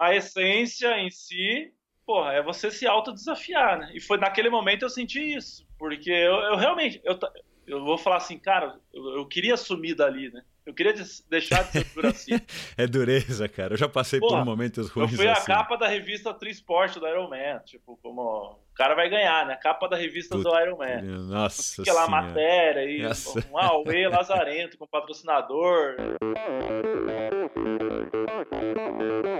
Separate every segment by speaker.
Speaker 1: a essência em si, porra, é você se autodesafiar, né? E foi naquele momento eu senti isso. Porque eu, eu realmente, eu, eu vou falar assim, cara, eu, eu queria sumir dali, né? Eu queria deixar de ser assim.
Speaker 2: é dureza, cara. Eu já passei Porra, por momentos ruins.
Speaker 1: Eu fui
Speaker 2: assim.
Speaker 1: a capa da revista Trisport do Iron Man. Tipo, como o cara vai ganhar, né? Capa da revista Puta, do Iron Man.
Speaker 2: Nossa.
Speaker 1: Fica lá a matéria e Nossa. um Aue Lazarento com patrocinador.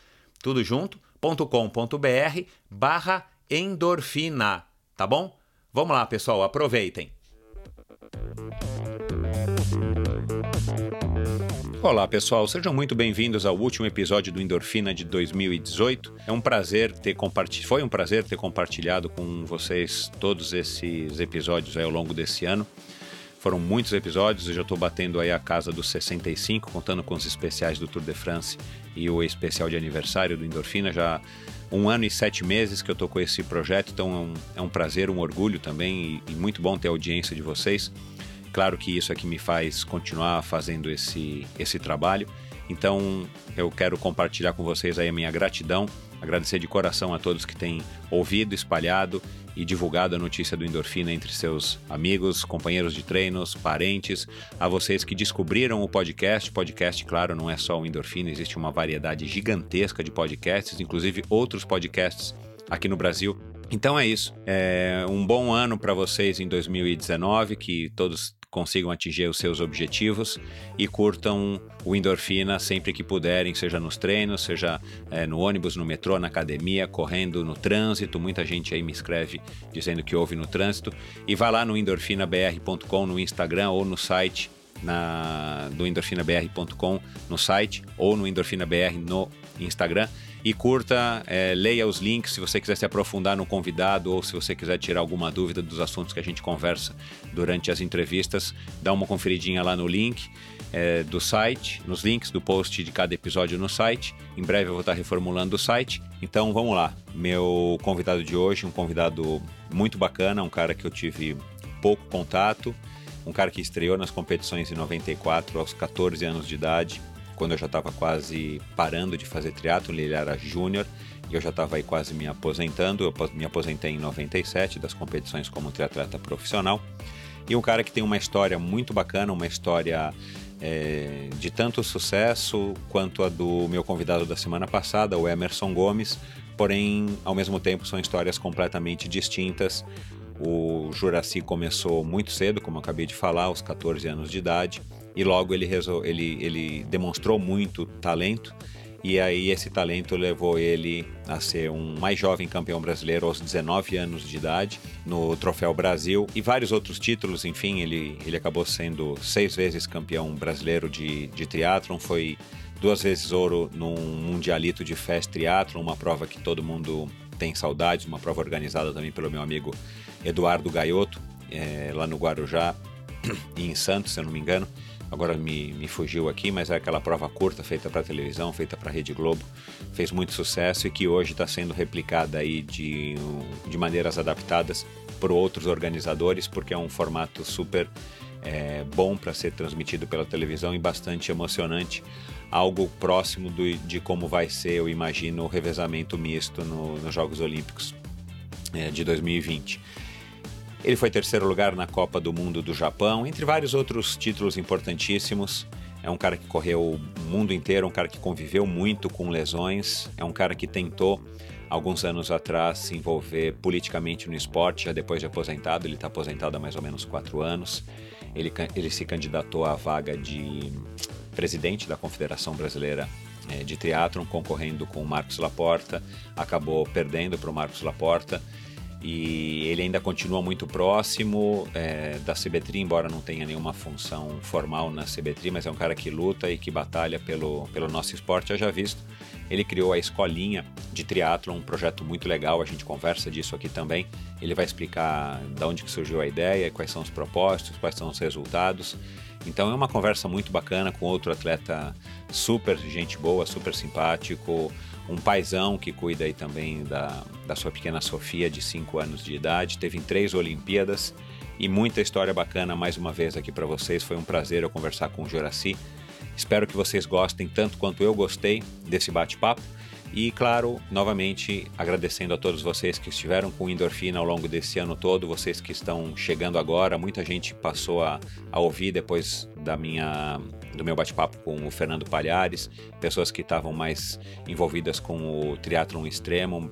Speaker 2: tudo junto, .com.br barra endorfina, tá bom? Vamos lá, pessoal, aproveitem. Olá, pessoal, sejam muito bem-vindos ao último episódio do Endorfina de 2018. É um prazer ter compartilhado, foi um prazer ter compartilhado com vocês todos esses episódios ao longo desse ano. Foram muitos episódios, eu já estou batendo aí a casa dos 65, contando com os especiais do Tour de France e o especial de aniversário do Endorfina. Já um ano e sete meses que eu estou com esse projeto, então é um, é um prazer, um orgulho também e, e, muito bom ter a audiência de vocês. Claro que isso é que me faz continuar fazendo esse, esse trabalho. Então eu quero compartilhar com vocês aí a minha gratidão, agradecer de coração a todos que têm ouvido, espalhado e divulgado a notícia do Endorfina entre seus amigos, companheiros de treinos, parentes, a vocês que descobriram o podcast. Podcast, claro, não é só o Endorfina, existe uma variedade gigantesca de podcasts, inclusive outros podcasts aqui no Brasil Então é isso. É um bom ano para vocês em 2019, que todos consigam atingir os seus objetivos e curtam o endorfina sempre que puderem, seja nos treinos, seja é, no ônibus, no metrô, na academia, correndo no trânsito. Muita gente aí me escreve dizendo que ouve no trânsito. E vá lá no endorfinabr.com no Instagram ou no site na, do endorfinabr.com no site ou no endorfinabr no Instagram e curta, é, leia os links se você quiser se aprofundar no convidado ou se você quiser tirar alguma dúvida dos assuntos que a gente conversa durante as entrevistas, dá uma conferidinha lá no link é, do site, nos links do post de cada episódio no site. Em breve eu vou estar reformulando o site. Então vamos lá. Meu convidado de hoje, um convidado muito bacana, um cara que eu tive pouco contato, um cara que estreou nas competições em 94 aos 14 anos de idade quando eu já estava quase parando de fazer triatlo, ele era júnior e eu já estava aí quase me aposentando. Eu me aposentei em 97 das competições como triatleta profissional. E um cara que tem uma história muito bacana, uma história é, de tanto sucesso quanto a do meu convidado da semana passada, o Emerson Gomes, porém, ao mesmo tempo, são histórias completamente distintas. O Juraci começou muito cedo, como eu acabei de falar, aos 14 anos de idade e logo ele, resol... ele, ele demonstrou muito talento. E aí esse talento levou ele a ser um mais jovem campeão brasileiro aos 19 anos de idade no Troféu Brasil e vários outros títulos, enfim, ele, ele acabou sendo seis vezes campeão brasileiro de, de triatlon, foi duas vezes ouro num mundialito de fast triatlon, uma prova que todo mundo tem saudades, uma prova organizada também pelo meu amigo Eduardo Gaiotto, é, lá no Guarujá e em Santos, se eu não me engano agora me, me fugiu aqui, mas é aquela prova curta feita para televisão, feita para Rede Globo, fez muito sucesso e que hoje está sendo replicada aí de, de maneiras adaptadas por outros organizadores, porque é um formato super é, bom para ser transmitido pela televisão e bastante emocionante, algo próximo do, de como vai ser, eu imagino, o revezamento misto no, nos Jogos Olímpicos é, de 2020. Ele foi terceiro lugar na Copa do Mundo do Japão, entre vários outros títulos importantíssimos. É um cara que correu o mundo inteiro, um cara que conviveu muito com lesões, é um cara que tentou alguns anos atrás se envolver politicamente no esporte, já depois de aposentado, ele está aposentado há mais ou menos quatro anos. Ele, ele se candidatou à vaga de presidente da Confederação Brasileira eh, de Triatlon, concorrendo com o Marcos Laporta, acabou perdendo para o Marcos Laporta e ele ainda continua muito próximo é, da CBTRI, embora não tenha nenhuma função formal na CBTRI, mas é um cara que luta e que batalha pelo, pelo nosso esporte, já visto. Ele criou a escolinha de triatlo, um projeto muito legal, a gente conversa disso aqui também. Ele vai explicar de onde que surgiu a ideia, quais são os propósitos, quais são os resultados. Então é uma conversa muito bacana com outro atleta super gente boa, super simpático, um paizão que cuida aí também da, da sua pequena Sofia, de 5 anos de idade. Teve em três Olimpíadas e muita história bacana mais uma vez aqui para vocês. Foi um prazer eu conversar com o Juraci. Espero que vocês gostem tanto quanto eu gostei desse bate-papo. E, claro, novamente agradecendo a todos vocês que estiveram com endorfina ao longo desse ano todo, vocês que estão chegando agora. Muita gente passou a, a ouvir depois da minha, do meu bate-papo com o Fernando Palhares, pessoas que estavam mais envolvidas com o triatlon extremo,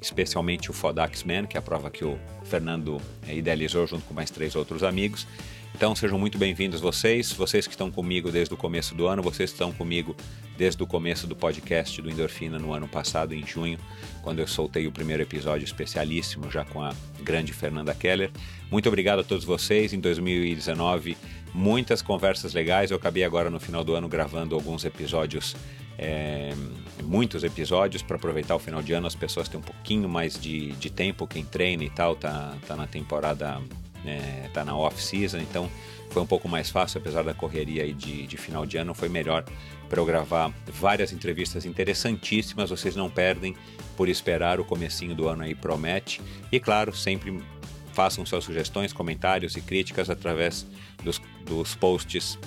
Speaker 2: especialmente o Fodax Man, que é a prova que o Fernando eh, idealizou junto com mais três outros amigos. Então sejam muito bem-vindos vocês, vocês que estão comigo desde o começo do ano, vocês que estão comigo desde o começo do podcast do Endorfina no ano passado, em junho, quando eu soltei o primeiro episódio especialíssimo já com a grande Fernanda Keller. Muito obrigado a todos vocês. Em 2019, muitas conversas legais. Eu acabei agora no final do ano gravando alguns episódios é, muitos episódios para aproveitar o final de ano. As pessoas têm um pouquinho mais de, de tempo, quem treina e tal, tá, tá na temporada é, tá na off-season, então foi um pouco mais fácil, apesar da correria aí de, de final de ano, foi melhor para eu gravar várias entrevistas interessantíssimas, vocês não perdem por esperar, o comecinho do ano aí promete. E claro, sempre façam suas sugestões, comentários e críticas através dos, dos posts,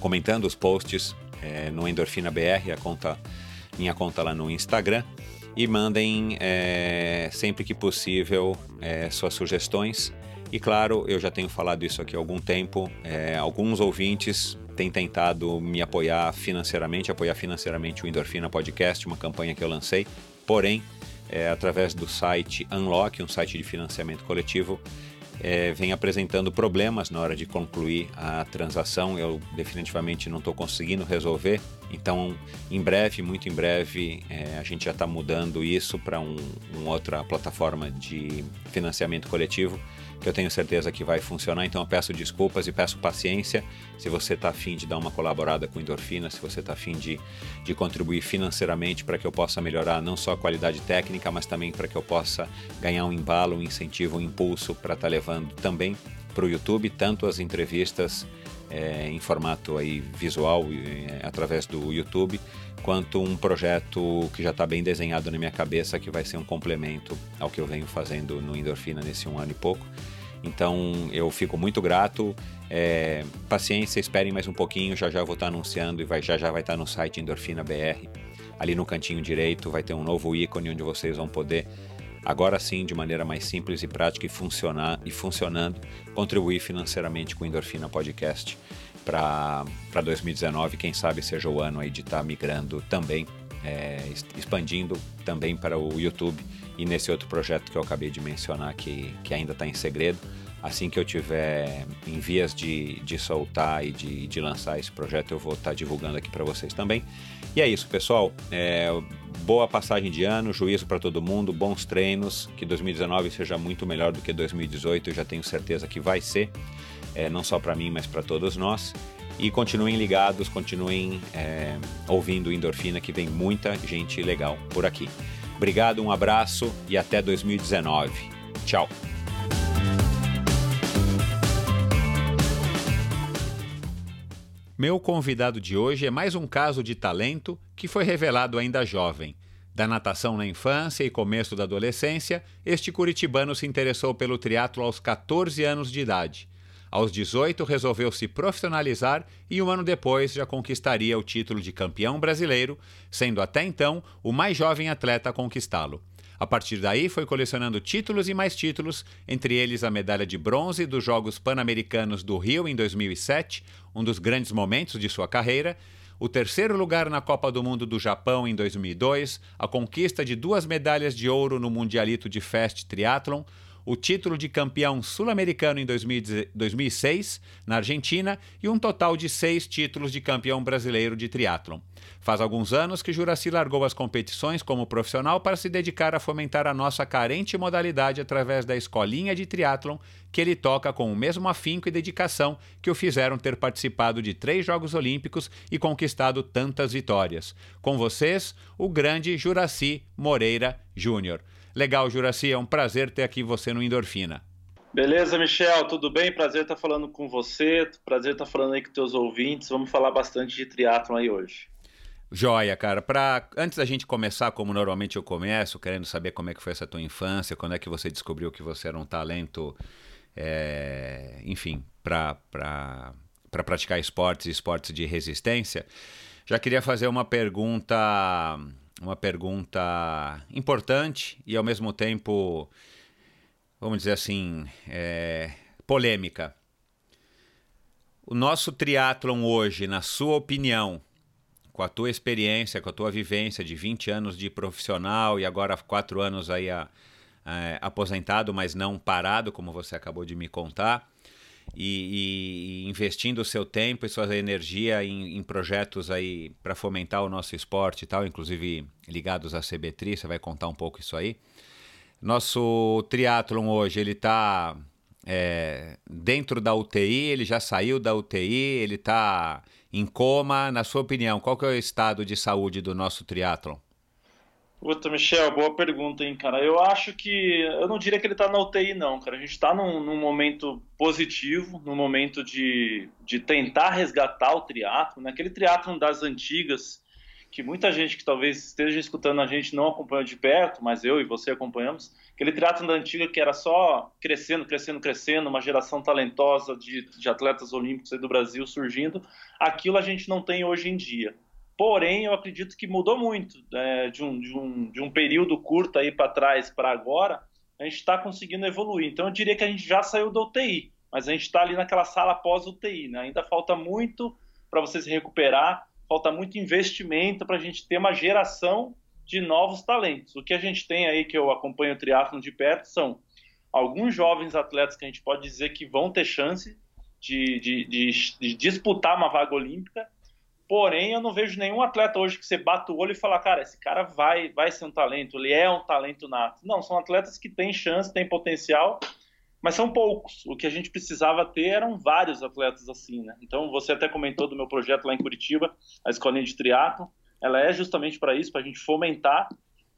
Speaker 2: comentando os posts é, no Endorfina BR, a conta, minha conta lá no Instagram e mandem é, sempre que possível é, suas sugestões e claro, eu já tenho falado isso aqui há algum tempo. É, alguns ouvintes têm tentado me apoiar financeiramente, apoiar financeiramente o Endorfina Podcast, uma campanha que eu lancei. Porém, é, através do site Unlock, um site de financiamento coletivo, é, vem apresentando problemas na hora de concluir a transação. Eu definitivamente não estou conseguindo resolver. Então, em breve, muito em breve, é, a gente já está mudando isso para um, uma outra plataforma de financiamento coletivo que eu tenho certeza que vai funcionar. Então eu peço desculpas e peço paciência se você está afim de dar uma colaborada com Endorfina, se você está afim de, de contribuir financeiramente para que eu possa melhorar não só a qualidade técnica, mas também para que eu possa ganhar um embalo, um incentivo, um impulso para estar tá levando também para o YouTube, tanto as entrevistas é, em formato aí visual é, através do YouTube, quanto um projeto que já está bem desenhado na minha cabeça, que vai ser um complemento ao que eu venho fazendo no Endorfina nesse um ano e pouco. Então eu fico muito grato. É, paciência, esperem mais um pouquinho, já já vou estar tá anunciando e vai, já já vai estar tá no site Endorfina BR. Ali no cantinho direito vai ter um novo ícone onde vocês vão poder agora sim, de maneira mais simples e prática e funcionar e funcionando, contribuir financeiramente com o Endorfina Podcast para 2019. Quem sabe seja o ano aí de estar tá migrando também, é, expandindo também para o YouTube e nesse outro projeto que eu acabei de mencionar que, que ainda está em segredo. Assim que eu tiver em vias de, de soltar e de, de lançar esse projeto, eu vou estar tá divulgando aqui para vocês também. E é isso, pessoal. É, boa passagem de ano, juízo para todo mundo, bons treinos, que 2019 seja muito melhor do que 2018, eu já tenho certeza que vai ser, é, não só para mim, mas para todos nós. E continuem ligados, continuem é, ouvindo Endorfina, que vem muita gente legal por aqui. Obrigado, um abraço e até 2019. Tchau! Meu convidado de hoje é mais um caso de talento que foi revelado ainda jovem. Da natação na infância e começo da adolescência, este curitibano se interessou pelo triatlo aos 14 anos de idade. Aos 18, resolveu se profissionalizar e um ano depois já conquistaria o título de campeão brasileiro, sendo até então o mais jovem atleta a conquistá-lo. A partir daí, foi colecionando títulos e mais títulos, entre eles a medalha de bronze dos Jogos Pan-Americanos do Rio em 2007, um dos grandes momentos de sua carreira, o terceiro lugar na Copa do Mundo do Japão em 2002, a conquista de duas medalhas de ouro no Mundialito de Fast Triathlon, o título de campeão sul-americano em 2006, na Argentina, e um total de seis títulos de campeão brasileiro de triatlon. Faz alguns anos que Juraci largou as competições como profissional para se dedicar a fomentar a nossa carente modalidade através da escolinha de triatlon, que ele toca com o mesmo afinco e dedicação que o fizeram ter participado de três Jogos Olímpicos e conquistado tantas vitórias. Com vocês, o grande Juraci Moreira Júnior. Legal, Juraci, é um prazer ter aqui você no Endorfina.
Speaker 1: Beleza, Michel, tudo bem? Prazer estar falando com você, prazer estar falando aí com teus ouvintes. Vamos falar bastante de triatlon aí hoje.
Speaker 2: Joia, cara. Pra, antes da gente começar, como normalmente eu começo, querendo saber como é que foi essa tua infância, quando é que você descobriu que você era um talento, é, enfim, para pra, pra praticar esportes, esportes de resistência, já queria fazer uma pergunta uma pergunta importante e ao mesmo tempo, vamos dizer assim, é, polêmica. O nosso triatlon hoje, na sua opinião, com a tua experiência, com a tua vivência de 20 anos de profissional e agora 4 anos aí a, a, aposentado, mas não parado, como você acabou de me contar, e, e, investindo o seu tempo e sua energia em, em projetos aí para fomentar o nosso esporte e tal, inclusive ligados à CBTRI, você vai contar um pouco isso aí. Nosso triatlon hoje, ele está é, dentro da UTI, ele já saiu da UTI, ele está em coma. Na sua opinião, qual que é o estado de saúde do nosso triatlon?
Speaker 1: Puta, Michel, boa pergunta, hein, cara. Eu acho que. Eu não diria que ele tá na UTI, não, cara. A gente tá num, num momento positivo, num momento de, de tentar resgatar o triatlo, né? Aquele triatlo das antigas, que muita gente que talvez esteja escutando a gente não acompanha de perto, mas eu e você acompanhamos. Aquele triatlo da antiga que era só crescendo, crescendo, crescendo, uma geração talentosa de, de atletas olímpicos do Brasil surgindo. Aquilo a gente não tem hoje em dia. Porém, eu acredito que mudou muito é, de, um, de, um, de um período curto aí para trás para agora. A gente está conseguindo evoluir. Então, eu diria que a gente já saiu da UTI, mas a gente está ali naquela sala pós-UTI. Né? Ainda falta muito para você se recuperar, falta muito investimento para a gente ter uma geração de novos talentos. O que a gente tem aí, que eu acompanho o triatlon de perto, são alguns jovens atletas que a gente pode dizer que vão ter chance de, de, de, de disputar uma vaga olímpica, porém eu não vejo nenhum atleta hoje que você bata o olho e fala, cara, esse cara vai, vai ser um talento, ele é um talento nato. Não, são atletas que têm chance, têm potencial, mas são poucos. O que a gente precisava ter eram vários atletas assim, né? Então você até comentou do meu projeto lá em Curitiba, a escolinha de triatlo ela é justamente para isso, para a gente fomentar.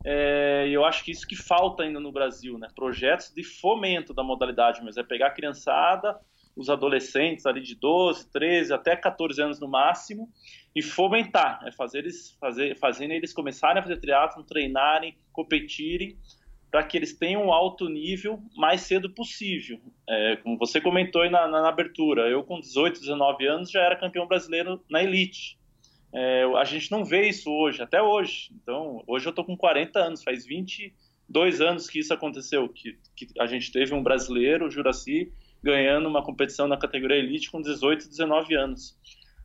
Speaker 1: É, e eu acho que isso que falta ainda no Brasil, né? Projetos de fomento da modalidade, mas é pegar a criançada, os adolescentes ali de 12, 13 até 14 anos no máximo e fomentar, é fazer eles fazer, fazendo eles começarem a fazer triatlo, treinarem, competirem, para que eles tenham um alto nível mais cedo possível. É, como você comentou na, na, na, abertura, eu com 18, 19 anos já era campeão brasileiro na elite. É, a gente não vê isso hoje, até hoje. Então, hoje eu estou com 40 anos, faz 22 anos que isso aconteceu, que, que a gente teve um brasileiro, o Juraci, ganhando uma competição na categoria elite com 18, 19 anos.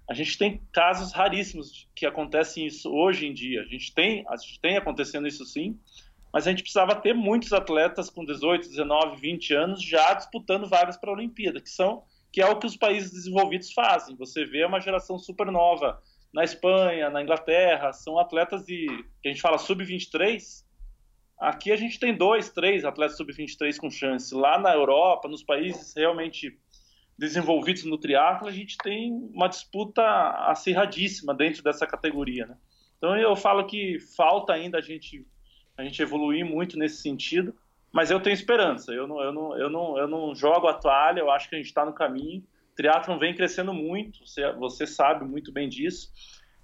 Speaker 1: A gente tem casos raríssimos que acontecem isso hoje em dia. A gente tem, a gente tem acontecendo isso sim, mas a gente precisava ter muitos atletas com 18, 19, 20 anos já disputando vagas para a Olimpíada, que são que é o que os países desenvolvidos fazem. Você vê uma geração super nova na Espanha, na Inglaterra, são atletas de que a gente fala sub-23. Aqui a gente tem dois, três atletas sub-23 com chance. Lá na Europa, nos países realmente desenvolvidos no triatlo, a gente tem uma disputa acirradíssima dentro dessa categoria, né? Então eu falo que falta ainda a gente a gente evoluir muito nesse sentido, mas eu tenho esperança. Eu não, eu não, eu não, eu não jogo a toalha. Eu acho que a gente está no caminho triatlon vem crescendo muito, você, você sabe muito bem disso.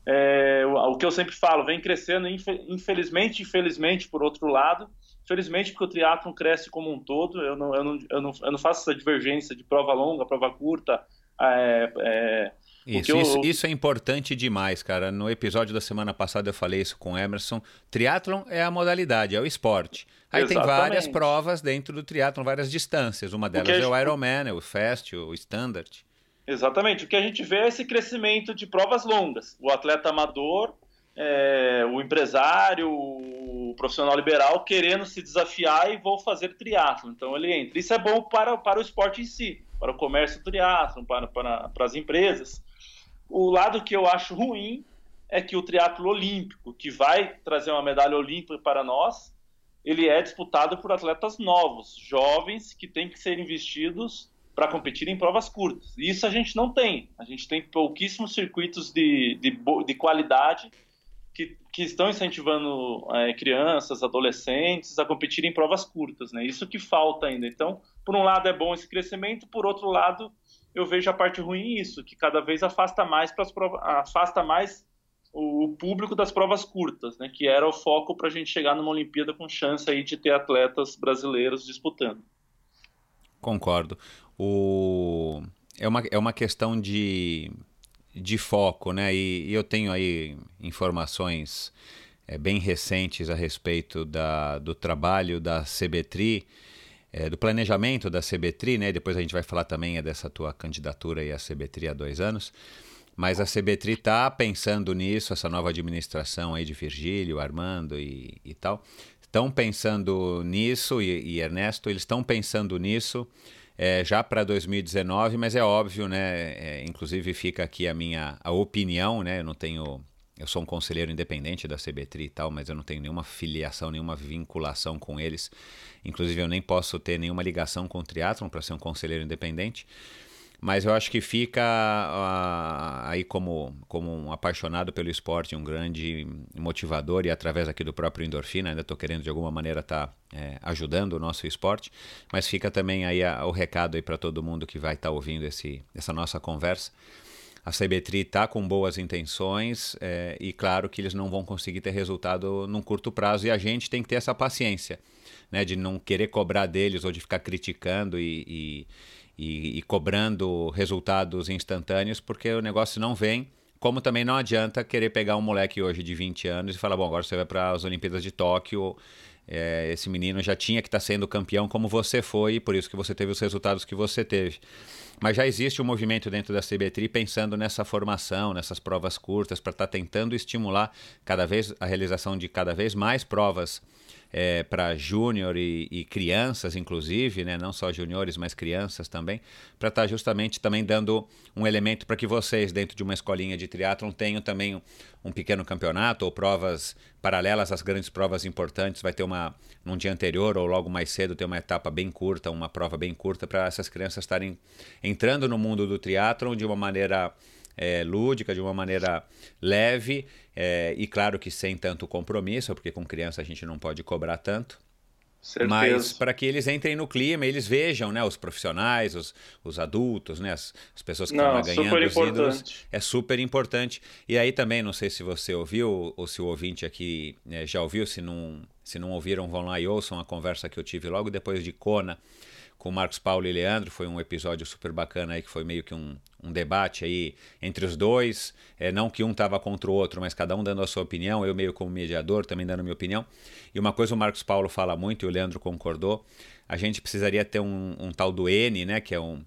Speaker 1: É, o, que eu sempre falo, vem crescendo, infelizmente, infelizmente, por outro lado, felizmente porque o triatlon cresce como um todo, eu não, eu não, eu não, eu não faço essa divergência de prova longa, prova curta, é,
Speaker 2: é, isso, eu... isso, isso, é importante demais, cara. No episódio da semana passada eu falei isso com o Emerson. Triatlon é a modalidade, é o esporte. Aí Exatamente. tem várias provas dentro do triatlon, várias distâncias. Uma delas é o Ironman, é o Fast, o Standard.
Speaker 1: Exatamente. O que a gente vê é esse crescimento de provas longas. O atleta amador, é, o empresário, o profissional liberal querendo se desafiar e vou fazer triatlo. Então ele entra. Isso é bom para, para o esporte em si, para o comércio triatlo, para, para, para as empresas. O lado que eu acho ruim é que o triatlo olímpico, que vai trazer uma medalha olímpica para nós, ele é disputado por atletas novos, jovens, que têm que ser investidos para competir em provas curtas. E isso a gente não tem. A gente tem pouquíssimos circuitos de, de, de qualidade que, que, estão incentivando é, crianças, adolescentes a competir em provas curtas. Né? Isso que falta ainda. Então, por um lado é bom esse crescimento, por outro lado eu vejo a parte ruim isso, que cada vez afasta mais para afasta mais o público das provas curtas, né, que era o foco para a gente chegar numa Olimpíada com chance aí de ter atletas brasileiros disputando.
Speaker 2: Concordo. O... É, uma, é uma questão de, de foco, né? E, e eu tenho aí informações é, bem recentes a respeito da, do trabalho da CBTRI, é, do planejamento da CBTRI, né? Depois a gente vai falar também é dessa tua candidatura aí à CBTRI há dois anos. Mas a CBTRI está pensando nisso, essa nova administração aí de Virgílio, Armando e, e tal. Estão pensando nisso, e, e Ernesto, eles estão pensando nisso é, já para 2019, mas é óbvio, né? É, inclusive fica aqui a minha a opinião, né? Eu não tenho eu sou um conselheiro independente da CBTRI e tal, mas eu não tenho nenhuma filiação, nenhuma vinculação com eles. Inclusive, eu nem posso ter nenhuma ligação com o triatlon para ser um conselheiro independente. Mas eu acho que fica uh, aí como, como um apaixonado pelo esporte, um grande motivador e através aqui do próprio Endorfina, ainda estou querendo de alguma maneira estar tá, é, ajudando o nosso esporte, mas fica também aí a, o recado aí para todo mundo que vai estar tá ouvindo esse, essa nossa conversa. A CBTRI está com boas intenções é, e claro que eles não vão conseguir ter resultado num curto prazo e a gente tem que ter essa paciência, né, de não querer cobrar deles ou de ficar criticando e, e, e, e cobrando resultados instantâneos porque o negócio não vem. Como também não adianta querer pegar um moleque hoje de 20 anos e falar, bom, agora você vai para as Olimpíadas de Tóquio é, esse menino já tinha que estar tá sendo campeão como você foi, e por isso que você teve os resultados que você teve. Mas já existe um movimento dentro da CBTRI pensando nessa formação, nessas provas curtas, para estar tá tentando estimular cada vez a realização de cada vez mais provas é, para júnior e, e, crianças, inclusive, né? não só juniores, mas crianças também, para estar tá justamente também dando um elemento para que vocês, dentro de uma escolinha de triatlon, tenham também um, um, pequeno campeonato ou provas paralelas às grandes provas importantes. Vai ter uma, num dia anterior ou logo mais cedo, ter uma etapa bem curta, uma prova bem curta, para essas crianças estarem entrando no mundo do triatlon de uma maneira é, lúdica, de uma maneira leve é, e claro que sem tanto compromisso, porque com criança a gente não pode cobrar tanto. Certeza. Mas para que eles entrem no clima, eles vejam, né, os profissionais, os, os adultos, né, as, as pessoas que não, estão ganhando os ídolos, é super importante. E aí também, não sei se você ouviu ou se o ouvinte aqui né, já ouviu, se não, se não ouviram, vão lá e ouçam a conversa que eu tive logo depois de Kona com Marcos Paulo e Leandro, foi um episódio super bacana aí, que foi meio que um, um debate aí entre os dois, é, não que um estava contra o outro, mas cada um dando a sua opinião, eu meio como mediador também dando a minha opinião. E uma coisa o Marcos Paulo fala muito, e o Leandro concordou, a gente precisaria ter um, um tal do N, né, que é um,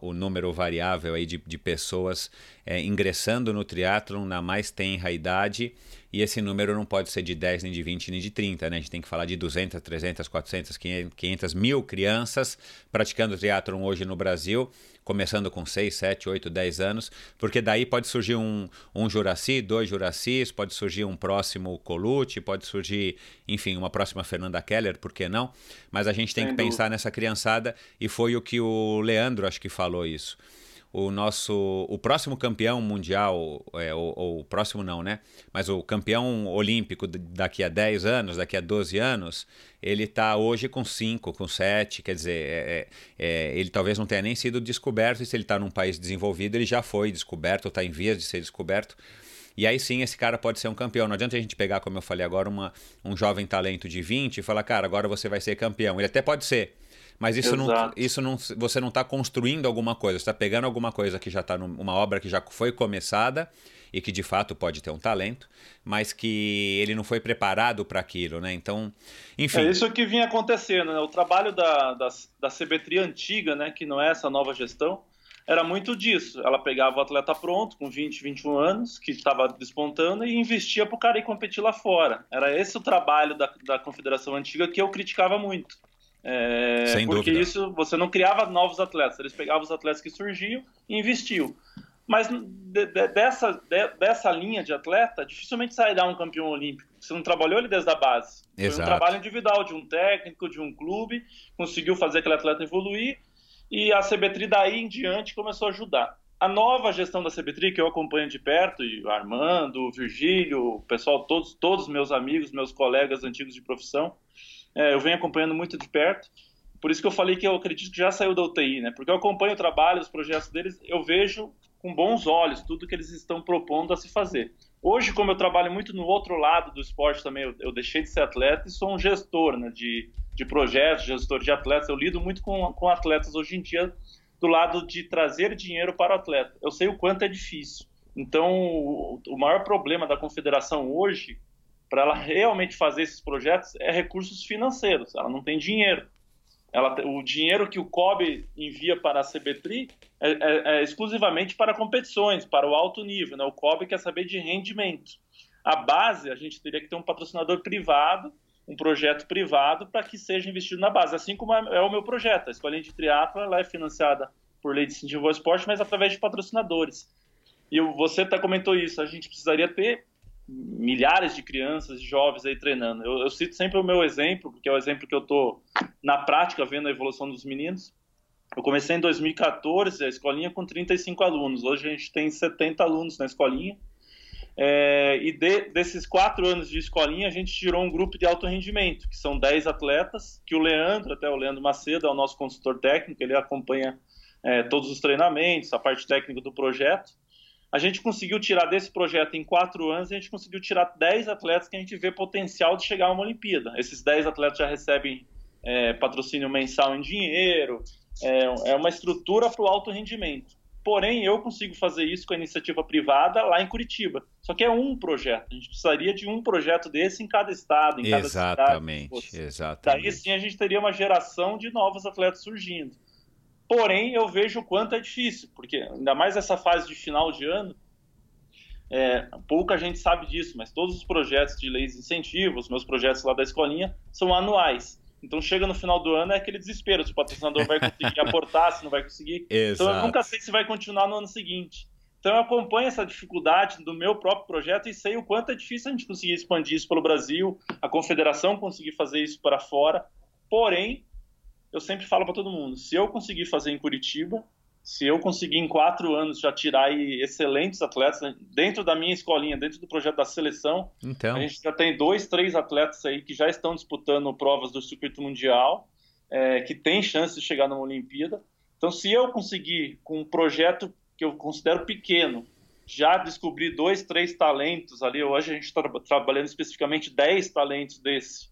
Speaker 2: o número variável aí de, de pessoas é, ingressando no triatlon na mais tenra idade e esse número não pode ser de 10, nem de 20, nem de 30, né? A gente tem que falar de 200, 300, 400, 500 mil crianças praticando triatlon hoje no Brasil, começando com 6, 7, 8, 10 anos, porque daí pode surgir um, um Juraci, dois Juracis, pode surgir um próximo Colucci, pode surgir, enfim, uma próxima Fernanda Keller, por que não? Mas a gente tem que pensar nessa criançada e foi o que o Leandro, acho que falou isso o nosso o próximo campeão mundial, é, ou, o próximo não, né? Mas o campeão olímpico daqui a 10 anos, daqui a 12 anos, ele está hoje com 5, com 7, quer dizer, é, é, é, ele talvez não tenha nem sido descoberto, e se ele está num país desenvolvido, ele já foi descoberto, ou está em vias de ser descoberto. E aí sim esse cara pode ser um campeão. Não adianta a gente pegar, como eu falei agora, uma, um jovem talento de 20 e falar, cara, agora você vai ser campeão. Ele até pode ser, mas isso não, isso não, você não está construindo alguma coisa, você está pegando alguma coisa que já está numa obra que já foi começada e que de fato pode ter um talento, mas que ele não foi preparado para aquilo, né? Então, enfim.
Speaker 1: É isso que vinha acontecendo, né? O trabalho da, da, da CBTRI antiga, né, que não é essa nova gestão, era muito disso. Ela pegava o atleta pronto, com 20, 21 anos, que estava despontando, e investia para o cara ir competir lá fora. Era esse o trabalho da, da confederação antiga que eu criticava muito. É, Sem porque dúvida. isso você não criava novos atletas, eles pegavam os atletas que surgiam e investiam. Mas de, de, dessa, de, dessa linha de atleta, dificilmente sairá um campeão olímpico. Você não trabalhou ele desde a base. Exato. Foi um trabalho individual de um técnico, de um clube, conseguiu fazer aquele atleta evoluir e a CBTRI daí em diante começou a ajudar. A nova gestão da CBTRI, que eu acompanho de perto, e o Armando, o Virgílio, o pessoal, todos, todos meus amigos, meus colegas antigos de profissão, é, eu venho acompanhando muito de perto. Por isso que eu falei que eu acredito que já saiu da UTI, né? Porque eu acompanho o trabalho, os projetos deles, eu vejo com bons olhos tudo que eles estão propondo a se fazer. Hoje, como eu trabalho muito no outro lado do esporte também, eu, eu deixei de ser atleta e sou um gestor né, de, de projetos, gestor de atletas. Eu lido muito com, com atletas hoje em dia do lado de trazer dinheiro para o atleta. Eu sei o quanto é difícil. Então, o, o maior problema da confederação hoje para ela realmente fazer esses projetos é recursos financeiros. Ela não tem dinheiro. Ela, o dinheiro que o COB envia para a CBTRI é, é, é, exclusivamente para competições, para o alto nível. Né? O COB quer saber de rendimento. A base, a gente teria que ter um patrocinador privado, um projeto privado, para que seja investido na base. Assim como é, é o meu projeto. A Escolinha de Triatlo ela é financiada por lei de incentivo ao esporte, mas através de patrocinadores. E você até comentou isso, a gente precisaria ter milhares de crianças e jovens aí treinando. Eu, eu, cito sempre o meu exemplo, porque é o exemplo que eu estou na prática vendo a evolução dos meninos. Eu comecei em 2014 a escolinha com 35 alunos. Hoje a gente tem 70 alunos na escolinha. É, e de, desses quatro anos de escolinha, a gente tirou um grupo de alto rendimento, que são 10 atletas, que o Leandro, até o Leandro Macedo, é o nosso consultor técnico, ele acompanha é, todos os treinamentos, a parte técnica do projeto. A gente conseguiu tirar desse projeto em quatro anos, a gente conseguiu tirar 10 atletas que a gente vê potencial de chegar a uma Olimpíada. Esses 10 atletas já recebem é, patrocínio mensal em dinheiro, é, é uma estrutura para o alto rendimento. Porém, eu consigo fazer isso com a iniciativa privada lá em Curitiba. Só que é um projeto. A gente precisaria de um projeto desse em cada estado, em cada
Speaker 2: exatamente,
Speaker 1: cidade.
Speaker 2: Exatamente.
Speaker 1: Daí sim a gente teria uma geração de novos atletas surgindo. Porém, eu vejo o quanto é difícil, porque ainda mais essa fase de final de ano, é, pouca gente sabe disso, mas todos os projetos de leis de incentivo, os meus projetos lá da escolinha, são anuais. Então chega no final do ano é aquele desespero, se o patrocinador vai conseguir aportar, se não vai conseguir.
Speaker 2: Exato.
Speaker 1: Então eu nunca sei se vai continuar no ano seguinte. Então eu acompanho essa dificuldade do meu próprio projeto e sei o quanto é difícil a gente conseguir expandir isso pelo Brasil, a confederação conseguir fazer isso para fora. Porém, eu sempre falo para todo mundo, se eu conseguir fazer em Curitiba, se eu conseguir em quatro anos já tirar excelentes atletas né, dentro da minha escolinha, dentro do projeto da seleção,
Speaker 2: então.
Speaker 1: a gente já tem dois, três atletas aí que já estão disputando provas do circuito mundial, é, que tem chance de chegar numa Olimpíada. Então, se eu conseguir com um projeto que eu considero pequeno, já descobrir dois, três talentos ali, hoje a gente está trabalhando especificamente dez talentos desse,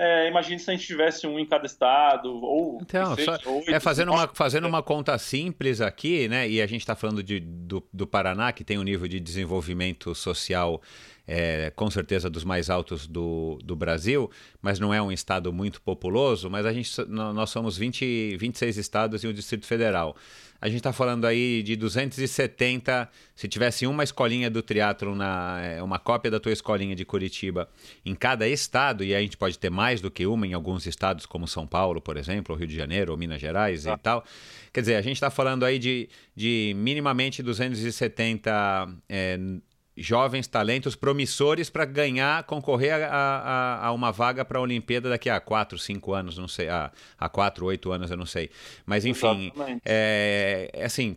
Speaker 1: é, imagine se a gente tivesse um em cada estado, ou.
Speaker 2: Então, só, oito, é fazendo uma, fazendo uma conta simples aqui, né? E a gente está falando de, do, do Paraná, que tem um nível de desenvolvimento social é, com certeza dos mais altos do, do Brasil, mas não é um estado muito populoso, mas a gente, nós somos 20, 26 estados e o Distrito Federal. A gente está falando aí de 270. Se tivesse uma escolinha do triatlo na é, uma cópia da tua escolinha de Curitiba em cada estado, e a gente pode ter mais do que uma em alguns estados, como São Paulo, por exemplo, ou Rio de Janeiro, ou Minas Gerais ah. e tal. Quer dizer, a gente está falando aí de, de minimamente 270 é, jovens talentos promissores para ganhar, concorrer a, a, a, uma vaga para a Olimpíada daqui a 4, 5 anos, não sei, a, a 4, 8 anos, eu não sei. Mas enfim, é, é, assim,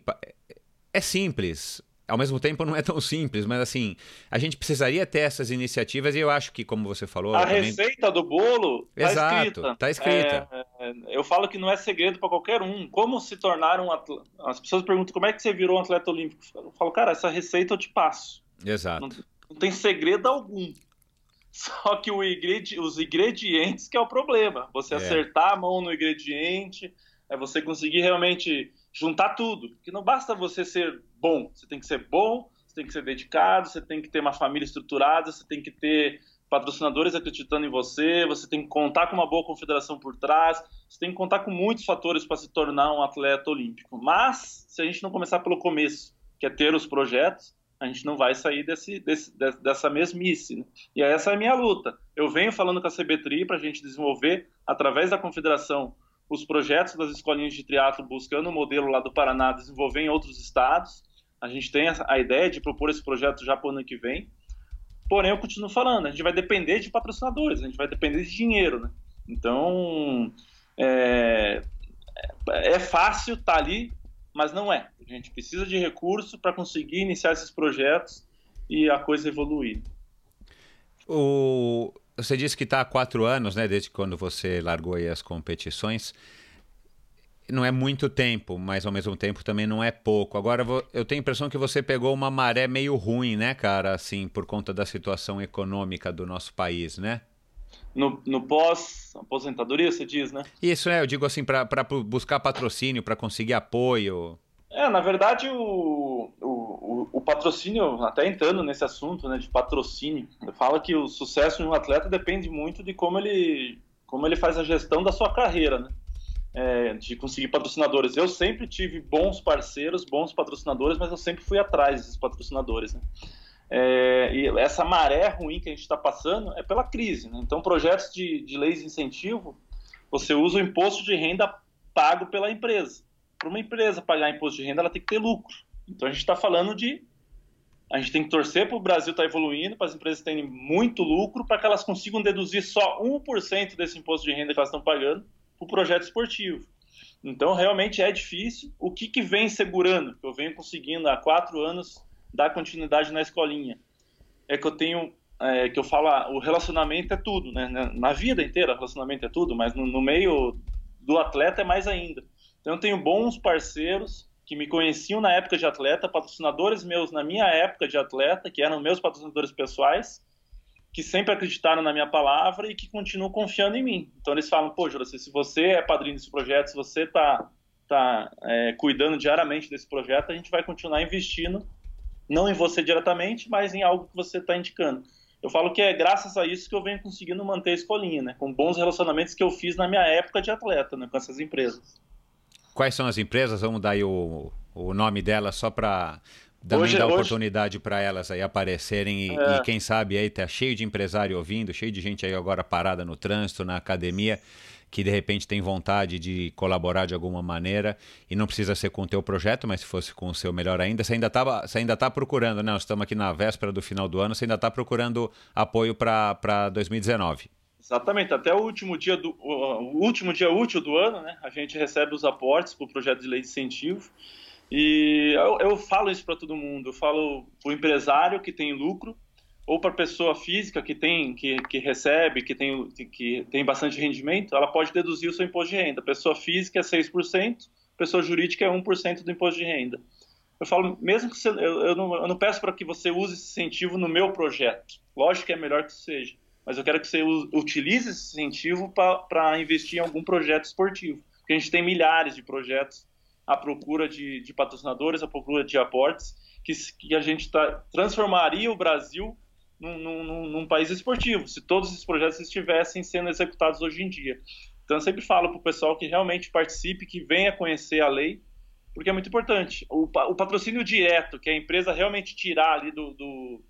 Speaker 2: é simples. Ao mesmo tempo não é tão simples, mas assim, a gente precisaria ter essas iniciativas e eu acho que, como você falou...
Speaker 1: A também... receita do bolo
Speaker 2: está
Speaker 1: escrita.
Speaker 2: Tá escrita.
Speaker 1: É, é, eu falo que não é segredo para qualquer um. Como se tornar um atleta... As pessoas perguntam como é que você virou um atleta olímpico. Eu falo, cara, essa receita eu te passo.
Speaker 2: Exato.
Speaker 1: Não, não tem segredo algum. Só que ingredi os ingredientes que é o problema. Você é. acertar a mão no ingrediente, é você conseguir realmente juntar tudo. Que não basta você ser bom, você tem que ser bom, você tem que ser dedicado, você tem que ter uma família estruturada, você tem que ter patrocinadores acreditando em você, você tem que contar com uma boa confederação por trás, você tem que contar com muitos fatores para se tornar um atleta olímpico. Mas, se a gente não começar pelo começo, que é ter os projetos, a gente não vai sair desse, desse, dessa mesmice. Né? E essa é a minha luta. Eu venho falando com a CBTRI para a gente desenvolver, através da confederação, os projetos das escolinhas de triatlo, buscando o um modelo lá do Paraná, desenvolver em outros estados. A gente tem a ideia de propor esse projeto já para o ano que vem. Porém, eu continuo falando, a gente vai depender de patrocinadores, a gente vai depender de dinheiro. Né? Então, é, é fácil estar tá ali mas não é. A gente precisa de recurso para conseguir iniciar esses projetos e a coisa evoluir.
Speaker 2: O... Você disse que está há quatro anos, né, desde quando você largou as competições. Não é muito tempo, mas ao mesmo tempo também não é pouco. Agora eu tenho a impressão que você pegou uma maré meio ruim, né, cara, assim, por conta da situação econômica do nosso país, né?
Speaker 1: No, no pós-aposentadoria, você diz, né?
Speaker 2: Isso, é, eu digo assim, para buscar patrocínio, para conseguir apoio.
Speaker 1: É, na verdade, o, o, o, patrocínio, até entrando nesse assunto né, de patrocínio, fala que o sucesso de um atleta depende muito de como ele, como ele faz a gestão da sua carreira, né? É, de conseguir patrocinadores. Eu sempre tive bons parceiros, bons patrocinadores, mas eu sempre fui atrás desses patrocinadores, né? É, e essa maré ruim que a gente está passando é pela crise. Né? Então, projetos de, de leis de incentivo, você usa o imposto de renda pago pela empresa. Para uma empresa pagar imposto de renda, ela tem que ter lucro. Então, a gente está falando de. A gente tem que torcer para o Brasil estar tá evoluindo, para as empresas terem muito lucro, para que elas consigam deduzir só 1% desse imposto de renda que elas estão pagando para o projeto esportivo. Então, realmente é difícil. O que, que vem segurando? Eu venho conseguindo há quatro anos dar continuidade na escolinha. É que eu tenho, é, que eu falo, ah, o relacionamento é tudo, né? Na vida inteira, relacionamento é tudo, mas no, no meio do atleta é mais ainda. Então eu tenho bons parceiros que me conheciam na época de atleta, patrocinadores meus na minha época de atleta, que eram meus patrocinadores pessoais, que sempre acreditaram na minha palavra e que continuam confiando em mim. Então eles falam, pô, Juraci, se você é padrinho desse projeto, se você está está é, cuidando diariamente desse projeto, a gente vai continuar investindo, não em você diretamente, mas em algo que você está indicando. Eu falo que é graças a isso que eu venho conseguindo manter a escolinha, né? Com bons relacionamentos que eu fiz na minha época de atleta, né? Com essas empresas.
Speaker 2: Quais são as empresas? Vamos dar aí o, o nome delas só para também hoje, dar hoje... oportunidade para elas aí aparecerem e, é. e, quem sabe aí tá cheio de empresário ouvindo, cheio de gente aí agora parada no trânsito, na academia que de repente tem vontade de colaborar de alguma maneira e não precisa ser com o teu projeto, mas se fosse com o seu melhor ainda, você ainda está você ainda tá procurando, né? Nós estamos aqui na véspera do final do ano, você ainda está procurando apoio para 2019.
Speaker 1: Exatamente, até o último dia do o último dia útil do ano, né? A gente recebe os aportes para o projeto de lei de incentivo. E eu, eu falo isso para todo mundo. Eu falo para o empresário que tem lucro, ou para pessoa física que tem que, que recebe, que tem, que tem bastante rendimento, ela pode deduzir o seu imposto de renda. Pessoa física é 6%, pessoa jurídica é 1% do imposto de renda. Eu falo, mesmo que você, eu, eu, não, eu não peço para que você use esse incentivo no meu projeto. Lógico que é melhor que seja, mas eu quero que você utilize esse incentivo para investir em algum projeto esportivo. Porque a gente tem milhares de projetos à procura de, de patrocinadores, à procura de aportes, que, que a gente tá, transformaria o Brasil num, num, num, país esportivo, se todos esses projetos estivessem sendo executados hoje em dia. Então eu sempre falo para o pessoal que realmente participe, que venha conhecer a lei, porque é muito importante. O, o patrocínio direto, que a empresa realmente tirar ali do, do,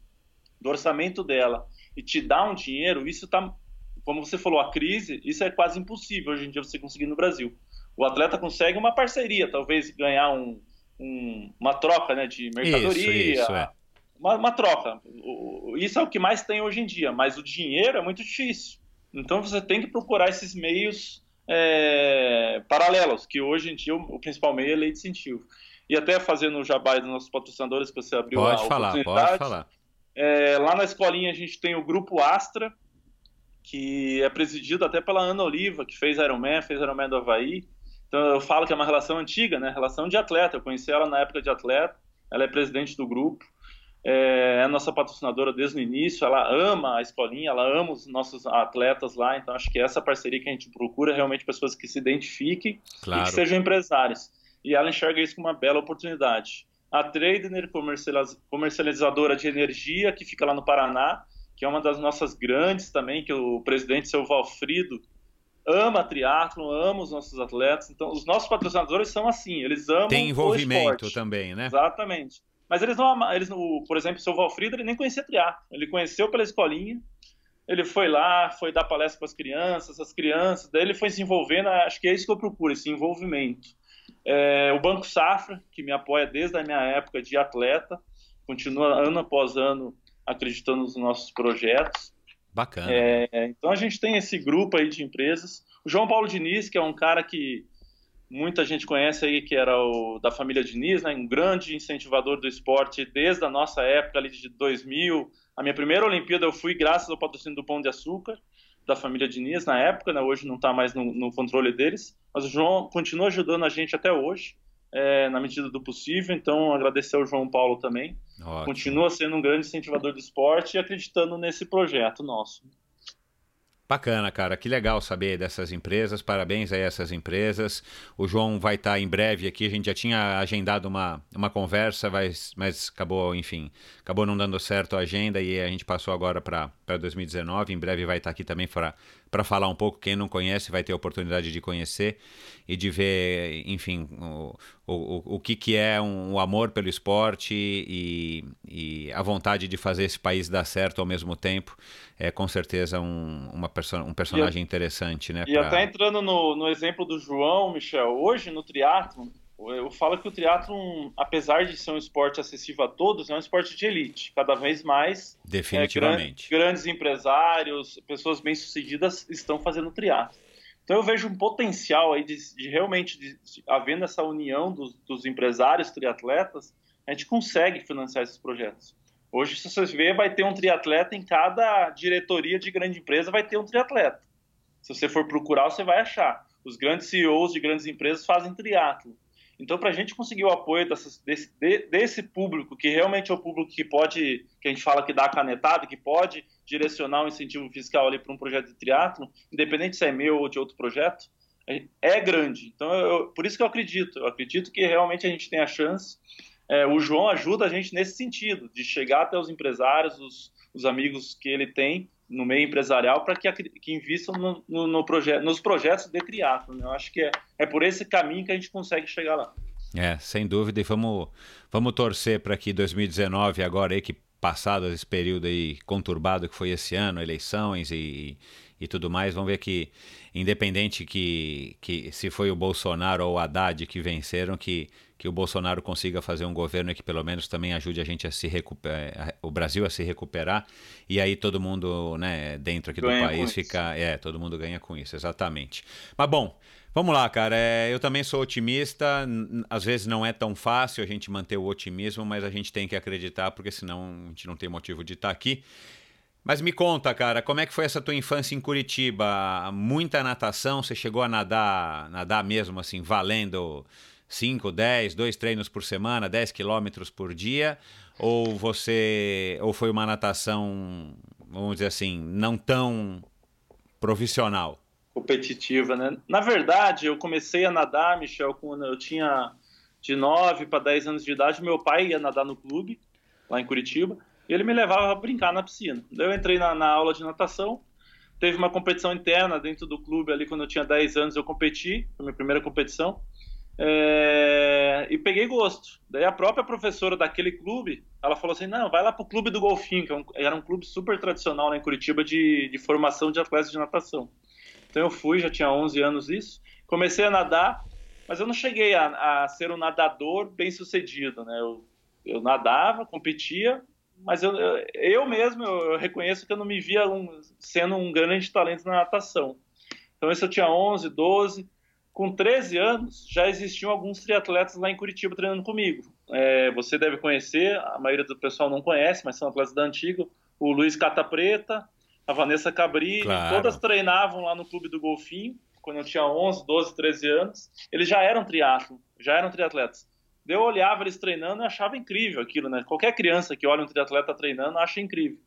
Speaker 1: do orçamento dela e te dar um dinheiro, isso está, como você falou, a crise, isso é quase impossível hoje em dia você conseguir no Brasil. O atleta consegue uma parceria, talvez ganhar um, um, uma troca né, de mercadoria, isso, isso, é uma, uma, troca. Isso é o que mais tem hoje em dia, mas o dinheiro é muito difícil. Então você tem que procurar esses meios é, paralelos, que hoje em dia o, o, principal meio é lei de incentivo. E até fazendo o jabá dos nossos patrocinadores, que você abriu
Speaker 2: pode a falar, Pode falar.
Speaker 1: É, lá na escolinha a gente tem o Grupo Astra, que é presidido até pela Ana Oliva, que fez Ironman, fez Ironman do Havaí. Então eu falo que é uma relação antiga, né? Relação de atleta. Eu conheci ela na época de atleta. Ela é presidente do grupo é a nossa patrocinadora desde o início, ela ama a escolinha, ela ama os nossos atletas lá, então acho que essa parceria que a gente procura é realmente pessoas que se identifiquem claro. e que sejam empresários. E ela enxerga isso como uma bela oportunidade. A Tradener, comercializadora de energia, que fica lá no Paraná, que é uma das nossas grandes também, que o presidente, seu Valfrido, ama triatlo, ama os nossos atletas. Então, os nossos patrocinadores são assim, eles amam
Speaker 2: Tem envolvimento também, né?
Speaker 1: Exatamente. Mas eles não, eles, o, por exemplo, o seu Valfrido, ele nem conhecia triatlo. Ele conheceu pela escolinha, ele foi lá, foi dar palestra para as crianças, as crianças, daí ele foi se envolvendo, acho que é isso que eu procuro, esse envolvimento. É, o Banco Safra, que me apoia desde a minha época de atleta, continua ano após ano acreditando nos nossos projetos.
Speaker 2: Bacana.
Speaker 1: É, então a gente tem esse grupo aí de empresas. O João Paulo Diniz, que é um cara que muita gente conhece aí que era o da família Diniz, né, um grande incentivador do esporte desde a nossa época ali de 2000. A minha primeira Olimpíada eu fui graças ao patrocínio do Pão de Açúcar da família Diniz na época, né, hoje não está mais no, no, controle deles, mas o João continua ajudando a gente até hoje, é, na medida do possível. Então agradecer ao João Paulo também. Ótimo. Continua sendo um grande incentivador do esporte e acreditando nesse projeto nosso.
Speaker 2: Bacana, cara. Que legal saber dessas empresas. Parabéns a essas empresas. O João vai estar tá em breve aqui. A gente já tinha agendado uma, uma conversa, mas, mas acabou, enfim, acabou não dando certo a agenda e a gente passou agora para 2019. Em breve vai estar tá aqui também para para falar um pouco. Quem não conhece vai ter a oportunidade de conhecer e de ver, enfim, o, o, o que, que é um, o amor pelo esporte e, e, a vontade de fazer esse país dar certo ao mesmo tempo. É com certeza um, uma perso um personagem e, interessante, né?
Speaker 1: E pra... até entrando no, no exemplo do João, Michel, hoje no triatlo eu falo que o triatlon, apesar de ser um esporte acessível a todos, é um esporte de elite. Cada vez mais
Speaker 2: Definitivamente.
Speaker 1: É, grandes, grandes empresários, pessoas bem-sucedidas estão fazendo triatlo. Então eu vejo um potencial aí de, de realmente, de, de, havendo essa união dos, dos empresários triatletas, a gente consegue financiar esses projetos. Hoje, se você ver, vai ter um triatleta em cada diretoria de grande empresa, vai ter um triatleta. Se você for procurar, você vai achar. Os grandes CEOs de grandes empresas fazem triatlo. Então, para a gente conseguir o apoio dessas, desse, de, desse público, que realmente é o público que pode, que a gente fala que dá canetada, que pode direcionar o um incentivo fiscal ali para um projeto de triatlo, independente se é meu ou de outro projeto, é grande. Então, eu, por isso que eu acredito. Eu acredito que realmente a gente tem a chance. É, o João ajuda a gente nesse sentido, de chegar até os empresários, os, os amigos que ele tem no meio empresarial para que, que invistam no, no, no proje nos projetos de triatlo. Né? Eu acho que é, é por esse caminho que a gente consegue chegar lá.
Speaker 2: É, sem dúvida. E vamos, vamos torcer para que 2019, agora aí que passado esse período aí conturbado que foi esse ano, eleições e, e tudo mais, vamos ver que, independente que, que se foi o Bolsonaro ou o Haddad que venceram, que, que o Bolsonaro consiga fazer um governo que pelo menos também ajude a gente a se recuperar, o Brasil a se recuperar, e aí todo mundo, né, dentro aqui ganha do país fica, é, todo mundo ganha com isso, exatamente. Mas bom, Vamos lá, cara. É, eu também sou otimista. Às vezes não é tão fácil a gente manter o otimismo, mas a gente tem que acreditar, porque senão a gente não tem motivo de estar aqui. Mas me conta, cara, como é que foi essa tua infância em Curitiba? Muita natação? Você chegou a nadar, nadar mesmo assim, valendo 5, 10, dois treinos por semana, 10 quilômetros por dia? Ou você, ou foi uma natação, vamos dizer assim, não tão profissional?
Speaker 1: competitiva, né? Na verdade, eu comecei a nadar, Michel, quando eu tinha de 9 para 10 anos de idade. Meu pai ia nadar no clube, lá em Curitiba, ele me levava a brincar na piscina. Daí eu entrei na, na aula de natação, teve uma competição interna dentro do clube ali quando eu tinha 10 anos, eu competi, foi minha primeira competição. É, e peguei gosto. Daí a própria professora daquele clube, ela falou assim, não, vai lá pro clube do Golfinho, que é era um clube super tradicional lá em Curitiba de, de formação de atletas de natação. Então eu fui, já tinha 11 anos isso. Comecei a nadar, mas eu não cheguei a, a ser um nadador bem sucedido, né? Eu, eu nadava, competia, mas eu, eu, eu mesmo eu, reconheço que eu não me via um, sendo um grande talento na natação. Então isso eu tinha 11, 12. Com 13 anos, já existiam alguns triatletas lá em Curitiba treinando comigo. É, você deve conhecer, a maioria do pessoal não conhece, mas são atletas da antiga. O Luiz Cata Preta, a Vanessa Cabrini, claro. todas treinavam lá no Clube do Golfinho, quando eu tinha 11, 12, 13 anos. Eles já eram triatlo, já eram triatletas. Eu olhava eles treinando e achava incrível aquilo, né? Qualquer criança que olha um triatleta treinando acha incrível.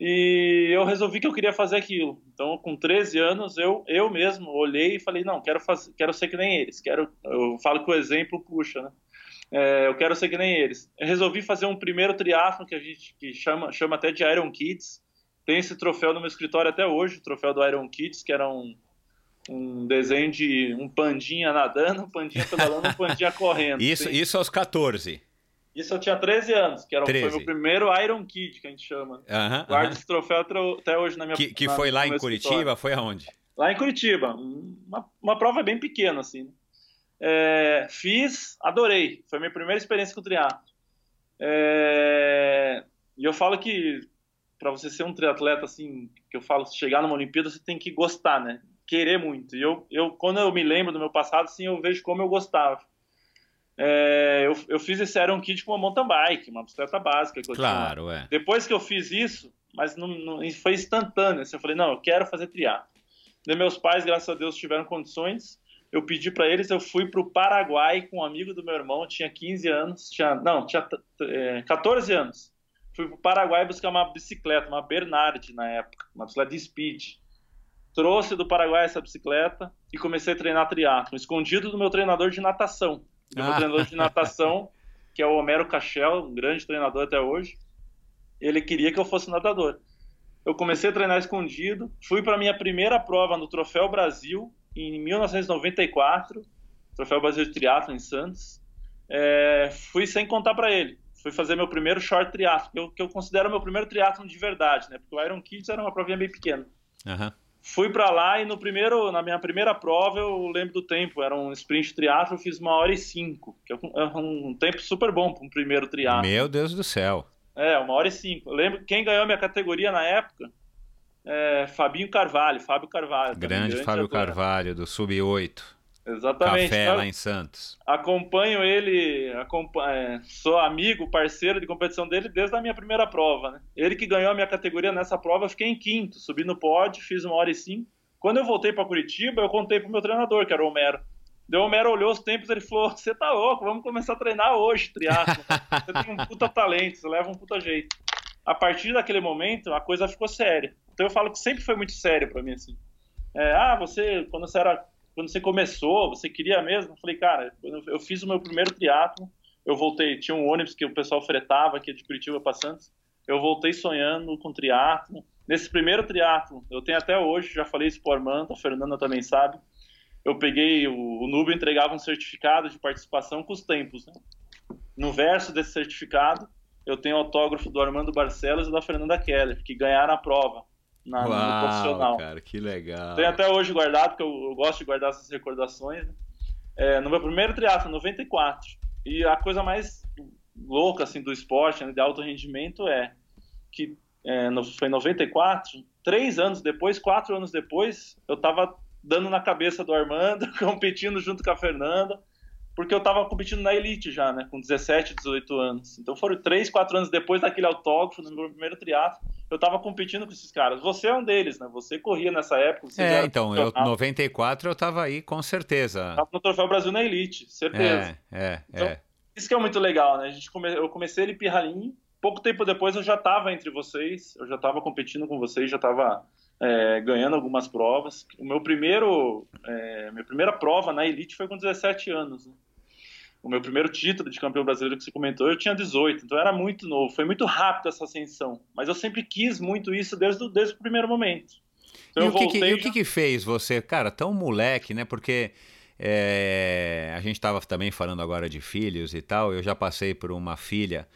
Speaker 1: E eu resolvi que eu queria fazer aquilo. Então, com 13 anos, eu, eu mesmo olhei e falei: não, quero, fazer, quero ser que nem eles. Quero, eu falo que o exemplo puxa, né? É, eu quero ser que nem eles. Eu resolvi fazer um primeiro triatlo que a gente que chama, chama até de Iron Kids, tem esse troféu no meu escritório até hoje, o troféu do Iron Kids, que era um, um desenho de um pandinha nadando, um pandinha pedalando, um pandinha correndo.
Speaker 2: Isso, isso aos 14.
Speaker 1: Isso eu tinha 13 anos, que era, 13. foi meu primeiro Iron Kid, que a gente chama.
Speaker 2: Uhum,
Speaker 1: Guardo uhum. esse troféu até hoje na minha
Speaker 2: Que, que
Speaker 1: na,
Speaker 2: foi lá em Curitiba? Escritório. Foi aonde?
Speaker 1: Lá em Curitiba. Uma, uma prova bem pequena, assim. É, fiz, adorei. Foi minha primeira experiência com o triatlo. É, e eu falo que para você ser um triatleta assim, que eu falo, chegar numa Olimpíada, você tem que gostar, né? Querer muito. E eu, eu quando eu me lembro do meu passado, assim, eu vejo como eu gostava. É, eu, eu fiz esse Iron Kit com uma mountain bike, uma bicicleta básica.
Speaker 2: claro,
Speaker 1: tinha.
Speaker 2: é.
Speaker 1: Depois que eu fiz isso, mas não, não, foi instantâneo. Assim, eu falei, não, eu quero fazer triatlo. Meus pais, graças a Deus, tiveram condições. Eu pedi para eles, eu fui para o Paraguai com um amigo do meu irmão, tinha 15 anos, tinha, não, tinha é, 14 anos fui para o Paraguai buscar uma bicicleta, uma Bernard na época, uma bicicleta de speed. Trouxe do Paraguai essa bicicleta e comecei a treinar triatlo, escondido do meu treinador de natação. Do meu ah. treinador de natação, que é o Homero Cachel, um grande treinador até hoje. Ele queria que eu fosse nadador. Eu comecei a treinar escondido, fui para minha primeira prova no Troféu Brasil em 1994, Troféu Brasil de Triatlo em Santos. É, fui sem contar para ele fui fazer meu primeiro short triatlo, que eu, que eu considero meu primeiro triatlo de verdade, né? Porque o Iron Kids era uma provinha bem pequena.
Speaker 2: Uhum.
Speaker 1: Fui para lá e no primeiro, na minha primeira prova eu lembro do tempo, era um sprint triatlo, eu fiz uma hora e cinco, que é um, um tempo super bom para um primeiro triatlo.
Speaker 2: Meu Deus do céu.
Speaker 1: É, uma hora e cinco. Eu lembro quem ganhou minha categoria na época, é Fabinho Carvalho, Fábio Carvalho.
Speaker 2: Grande, grande Fábio Carvalho, do Sub-8.
Speaker 1: Exatamente.
Speaker 2: Café lá em Santos.
Speaker 1: Acompanho ele, acompanho, é, sou amigo, parceiro de competição dele desde a minha primeira prova. Né? Ele que ganhou a minha categoria nessa prova, eu fiquei em quinto, subi no pódio, fiz uma hora e cinco. Quando eu voltei para Curitiba, eu contei pro meu treinador, que era o Homero. Deu o Homero olhou os tempos ele falou: Você tá louco, vamos começar a treinar hoje, triatlo. Você tem um puta talento, você leva um puta jeito. A partir daquele momento, a coisa ficou séria. Então eu falo que sempre foi muito sério para mim assim. É, ah, você, quando você era quando você começou, você queria mesmo? Eu falei, cara, eu fiz o meu primeiro triatlo, eu voltei, tinha um ônibus que o pessoal fretava aqui de Curitiba para Santos, eu voltei sonhando com triatlo. Nesse primeiro triatlo, eu tenho até hoje, já falei isso pro Armando, a Fernanda também sabe, eu peguei, o, o Nubio entregava um certificado de participação com os tempos, né? No verso desse certificado, eu tenho autógrafo do Armando Barcelos e da Fernanda Keller, que ganharam a prova na,
Speaker 2: Uau, no profissional. cara, que legal.
Speaker 1: Tenho até hoje guardado, porque eu, eu gosto de guardar essas recordações. Né? É, no meu primeiro triatlo, 94. E a coisa mais louca assim do esporte, né, de alto rendimento, é que é, no, foi em 94, três anos depois, quatro anos depois, eu estava dando na cabeça do Armando, competindo junto com a Fernanda porque eu estava competindo na elite já, né, com 17, 18 anos. Então foram 3, 4 anos depois daquele autógrafo, no meu primeiro triatlo, eu estava competindo com esses caras. Você é um deles, né? Você corria nessa época.
Speaker 2: é, então, eu 94 eu estava aí com certeza.
Speaker 1: Tava no Troféu Brasil na elite, certeza.
Speaker 2: É, é, então, é.
Speaker 1: Isso que é muito legal, né? A gente come... Eu comecei ele pirralinho, pouco tempo depois eu já estava entre vocês, eu já estava competindo com vocês, já estava é, ganhando algumas provas. O meu primeiro, é, minha primeira prova na elite foi com 17 anos. Né? O meu primeiro título de campeão brasileiro que você comentou, eu tinha 18, então era muito novo, foi muito rápido essa ascensão. Mas eu sempre quis muito isso desde, o, desde o primeiro momento.
Speaker 2: Então e o, que, que, e o que, que fez você, cara, tão moleque, né? Porque é, a gente estava também falando agora de filhos e tal, eu já passei por uma filha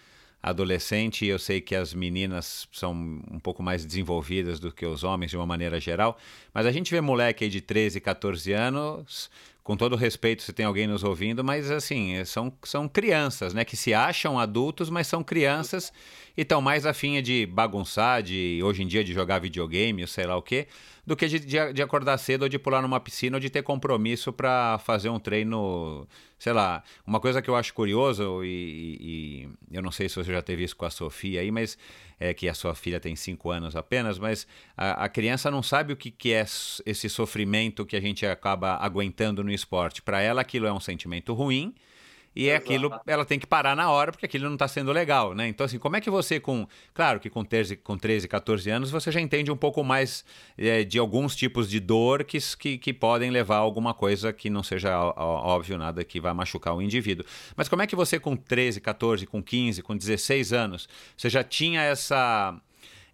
Speaker 2: adolescente, e eu sei que as meninas são um pouco mais desenvolvidas do que os homens de uma maneira geral, mas a gente vê moleque aí de 13, 14 anos com todo respeito se tem alguém nos ouvindo, mas assim, são, são crianças, né? Que se acham adultos, mas são crianças e estão mais afim de bagunçar, de hoje em dia de jogar videogame, ou sei lá o quê, do que de, de, acordar cedo ou de pular numa piscina ou de ter compromisso para fazer um treino, sei lá. Uma coisa que eu acho curioso, e, e, eu não sei se você já teve isso com a Sofia aí, mas é que a sua filha tem cinco anos apenas, mas a, a criança não sabe o que, que é esse sofrimento que a gente acaba aguentando no esporte. Para ela, aquilo é um sentimento ruim e é aquilo, ela tem que parar na hora porque aquilo não está sendo legal, né? Então, assim, como é que você com, claro que com 13, com 13 14 anos você já entende um pouco mais é, de alguns tipos de dor que, que, que, podem levar a alguma coisa que não seja óbvio, nada que vai machucar o indivíduo. Mas como é que você com 13, 14, com 15, com 16 anos, você já tinha essa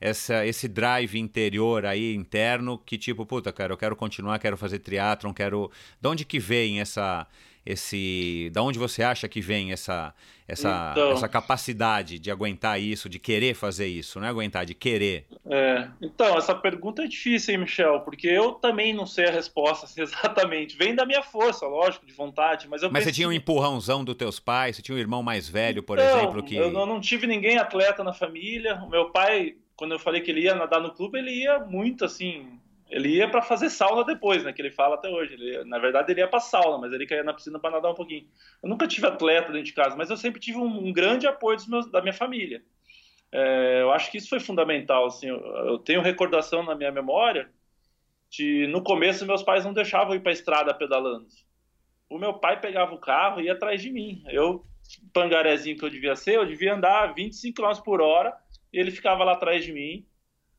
Speaker 2: essa, esse drive interior aí, interno, que tipo, puta, cara, eu quero continuar, quero fazer triatlon, quero... De onde que vem essa, esse, da onde você acha que vem essa essa, então, essa capacidade de aguentar isso, de querer fazer isso, não é aguentar, de querer?
Speaker 1: É, então, essa pergunta é difícil, hein, Michel, porque eu também não sei a resposta assim, exatamente. Vem da minha força, lógico, de vontade, mas eu
Speaker 2: Mas
Speaker 1: pensei...
Speaker 2: você tinha um empurrãozão dos teus pais, você tinha um irmão mais velho, por então, exemplo, que...
Speaker 1: eu não tive ninguém atleta na família, o meu pai, quando eu falei que ele ia nadar no clube, ele ia muito, assim, ele ia para fazer sauna depois, né? Que ele fala até hoje. Ele, na verdade, ele ia para sauna, mas ele caía na piscina para nadar um pouquinho. Eu nunca tive atleta dentro de casa, mas eu sempre tive um, um grande apoio meus, da minha família. É, eu acho que isso foi fundamental. Assim, eu, eu, tenho recordação na minha memória de no começo meus pais não deixavam ir para a estrada pedalando. O meu pai pegava o carro e ia atrás de mim. Eu, pangarezinho que eu devia ser, eu devia andar 25 km por hora e ele ficava lá atrás de mim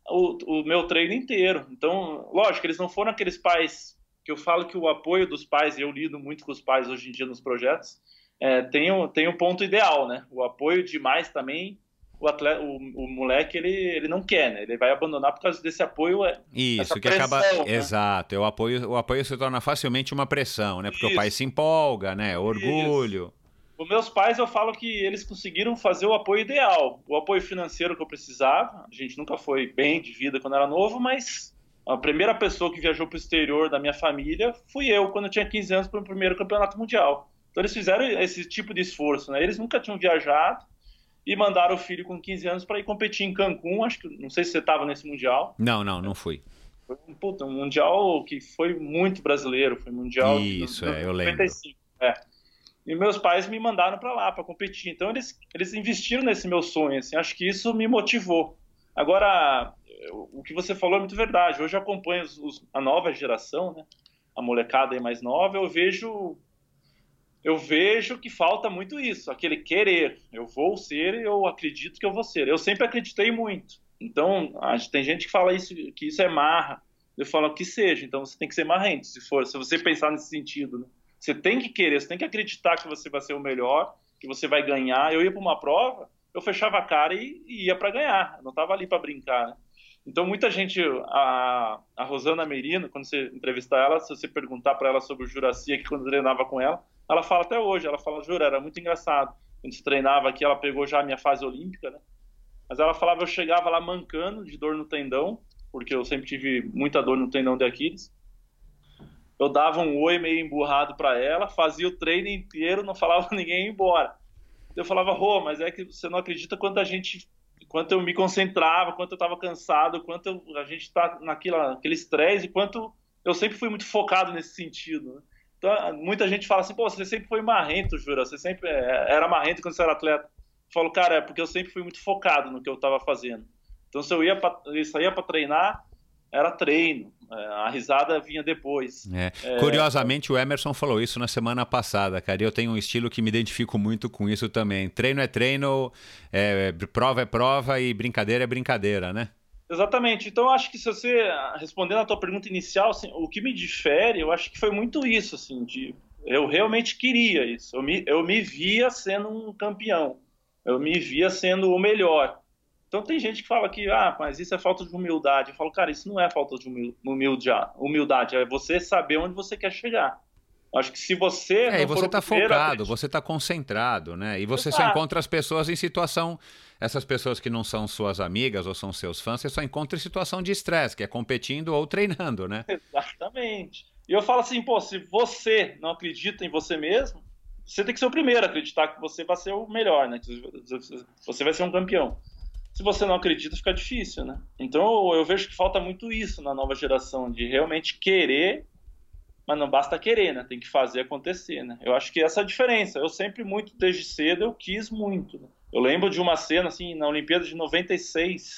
Speaker 1: o, o meu treino inteiro. Então, lógico, eles não foram aqueles pais que eu falo que o apoio dos pais, e eu lido muito com os pais hoje em dia nos projetos, é, tem, um, tem um ponto ideal, né? O apoio demais também, o, atleta, o, o moleque, ele, ele não quer, né? Ele vai abandonar por causa desse apoio. É,
Speaker 2: Isso, que pressão, acaba. Né? Exato, o apoio, o apoio se torna facilmente uma pressão, né? Porque Isso. o pai se empolga, né? Orgulho. Isso.
Speaker 1: Os meus pais, eu falo que eles conseguiram fazer o apoio ideal, o apoio financeiro que eu precisava. A gente nunca foi bem de vida quando era novo, mas a primeira pessoa que viajou para o exterior da minha família fui eu, quando eu tinha 15 anos, para o primeiro campeonato mundial. Então eles fizeram esse tipo de esforço, né? Eles nunca tinham viajado e mandaram o filho com 15 anos para ir competir em Cancún. Acho que não sei se você estava nesse mundial.
Speaker 2: Não, não, não fui.
Speaker 1: Foi um, puta, um mundial que foi muito brasileiro, foi mundial.
Speaker 2: Isso, de, é, eu 95.
Speaker 1: lembro. É. E meus pais me mandaram para lá para competir. Então eles, eles investiram nesse meu sonho. Assim, acho que isso me motivou. Agora, o que você falou é muito verdade. Hoje eu acompanho os, os, a nova geração, né? a molecada aí mais nova. Eu vejo eu vejo que falta muito isso, aquele querer. Eu vou ser, eu acredito que eu vou ser. Eu sempre acreditei muito. Então, tem gente que fala isso, que isso é marra. Eu falo que seja, então você tem que ser marrento, se for, se você pensar nesse sentido, né? Você tem que querer, você tem que acreditar que você vai ser o melhor, que você vai ganhar. Eu ia para uma prova, eu fechava a cara e, e ia para ganhar, eu não estava ali para brincar. Né? Então muita gente, a, a Rosana Merino, quando você entrevistar ela, se você perguntar para ela sobre o Juracia, que quando treinava com ela, ela fala até hoje, ela fala, Jura, era muito engraçado. Quando se treinava aqui, ela pegou já a minha fase olímpica, né? Mas ela falava, eu chegava lá mancando de dor no tendão, porque eu sempre tive muita dor no tendão de Aquiles. Eu dava um oi meio emburrado para ela, fazia o treino inteiro, não falava ninguém ir embora. Eu falava, Rô, mas é que você não acredita quanto a gente, quanto eu me concentrava, quanto eu estava cansado, quanto eu, a gente está naquele estresse, e quanto eu sempre fui muito focado nesse sentido. Né? Então, muita gente fala assim, pô, você sempre foi marrento, Jura, você sempre é, era marrento quando você era atleta. Eu falo, cara, é porque eu sempre fui muito focado no que eu estava fazendo. Então, se eu ia pra, eu saía para treinar, era treino. A risada vinha depois.
Speaker 2: É. É... Curiosamente, o Emerson falou isso na semana passada, cara. Eu tenho um estilo que me identifico muito com isso também. Treino é treino, é, prova é prova e brincadeira é brincadeira, né?
Speaker 1: Exatamente. Então, eu acho que se você respondendo a tua pergunta inicial, assim, o que me difere, eu acho que foi muito isso, assim, de eu realmente queria isso. Eu me, eu me via sendo um campeão. Eu me via sendo o melhor. Então tem gente que fala que, ah, mas isso é falta de humildade. Eu falo, cara, isso não é falta de humildade, é você saber onde você quer chegar. Acho que se você.
Speaker 2: É, e você está focado, você está concentrado, né? E você Exato. só encontra as pessoas em situação. Essas pessoas que não são suas amigas ou são seus fãs, você só encontra em situação de estresse, que é competindo ou treinando, né?
Speaker 1: Exatamente. E eu falo assim, pô, se você não acredita em você mesmo, você tem que ser o primeiro a acreditar que você vai ser o melhor, né? Que você vai ser um campeão. Se você não acredita, fica difícil, né? Então eu vejo que falta muito isso na nova geração, de realmente querer mas não basta querer, né? Tem que fazer acontecer, né? Eu acho que essa é a diferença. Eu sempre muito desde cedo eu quis muito. Né? Eu lembro de uma cena assim na Olimpíada de 96.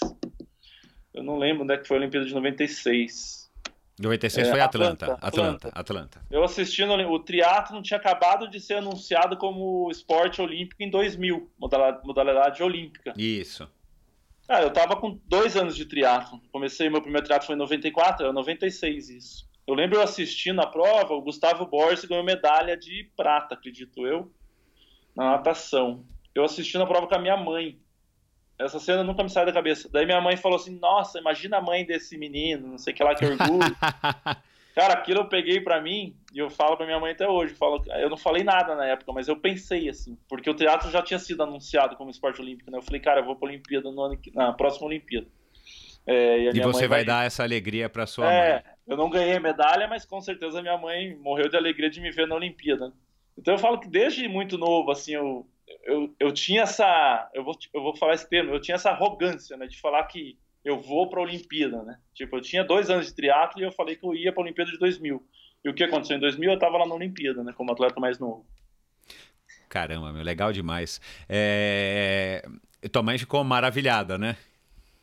Speaker 1: Eu não lembro onde é que foi a Olimpíada de 96.
Speaker 2: 96 é, foi Atlanta, Atlanta, Atlanta, Atlanta.
Speaker 1: Eu assistindo o triatlo tinha acabado de ser anunciado como esporte olímpico em 2000, modalidade, modalidade olímpica.
Speaker 2: Isso.
Speaker 1: Ah, eu tava com dois anos de triatlo. Comecei meu primeiro triatlo foi em 94, era 96 isso. Eu lembro eu assistindo a prova, o Gustavo Borges ganhou medalha de prata, acredito eu, na natação. Eu assistindo a prova com a minha mãe. Essa cena nunca me sai da cabeça. Daí minha mãe falou assim: Nossa, imagina a mãe desse menino, não sei o que lá, que orgulho. Cara, aquilo eu peguei para mim e eu falo pra minha mãe até hoje. Eu, falo, eu não falei nada na época, mas eu pensei assim, porque o teatro já tinha sido anunciado como esporte olímpico, né? Eu falei, cara, eu vou pra Olimpíada no ano, na próxima Olimpíada.
Speaker 2: É, e, e você vai, vai, dar essa alegria para sua é, mãe.
Speaker 1: Eu não ganhei medalha, mas com certeza minha mãe morreu de alegria de me ver na Olimpíada. Então eu falo que desde muito novo, assim, eu, eu, eu tinha essa. Eu vou, eu vou falar esse termo, eu tinha essa arrogância, né, de falar que eu vou para a Olimpíada, né? Tipo, eu tinha dois anos de triatlo e eu falei que eu ia para a Olimpíada de 2000. E o que aconteceu em 2000? Eu estava lá na Olimpíada, né, como atleta mais novo.
Speaker 2: Caramba, meu, legal demais. É... Tua mãe ficou maravilhada, né?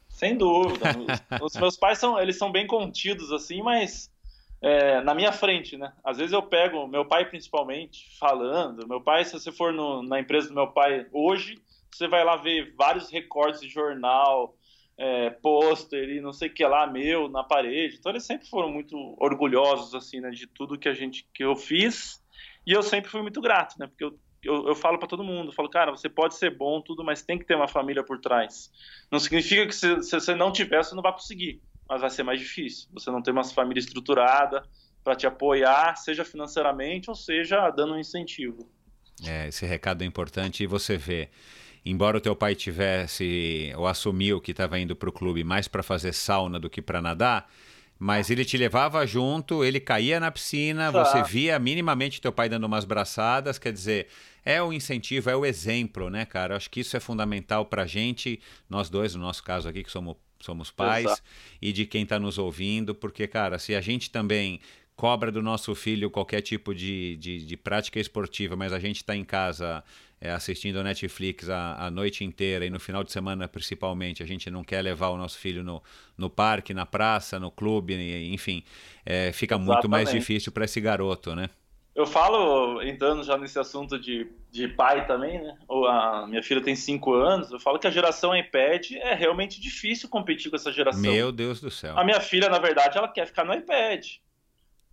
Speaker 1: Sem dúvida. Os, meus pais são, eles são bem contidos assim, mas é, na minha frente, né? Às vezes eu pego meu pai principalmente falando. Meu pai, se você for no, na empresa do meu pai hoje, você vai lá ver vários recortes de jornal, é, pôster e não sei o que lá meu na parede. Então eles sempre foram muito orgulhosos assim, né, de tudo que a gente que eu fiz. E eu sempre fui muito grato, né? Porque eu eu, eu falo para todo mundo, falo, cara, você pode ser bom, tudo, mas tem que ter uma família por trás. Não significa que se, se você não tiver, você não vai conseguir, mas vai ser mais difícil. Você não tem uma família estruturada para te apoiar, seja financeiramente ou seja dando um incentivo.
Speaker 2: É, esse recado é importante e você vê embora o teu pai tivesse ou assumiu que estava indo para o clube mais para fazer sauna do que para nadar, mas ele te levava junto, ele caía na piscina, tá. você via minimamente teu pai dando umas braçadas, quer dizer, é o incentivo, é o exemplo, né, cara? Eu acho que isso é fundamental pra gente, nós dois, no nosso caso aqui, que somos, somos pais, Exato. e de quem está nos ouvindo, porque, cara, se a gente também cobra do nosso filho qualquer tipo de, de, de prática esportiva, mas a gente está em casa é, assistindo Netflix a, a, noite inteira e no final de semana principalmente a gente não quer levar o nosso filho no, no parque, na praça, no clube, enfim, é, fica Exatamente. muito mais difícil para esse garoto, né?
Speaker 1: eu falo, entrando já nesse assunto de, de pai também, né? A minha filha tem 5 anos, eu falo que a geração iPad é realmente difícil competir com essa geração.
Speaker 2: Meu Deus do céu.
Speaker 1: A minha filha, na verdade, ela quer ficar no iPad.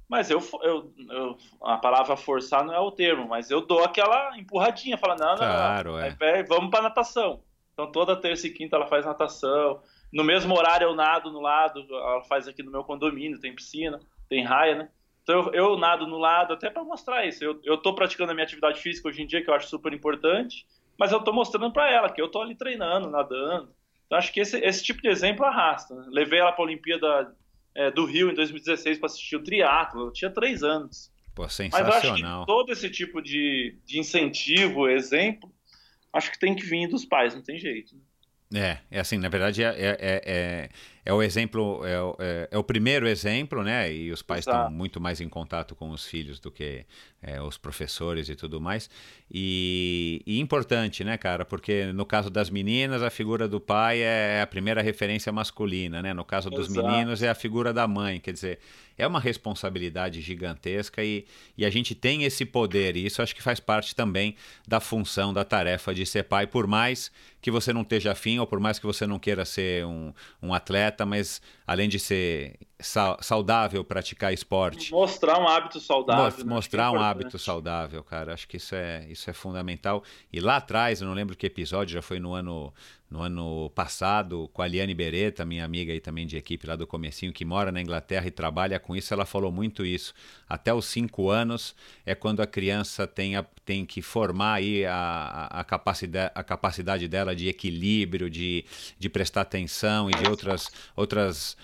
Speaker 1: Mas eu, eu, eu, a palavra forçar não é o termo, mas eu dou aquela empurradinha, fala, não, não,
Speaker 2: claro,
Speaker 1: não,
Speaker 2: é.
Speaker 1: iPad, vamos para natação. Então toda terça e quinta ela faz natação. No mesmo horário eu nado no lado, ela faz aqui no meu condomínio, tem piscina, tem raia, né? Então eu, eu nado no lado até para mostrar isso. Eu, eu tô praticando a minha atividade física hoje em dia, que eu acho super importante, mas eu tô mostrando para ela que eu tô ali treinando, nadando. Então acho que esse, esse tipo de exemplo arrasta. Né? Levei ela para a Olimpíada é, do Rio em 2016 para assistir o triatlo. Eu tinha três anos.
Speaker 2: Pô, sensacional.
Speaker 1: Mas acho que todo esse tipo de, de incentivo, exemplo, acho que tem que vir dos pais, não tem jeito. Né?
Speaker 2: É, é assim, na verdade é, é, é, é o exemplo, é, é, é, o primeiro exemplo, né? E os pais estão muito mais em contato com os filhos do que é, os professores e tudo mais. E, e, importante, né, cara? Porque no caso das meninas, a figura do pai é a primeira referência masculina, né? No caso dos Exato. meninos, é a figura da mãe. Quer dizer, é uma responsabilidade gigantesca e, e a gente tem esse poder. E isso acho que faz parte também da função, da tarefa de ser pai, por mais que você não esteja afim ou por mais que você não queira ser um, um atleta, mas além de ser saudável praticar esporte.
Speaker 1: Mostrar um hábito saudável.
Speaker 2: Né? Mostrar um hábito saudável, cara. Acho que isso é, isso é fundamental. E lá atrás, eu não lembro que episódio, já foi no ano, no ano passado, com a Liane Beretta, minha amiga aí também de equipe lá do comecinho, que mora na Inglaterra e trabalha com isso, ela falou muito isso. Até os cinco anos é quando a criança tem, a, tem que formar aí a, a, capacidade, a capacidade dela de equilíbrio, de, de prestar atenção e de outras, outras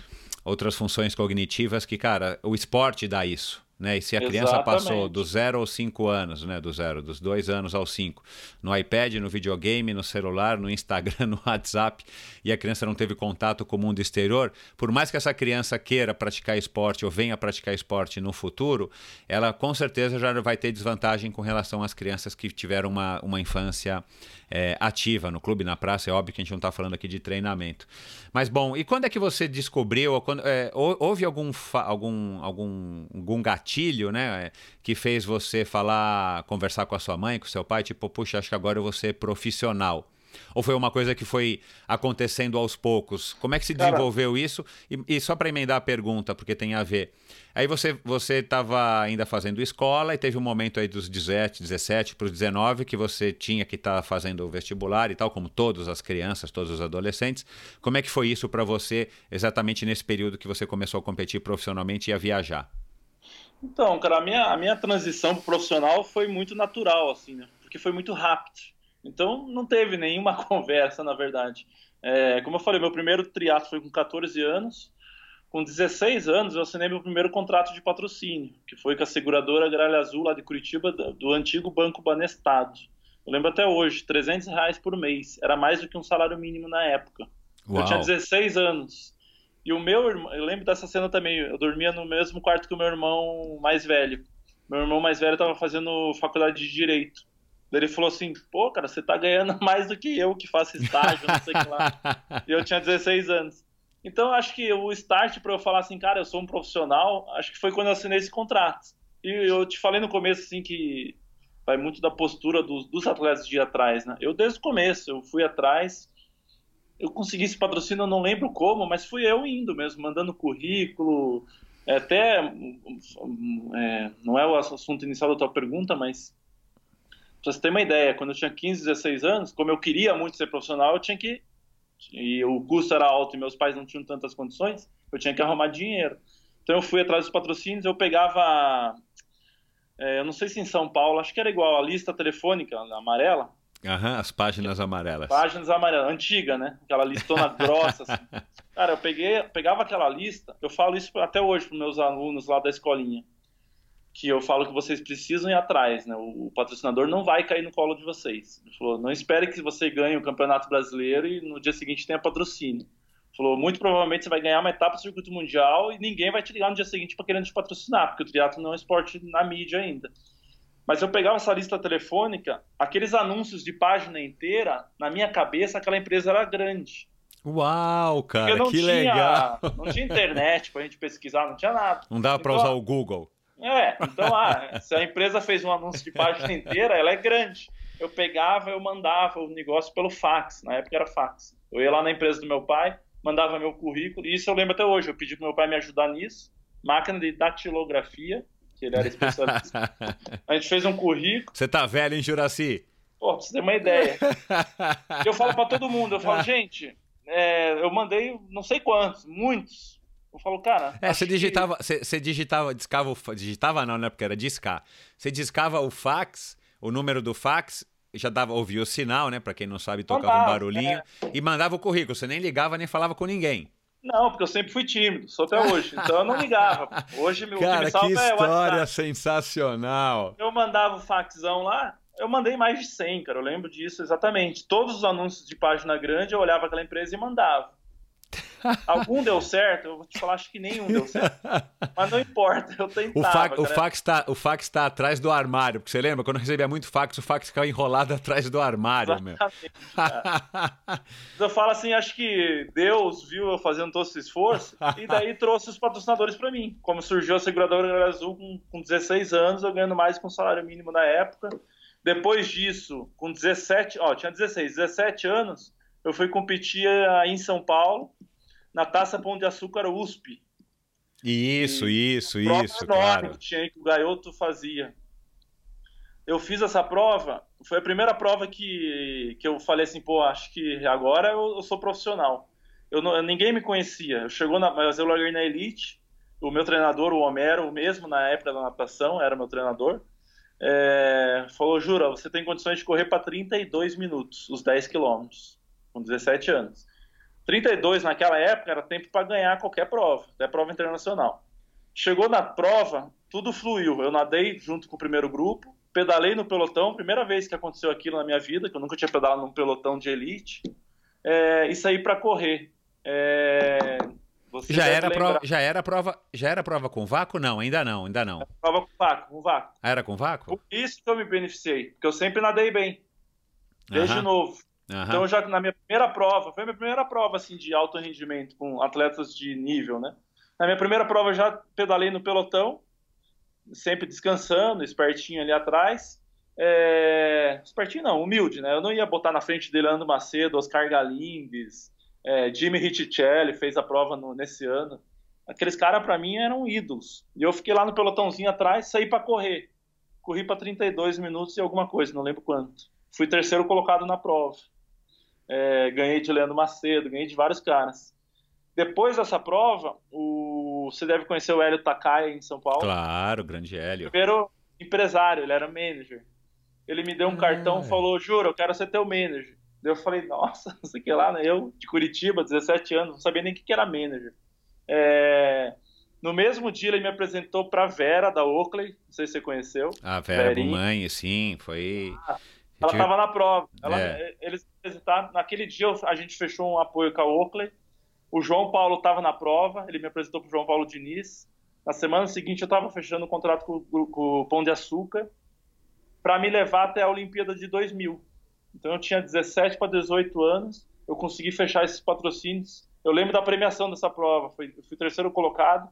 Speaker 2: outras funções cognitivas que, cara, o esporte dá isso. Né? E se a criança Exatamente. passou do zero aos cinco anos, né? do zero, dos dois anos aos cinco, no iPad, no videogame, no celular, no Instagram, no WhatsApp, e a criança não teve contato com o mundo exterior, por mais que essa criança queira praticar esporte ou venha praticar esporte no futuro, ela com certeza já vai ter desvantagem com relação às crianças que tiveram uma, uma infância é, ativa no clube, na praça. É óbvio que a gente não está falando aqui de treinamento. Mas bom, e quando é que você descobriu, quando, é, houve algum, algum, algum, algum gatilho, né, que fez você falar, conversar com a sua mãe, com seu pai, tipo, puxa, acho que agora eu vou ser profissional? Ou foi uma coisa que foi acontecendo aos poucos? Como é que se desenvolveu Cara, isso? E, e só para emendar a pergunta, porque tem a ver. Aí você você estava ainda fazendo escola e teve um momento aí dos 17, 17 para os 19 que você tinha que estar tá fazendo o vestibular e tal, como todas as crianças, todos os adolescentes. Como é que foi isso para você exatamente nesse período que você começou a competir profissionalmente e a viajar?
Speaker 1: Então, cara, a minha, a minha transição profissional foi muito natural, assim, né? Porque foi muito rápido. Então não teve nenhuma conversa, na verdade. É, como eu falei, meu primeiro triatlo foi com 14 anos. Com 16 anos, eu assinei meu primeiro contrato de patrocínio, que foi com a seguradora Gralha Azul, lá de Curitiba, do antigo Banco Banestado. Eu lembro até hoje, 300 reais por mês. Era mais do que um salário mínimo na época. Uau. Eu tinha 16 anos. E o meu irmão, eu lembro dessa cena também, eu dormia no mesmo quarto que o meu irmão mais velho. Meu irmão mais velho estava fazendo faculdade de Direito. Ele falou assim, pô, cara, você tá ganhando mais do que eu que faço estágio, não sei o que lá. E eu tinha 16 anos. Então, acho que o start para eu falar assim, cara, eu sou um profissional, acho que foi quando eu assinei esse contrato. E eu te falei no começo, assim, que vai muito da postura dos, dos atletas de ir atrás, né? Eu, desde o começo, eu fui atrás, eu consegui esse patrocínio, eu não lembro como, mas fui eu indo mesmo, mandando currículo, é, até, é, não é o assunto inicial da tua pergunta, mas Pra você ter uma ideia, quando eu tinha 15, 16 anos, como eu queria muito ser profissional, eu tinha que. E o custo era alto e meus pais não tinham tantas condições, eu tinha que arrumar dinheiro. Então eu fui atrás dos patrocínios, eu pegava. É, eu não sei se em São Paulo, acho que era igual a lista telefônica amarela.
Speaker 2: Aham, as páginas amarelas.
Speaker 1: Páginas amarelas, antiga, né? Aquela listona grossa. Assim. Cara, eu peguei, pegava aquela lista, eu falo isso até hoje para meus alunos lá da escolinha que eu falo que vocês precisam ir atrás, né? O, patrocinador não vai cair no colo de vocês. Ele falou, não espere que você ganhe o Campeonato Brasileiro e no dia seguinte tenha patrocínio. Ele falou, muito provavelmente você vai ganhar uma etapa do circuito mundial e ninguém vai te ligar no dia seguinte para querendo te patrocinar, porque o triatlo não é um esporte na mídia ainda. Mas eu pegava essa lista telefônica, aqueles anúncios de página inteira, na minha cabeça aquela empresa era grande.
Speaker 2: Uau, cara, que
Speaker 1: tinha,
Speaker 2: legal!
Speaker 1: Não tinha internet pra gente pesquisar, não tinha nada.
Speaker 2: Não dava para usar o Google.
Speaker 1: É, então, ah, se a empresa fez um anúncio de página inteira, ela é grande. Eu pegava, eu mandava o negócio pelo fax, na época era fax. Eu ia lá na empresa do meu pai, mandava meu currículo, e isso eu lembro até hoje. Eu pedi pro meu pai me ajudar nisso, máquina de datilografia, que ele era especialista. a gente fez um currículo.
Speaker 2: Você tá velho, hein, Juraci?
Speaker 1: Pô, pra você ter uma ideia. eu falo para todo mundo, eu falo, gente, é, eu mandei não sei quantos, muitos. Eu falo, cara.
Speaker 2: É, você digitava, que... você, você digitava, discava, digitava não, né? Porque era discar. Você discava o fax, o número do fax, já dava, ouvia o sinal, né? Para quem não sabe, tocava mandava, um barulhinho é. e mandava o currículo. Você nem ligava nem falava com ninguém.
Speaker 1: Não, porque eu sempre fui tímido, sou até hoje. Então eu não ligava. Hoje meu
Speaker 2: Cara, que, que história é sensacional.
Speaker 1: Eu mandava o faxão lá, eu mandei mais de 100, cara. Eu lembro disso exatamente. Todos os anúncios de página grande eu olhava aquela empresa e mandava. Algum deu certo, eu vou te falar, acho que nenhum deu certo. Mas não importa, eu tentava.
Speaker 2: O, fax, o fax, está o fax tá atrás do armário, porque você lembra? Quando eu recebia muito fax, o fax ficava enrolado atrás do armário, Exatamente,
Speaker 1: meu. eu falo assim, acho que Deus viu eu fazendo todo esse esforço e daí trouxe os patrocinadores para mim. Como surgiu a seguradora Azul com, com 16 anos, eu ganhando mais com o salário mínimo na época. Depois disso, com 17, ó, tinha 16, 17 anos, eu fui competir em São Paulo, na Taça Pão de Açúcar USP.
Speaker 2: Isso, e isso, isso, claro.
Speaker 1: Que tinha que o Gaioto fazia. Eu fiz essa prova, foi a primeira prova que, que eu falei assim, pô, acho que agora eu, eu sou profissional. Eu não, ninguém me conhecia. Eu chegou na, mas eu larguei na elite. O meu treinador, o Homero, mesmo na época da natação, era meu treinador é, falou: Jura, você tem condições de correr para 32 minutos, os 10 quilômetros, com 17 anos. 32 naquela época era tempo para ganhar qualquer prova, até prova internacional. Chegou na prova, tudo fluiu. Eu nadei junto com o primeiro grupo, pedalei no pelotão, primeira vez que aconteceu aquilo na minha vida, que eu nunca tinha pedalado num pelotão de elite, é, e saí para correr. É,
Speaker 2: já era, prova, já era prova, já era prova com vácuo? Não, ainda não, ainda não. Era
Speaker 1: prova com vácuo, com vácuo.
Speaker 2: Ah, era com vácuo?
Speaker 1: Por isso que eu me beneficiei, porque eu sempre nadei bem, desde uh -huh. novo. Uh -huh. Então já na minha primeira prova, foi a minha primeira prova assim de alto rendimento com atletas de nível, né? Na minha primeira prova já pedalei no pelotão, sempre descansando, espertinho ali atrás. É... Espertinho não, humilde, né? Eu não ia botar na frente dele Ando Macedo, Oscar Galindes, é, Jimmy Riccicelli fez a prova no, nesse ano. Aqueles caras, para mim, eram ídolos. E eu fiquei lá no pelotãozinho atrás, saí para correr. Corri para 32 minutos e alguma coisa, não lembro quanto. Fui terceiro colocado na prova. É, ganhei de Leandro Macedo, ganhei de vários caras. Depois dessa prova, o... você deve conhecer o Hélio Takai em São Paulo.
Speaker 2: Claro, grande Hélio.
Speaker 1: Primeiro empresário, ele era manager. Ele me deu um ah. cartão e falou: Juro, eu quero ser teu manager. Eu falei, nossa, não sei o que lá, né? Eu, de Curitiba, 17 anos, não sabia nem o que era manager. É... No mesmo dia, ele me apresentou para Vera, da Oakley, não sei se você conheceu.
Speaker 2: A Vera mãe, sim, foi...
Speaker 1: Ah, ela estava na prova. Ela, é. Eles apresentaram, naquele dia a gente fechou um apoio com a Oakley, o João Paulo estava na prova, ele me apresentou para o João Paulo Diniz. Na semana seguinte, eu estava fechando um contrato com, com o Pão de Açúcar para me levar até a Olimpíada de 2000. Então eu tinha 17 para 18 anos, eu consegui fechar esses patrocínios. Eu lembro da premiação dessa prova, foi, eu fui terceiro colocado,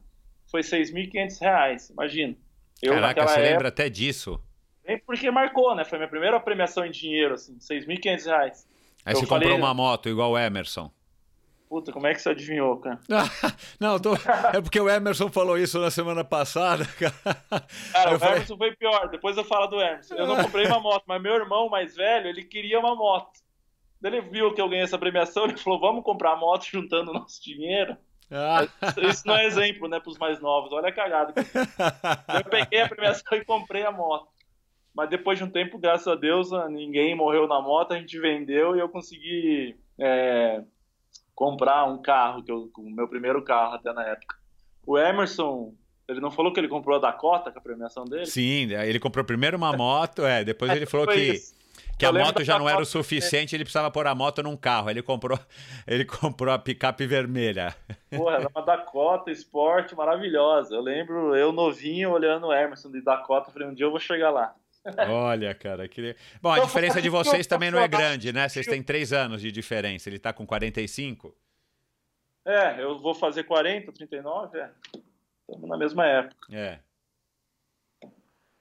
Speaker 1: foi 6.500 reais, imagina. Eu,
Speaker 2: Caraca, você época, lembra até disso?
Speaker 1: Porque marcou, né? Foi minha primeira premiação em dinheiro, assim, 6.500 reais.
Speaker 2: Aí eu você falei, comprou uma moto igual o Emerson.
Speaker 1: Puta, como é que você adivinhou, cara?
Speaker 2: não, tô... é porque o Emerson falou isso na semana passada, cara.
Speaker 1: Cara, eu o falei... Emerson foi pior, depois eu falo do Emerson. Eu não comprei uma moto, mas meu irmão mais velho, ele queria uma moto. Ele viu que eu ganhei essa premiação, ele falou, vamos comprar a moto juntando o nosso dinheiro. Ah. Isso não é exemplo, né, para os mais novos. Olha a cagada. Eu peguei a premiação e comprei a moto. Mas depois de um tempo, graças a Deus, ninguém morreu na moto, a gente vendeu e eu consegui... É comprar um carro, que eu, o meu primeiro carro até na época. O Emerson, ele não falou que ele comprou a Dakota, com a premiação dele?
Speaker 2: Sim, ele comprou primeiro uma moto, é, depois ele falou que, que a moto já não era o suficiente, ele precisava pôr a moto num carro. Ele comprou, ele comprou a picape vermelha.
Speaker 1: Porra, era uma Dakota Sport maravilhosa. Eu lembro eu novinho olhando o Emerson de Dakota, falei, um dia eu vou chegar lá.
Speaker 2: Olha, cara, que... Bom, a então, diferença de vocês também não é grande, né? Vocês têm três anos de diferença. Ele tá com 45?
Speaker 1: É, eu vou fazer 40, 39, é. Estamos na mesma época.
Speaker 2: É.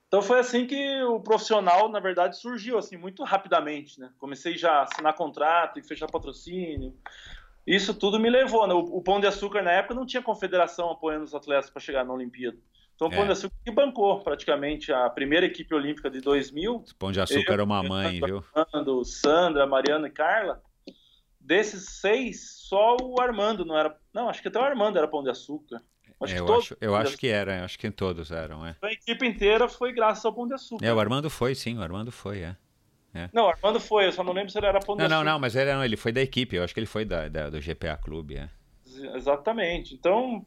Speaker 1: Então foi assim que o profissional, na verdade, surgiu assim muito rapidamente, né? Comecei já a assinar contrato e fechar patrocínio. Isso tudo me levou, né? O, Pão de Açúcar na época não tinha confederação apoiando os atletas para chegar na Olimpíada. Então o Pão é. de Açúcar que bancou praticamente a primeira equipe olímpica de 2000. O
Speaker 2: Pão de Açúcar era uma mãe, viu?
Speaker 1: Armando, Sandra, Mariana e Carla. Desses seis, só o Armando não era. Não, acho que até o Armando era Pão de Açúcar.
Speaker 2: Acho eu, acho, eu acho que era, acho que todos eram, é.
Speaker 1: A equipe inteira foi graças ao Pão de Açúcar.
Speaker 2: É, o Armando foi, sim, o Armando foi, é.
Speaker 1: é. Não, o Armando foi, eu só não lembro se ele era Pão de
Speaker 2: não,
Speaker 1: Açúcar.
Speaker 2: Não, não, mas ele, não, ele foi da equipe, eu acho que ele foi da, da, do GPA Clube, é.
Speaker 1: Exatamente. Então,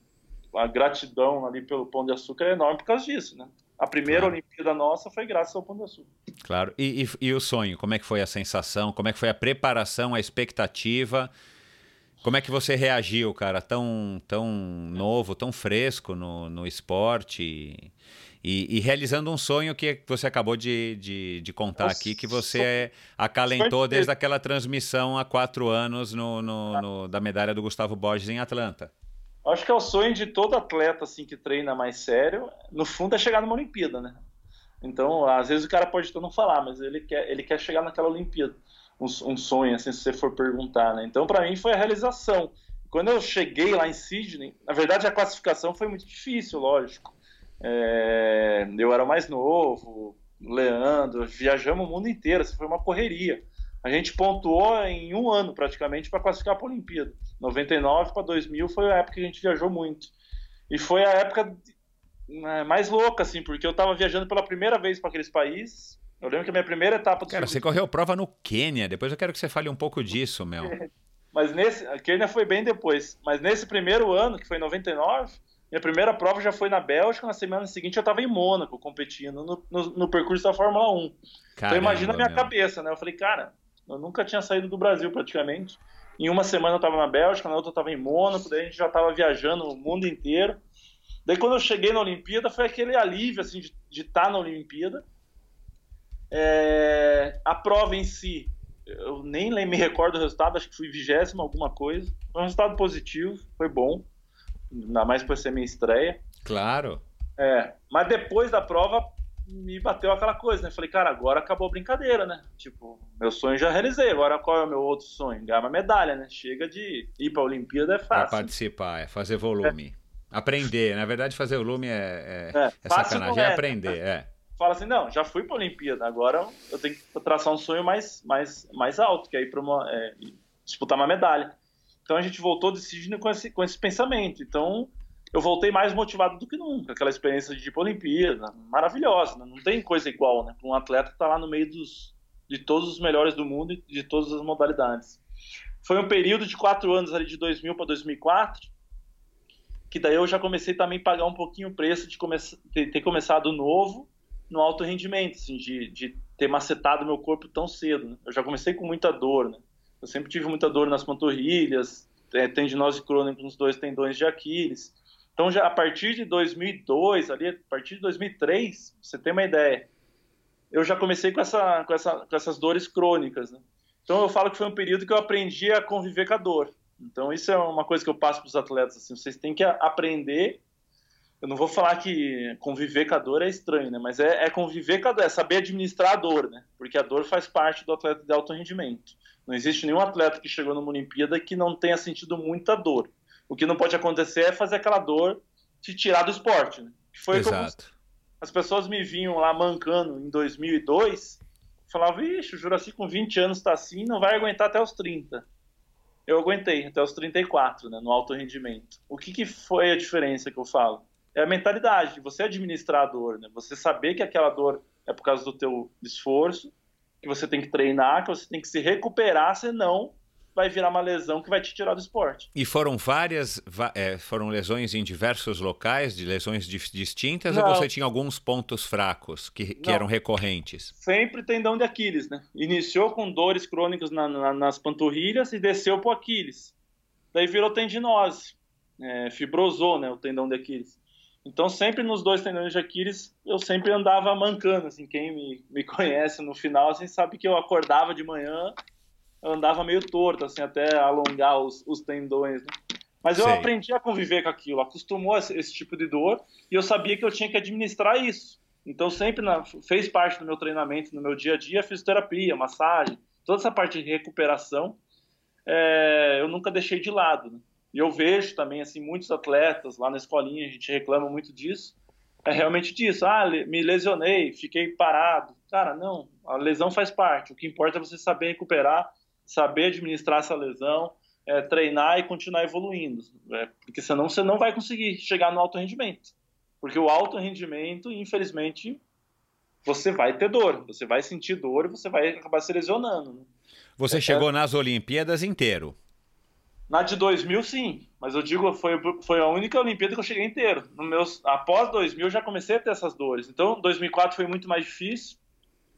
Speaker 1: a gratidão ali pelo Pão de Açúcar é enorme por causa disso, né? A primeira claro. Olimpíada nossa foi graças ao Pão de Açúcar.
Speaker 2: Claro. E, e, e o sonho? Como é que foi a sensação? Como é que foi a preparação, a expectativa? Como é que você reagiu, cara, tão, tão novo, tão fresco no, no esporte e, e realizando um sonho que você acabou de, de, de contar Nossa, aqui, que você acalentou desde aquela transmissão há quatro anos no, no, no, da medalha do Gustavo Borges em Atlanta?
Speaker 1: Acho que é o sonho de todo atleta assim que treina mais sério, no fundo é chegar numa Olimpíada, né? Então, às vezes o cara pode até não falar, mas ele quer, ele quer chegar naquela Olimpíada um, um sonho, assim, se você for perguntar, né? Então, para mim, foi a realização. Quando eu cheguei lá em Sydney, na verdade, a classificação foi muito difícil, lógico. É, eu era mais novo, Leandro, viajamos o mundo inteiro, assim, foi uma correria. A gente pontuou em um ano praticamente para classificar para a Olimpíada. 99 para 2000 foi a época que a gente viajou muito. E foi a época né, mais louca, assim, porque eu estava viajando pela primeira vez para aqueles países, eu lembro que a minha primeira etapa do
Speaker 2: Cara, você correu prova no Quênia. Depois eu quero que você fale um pouco disso, Mel.
Speaker 1: mas nesse. A Quênia foi bem depois. Mas nesse primeiro ano, que foi em 99, minha primeira prova já foi na Bélgica. Na semana seguinte eu estava em Mônaco competindo no, no, no, percurso da Fórmula 1. Caramba, então imagina a minha meu. cabeça, né? Eu falei, cara, eu nunca tinha saído do Brasil praticamente. Em uma semana eu estava na Bélgica, na outra eu estava em Mônaco, daí a gente já estava viajando o mundo inteiro. Daí quando eu cheguei na Olimpíada foi aquele alívio assim de estar tá na Olimpíada é, a prova em si, eu nem me recordo do resultado, acho que fui vigésimo alguma coisa. Foi um resultado positivo, foi bom. Ainda mais por ser minha estreia.
Speaker 2: Claro.
Speaker 1: É, mas depois da prova me bateu aquela coisa, né? Falei, cara, agora acabou a brincadeira, né? Tipo, meu sonho já realizei, agora qual é o meu outro sonho? Ganhar uma medalha, né? Chega de ir pra Olimpíada é fácil.
Speaker 2: Pra participar, é fazer volume. É. Aprender, na verdade fazer volume é, é, é, é sacanagem, é aprender, é
Speaker 1: fala assim, não, já fui para a Olimpíada, agora eu tenho que traçar um sonho mais, mais, mais alto, que é ir para uma é, disputar uma medalha. Então a gente voltou decidindo com esse, com esse pensamento. Então eu voltei mais motivado do que nunca. Aquela experiência de a Olimpíada, maravilhosa. Né? Não tem coisa igual, né? Um atleta que está lá no meio dos, de todos os melhores do mundo e de todas as modalidades. Foi um período de quatro anos ali de 2000 para 2004 que daí eu já comecei também a pagar um pouquinho o preço de ter, ter começado novo no alto rendimento, assim, de, de ter macetado meu corpo tão cedo. Né? Eu já comecei com muita dor, né? Eu sempre tive muita dor nas panturrilhas, é, tendinose crônica nos dois tendões de Aquiles. Então, já a partir de 2002, ali, a partir de 2003, você tem uma ideia, eu já comecei com, essa, com, essa, com essas dores crônicas, né? Então, eu falo que foi um período que eu aprendi a conviver com a dor. Então, isso é uma coisa que eu passo para os atletas, assim, vocês têm que aprender eu não vou falar que conviver com a dor é estranho, né? Mas é, é, conviver com a dor, é saber administrar a dor, né? Porque a dor faz parte do atleta de alto rendimento. Não existe nenhum atleta que chegou numa Olimpíada que não tenha sentido muita dor. O que não pode acontecer é fazer aquela dor te tirar do esporte, né? Que foi
Speaker 2: Exato.
Speaker 1: Como as pessoas me vinham lá mancando em 2002, falavam, ixi, o Juraci com 20 anos está assim, não vai aguentar até os 30. Eu aguentei até os 34, né, no alto rendimento. O que, que foi a diferença que eu falo? é a mentalidade, você administrar a dor, né? Você saber que aquela dor é por causa do teu esforço, que você tem que treinar, que você tem que se recuperar, senão vai virar uma lesão que vai te tirar do esporte.
Speaker 2: E foram várias, é, foram lesões em diversos locais, de lesões distintas, Não. ou você tinha alguns pontos fracos que, que eram recorrentes?
Speaker 1: Sempre tendão de Aquiles, né? Iniciou com dores crônicas na, na, nas panturrilhas e desceu para o Aquiles. Daí virou tendinose, é, fibrosou, né, o tendão de Aquiles. Então, sempre nos dois tendões de Aquiles, eu sempre andava mancando, assim, quem me, me conhece no final, assim, sabe que eu acordava de manhã, andava meio torto, assim, até alongar os, os tendões, né? Mas eu Sei. aprendi a conviver com aquilo, acostumou esse, esse, tipo de dor, e eu sabia que eu tinha que administrar isso. Então sempre na, fez parte do meu treinamento, no meu dia a dia, fisioterapia, massagem, toda essa parte de recuperação, é, eu nunca deixei de lado. Né? E eu vejo também assim muitos atletas lá na escolinha, a gente reclama muito disso. É realmente disso. Ah, me lesionei, fiquei parado. Cara, não. A lesão faz parte. O que importa é você saber recuperar, saber administrar essa lesão, é, treinar e continuar evoluindo. É, porque senão você não vai conseguir chegar no alto rendimento. Porque o alto rendimento, infelizmente, você vai ter dor. Você vai sentir dor e você vai acabar se lesionando. Né?
Speaker 2: Você é, chegou nas Olimpíadas inteiro?
Speaker 1: Na de 2000, sim. Mas eu digo, foi, foi a única Olimpíada que eu cheguei inteiro. No meus, após 2000, eu já comecei a ter essas dores. Então, 2004 foi muito mais difícil.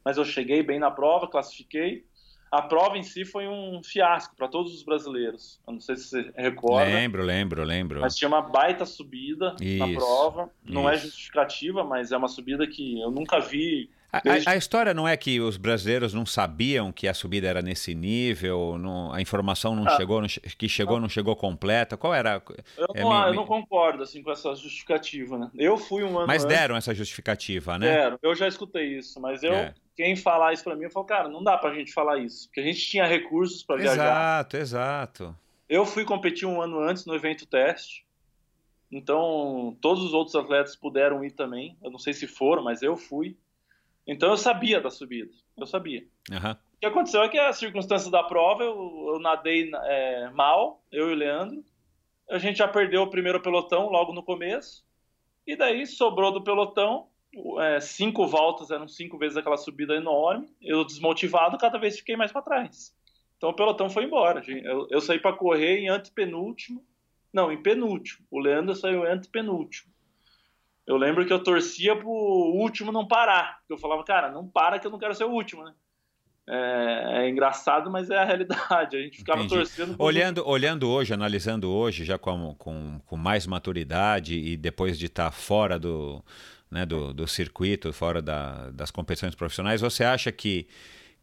Speaker 1: Mas eu cheguei bem na prova, classifiquei a prova em si foi um fiasco para todos os brasileiros. Eu não sei se você recorda.
Speaker 2: Lembro, lembro, lembro.
Speaker 1: Mas tinha uma baita subida
Speaker 2: isso,
Speaker 1: na prova. Não é isso. é justificativa, mas é uma subida que eu nunca vi.
Speaker 2: A, a, história não é que os brasileiros não sabiam que a subida era nesse nível, não, a informação não ah, chegou, não, que chegou não chegou completa. Qual era?
Speaker 1: Eu, é, não, me, eu não concordo assim com essa justificativa, né? Eu fui um ano.
Speaker 2: Mas deram essa justificativa, né?
Speaker 1: Deram. Eu já escutei isso, mas eu é quem falar isso para mim, eu falo, cara, não dá pra gente falar isso, porque a gente tinha recursos para viajar.
Speaker 2: Exato, exato.
Speaker 1: Eu fui competir um ano antes no evento teste, então todos os outros atletas puderam ir também. Eu não sei se foram, mas eu fui. Então eu sabia da subida, eu sabia.
Speaker 2: Uhum.
Speaker 1: O que aconteceu é que as circunstâncias da prova, eu, eu nadei é, mal, eu e o Leandro. A gente já perdeu o primeiro pelotão logo no começo. E daí sobrou do pelotão é, cinco voltas eram cinco vezes aquela subida enorme. Eu desmotivado, cada vez fiquei mais para trás. Então o pelotão foi embora. Eu, eu saí para correr em antepenúltimo. Não, em penúltimo. O Leandro saiu em antepenúltimo. Eu lembro que eu torcia pro último não parar. Porque eu falava, cara, não para que eu não quero ser o último, né? É, é, engraçado, mas é a realidade. A gente ficava Entendi. torcendo.
Speaker 2: Olhando, olhando hoje, analisando hoje, já com, com, com mais maturidade e depois de estar tá fora do, né, do, do circuito, fora da, das competições profissionais, você acha que,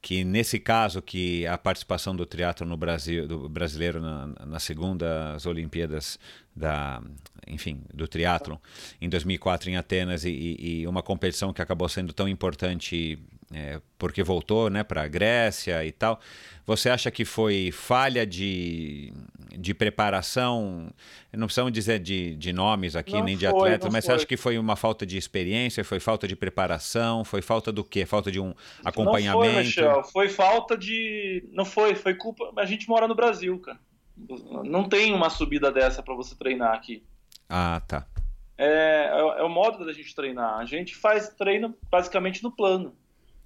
Speaker 2: que nesse caso que a participação do triatlo no Brasil, do brasileiro na, nas segundas Olimpíadas da, enfim, do triatlo em 2004 em Atenas e, e uma competição que acabou sendo tão importante é, porque voltou né, para a Grécia e tal. Você acha que foi falha de, de preparação? Não precisamos dizer de, de nomes aqui, não nem de atletas, mas foi. você acha que foi uma falta de experiência, foi falta de preparação, foi falta do quê? Falta de um acompanhamento? Não foi,
Speaker 1: Michel, foi falta de. Não foi, foi culpa. A gente mora no Brasil, cara. Não tem uma subida dessa para você treinar aqui.
Speaker 2: Ah, tá.
Speaker 1: É, é, é o modo da gente treinar. A gente faz treino basicamente no plano.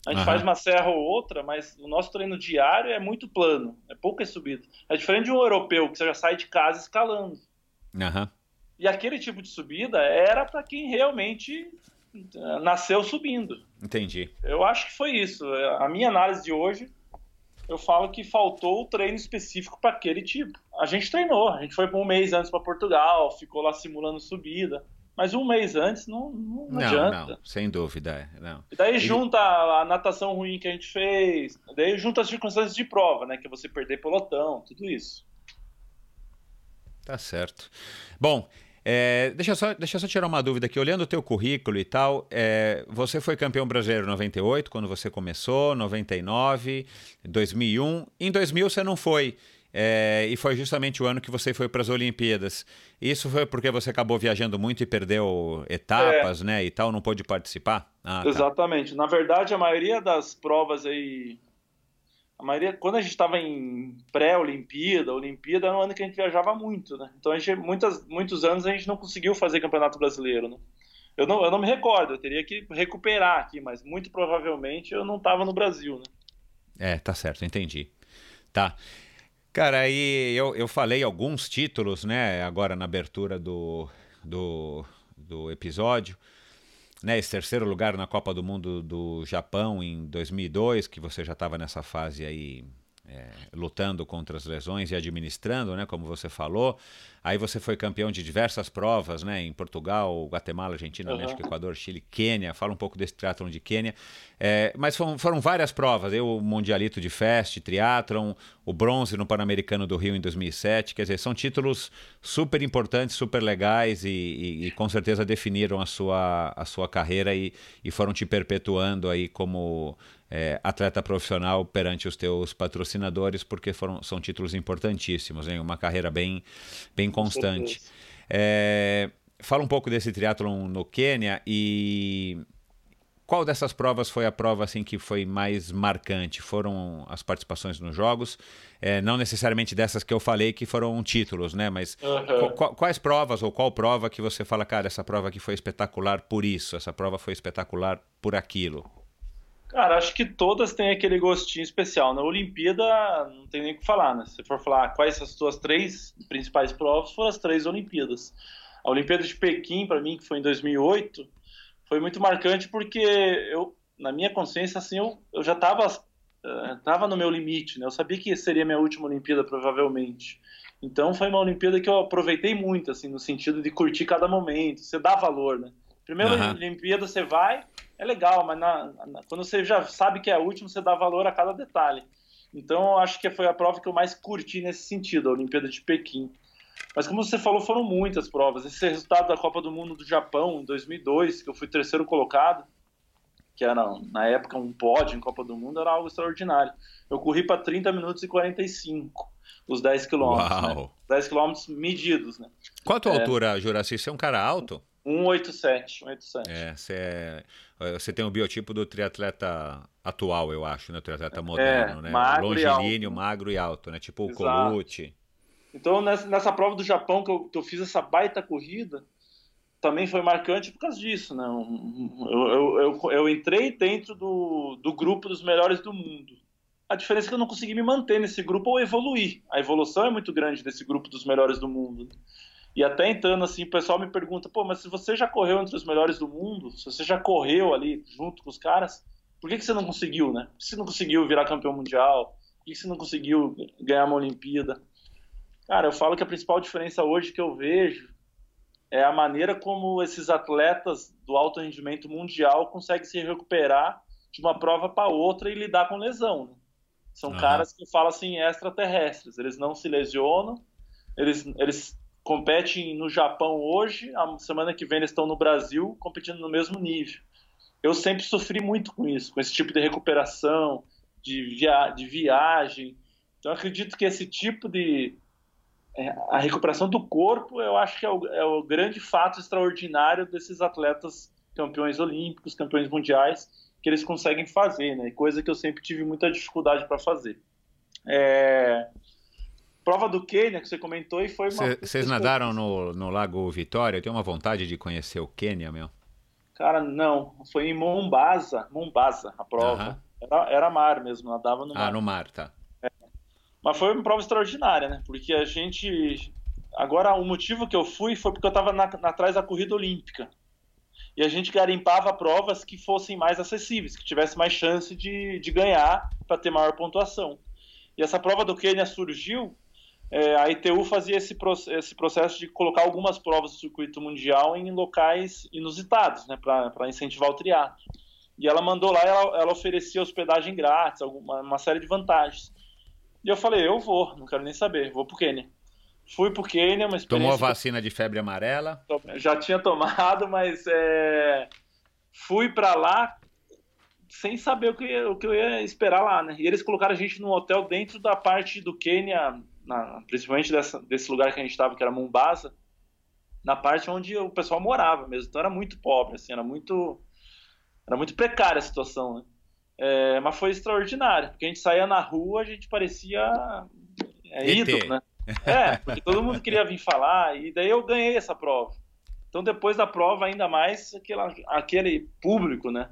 Speaker 1: A gente faz uma serra ou outra, mas o nosso treino diário é muito plano, é poucas subidas. É diferente de um europeu, que você já sai de casa escalando.
Speaker 2: Uhum.
Speaker 1: E aquele tipo de subida era para quem realmente eh, nasceu subindo.
Speaker 2: Entendi.
Speaker 1: Eu acho que foi isso. A minha análise de hoje, eu falo que faltou o treino específico para aquele tipo. A gente treinou, a gente foi por um mês antes para Portugal, ficou lá simulando subida. Mas um mês antes não, não, não adianta. Não,
Speaker 2: sem dúvida. É, não.
Speaker 1: E daí junta a, a natação ruim que a gente fez, daí junta as circunstâncias de prova, né? Que é você perder pelotão, tudo isso.
Speaker 2: Tá certo. Bom, é, deixa, só, deixa eu só tirar uma dúvida aqui. Olhando o teu currículo e tal, é, você foi campeão brasileiro em 98, quando você começou, 99, 2001. Em 2000 você não foi. É, e foi justamente o ano que você foi para as Olimpíadas. Isso foi porque você acabou viajando muito e perdeu etapas, é. né? E tal, não pôde participar?
Speaker 1: Ah, tá. Exatamente. Tá. Na verdade, a maioria das provas aí. A maioria, quando a gente estava em pré-Olimpíada, Olimpíada era um ano que a gente viajava muito, né? Então, a gente, muitas, muitos anos a gente não conseguiu fazer campeonato brasileiro, né? Eu não, eu não me recordo, eu teria que recuperar aqui, mas muito provavelmente eu não estava no Brasil, né?
Speaker 2: É, tá certo, entendi. Tá. Cara, aí eu, eu falei alguns títulos, né, agora na abertura do, do, do episódio. Né, esse terceiro lugar na Copa do Mundo do Japão em 2002, que você já estava nessa fase aí é, lutando contra as lesões e administrando, né, como você falou. Aí você foi campeão de diversas provas, né, em Portugal, Guatemala, Argentina, uhum. México, Equador, Chile, Quênia. Fala um pouco desse triatlon de Quênia. É, mas foram, foram, várias provas. Eu, o Mundialito de Fest, triatlon, o bronze no Pan-Americano do Rio em 2007. Quer dizer, são títulos super importantes, super legais e, e, e com certeza definiram a sua, a sua carreira e, e foram te perpetuando aí como é, atleta profissional perante os teus patrocinadores, porque foram, são títulos importantíssimos, hein? uma carreira bem, bem constante. É, fala um pouco desse triatlon no Quênia e qual dessas provas foi a prova assim que foi mais marcante? Foram as participações nos jogos, é, não necessariamente dessas que eu falei que foram títulos, né? Mas uhum. qu quais provas ou qual prova que você fala, cara, essa prova aqui foi espetacular por isso, essa prova foi espetacular por aquilo?
Speaker 1: Cara, acho que todas têm aquele gostinho especial. Na Olimpíada, não tem nem o que falar, né? Se for falar quais as suas três principais provas, foram as três Olimpíadas. A Olimpíada de Pequim, para mim, que foi em 2008, foi muito marcante porque eu, na minha consciência, assim, eu, eu já estava uh, tava no meu limite, né? Eu sabia que seria minha última Olimpíada, provavelmente. Então, foi uma Olimpíada que eu aproveitei muito, assim, no sentido de curtir cada momento, você dá valor, né? Primeira uhum. Olimpíada você vai, é legal, mas na, na, quando você já sabe que é a última, você dá valor a cada detalhe. Então, eu acho que foi a prova que eu mais curti nesse sentido, a Olimpíada de Pequim. Mas como você falou, foram muitas provas. Esse resultado da Copa do Mundo do Japão, em 2002, que eu fui terceiro colocado, que era na época um pódio em Copa do Mundo, era algo extraordinário. Eu corri para 30 minutos e 45, os 10 quilômetros. Né? 10 quilômetros medidos, né?
Speaker 2: Qual a tua é... altura, Juraci? Você é um cara alto?
Speaker 1: 187, 187.
Speaker 2: É, você, é, você tem o biotipo do triatleta atual, eu acho, né? O triatleta moderno, é, né? Magro Longilíneo, magro e alto, né? Tipo Exato. o Colucci.
Speaker 1: Então, nessa, nessa, prova do Japão que eu, que eu, fiz essa baita corrida, também foi marcante por causa disso, né? Eu, eu, eu, eu entrei dentro do, do grupo dos melhores do mundo. A diferença é que eu não consegui me manter nesse grupo ou evoluir. A evolução é muito grande desse grupo dos melhores do mundo. E até entrando assim, o pessoal me pergunta, pô, mas se você já correu entre os melhores do mundo, se você já correu ali junto com os caras, por que, que você não conseguiu, né? Por que você não conseguiu virar campeão mundial? Por que você não conseguiu ganhar uma Olimpíada? Cara, eu falo que a principal diferença hoje que eu vejo é a maneira como esses atletas do alto rendimento mundial conseguem se recuperar de uma prova para outra e lidar com lesão. Né? São uhum. caras que falam assim extraterrestres. Eles não se lesionam, eles, eles competem no Japão hoje, a semana que vem eles estão no Brasil competindo no mesmo nível. Eu sempre sofri muito com isso, com esse tipo de recuperação, de, via de viagem. Então acredito que esse tipo de é, a recuperação do corpo, eu acho que é o, é o grande fato extraordinário desses atletas campeões olímpicos, campeões mundiais, que eles conseguem fazer, né? Coisa que eu sempre tive muita dificuldade para fazer. É, prova do Quênia que você comentou e foi
Speaker 2: uma. Vocês nadaram no, no Lago Vitória? Eu tenho uma vontade de conhecer o Quênia, meu.
Speaker 1: Cara, não. Foi em Mombasa, Mombasa a prova. Era, era, mar mesmo, nadava no ah, mar.
Speaker 2: Ah, no mar, tá. É.
Speaker 1: Mas foi uma prova extraordinária, né? Porque a gente. Agora, o motivo que eu fui foi porque eu estava atrás da corrida olímpica. E a gente garimpava provas que fossem mais acessíveis, que tivesse mais chance de, de ganhar para ter maior pontuação. E essa prova do Quênia surgiu é, a ITU fazia esse, esse processo de colocar algumas provas do circuito mundial em locais inusitados, né, para incentivar o triatlo. E ela mandou lá, ela, ela oferecia hospedagem grátis, alguma, uma série de vantagens. E eu falei, eu vou, não quero nem saber, vou pro Quênia. Fui pro Quênia, uma
Speaker 2: experiência... Tomou a vacina de febre amarela?
Speaker 1: Já tinha tomado, mas é... fui para lá sem saber o que, o que eu ia esperar lá, né? E eles colocaram a gente num hotel dentro da parte do Quênia na, principalmente dessa, desse lugar que a gente estava, que era Mombasa, na parte onde o pessoal morava mesmo. Então era muito pobre, assim, era muito, era muito precária a situação, né? É, mas foi extraordinário, porque a gente saía na rua, a gente parecia é, ídolo, né? É, porque todo mundo queria vir falar, e daí eu ganhei essa prova. Então depois da prova, ainda mais aquela, aquele público, né?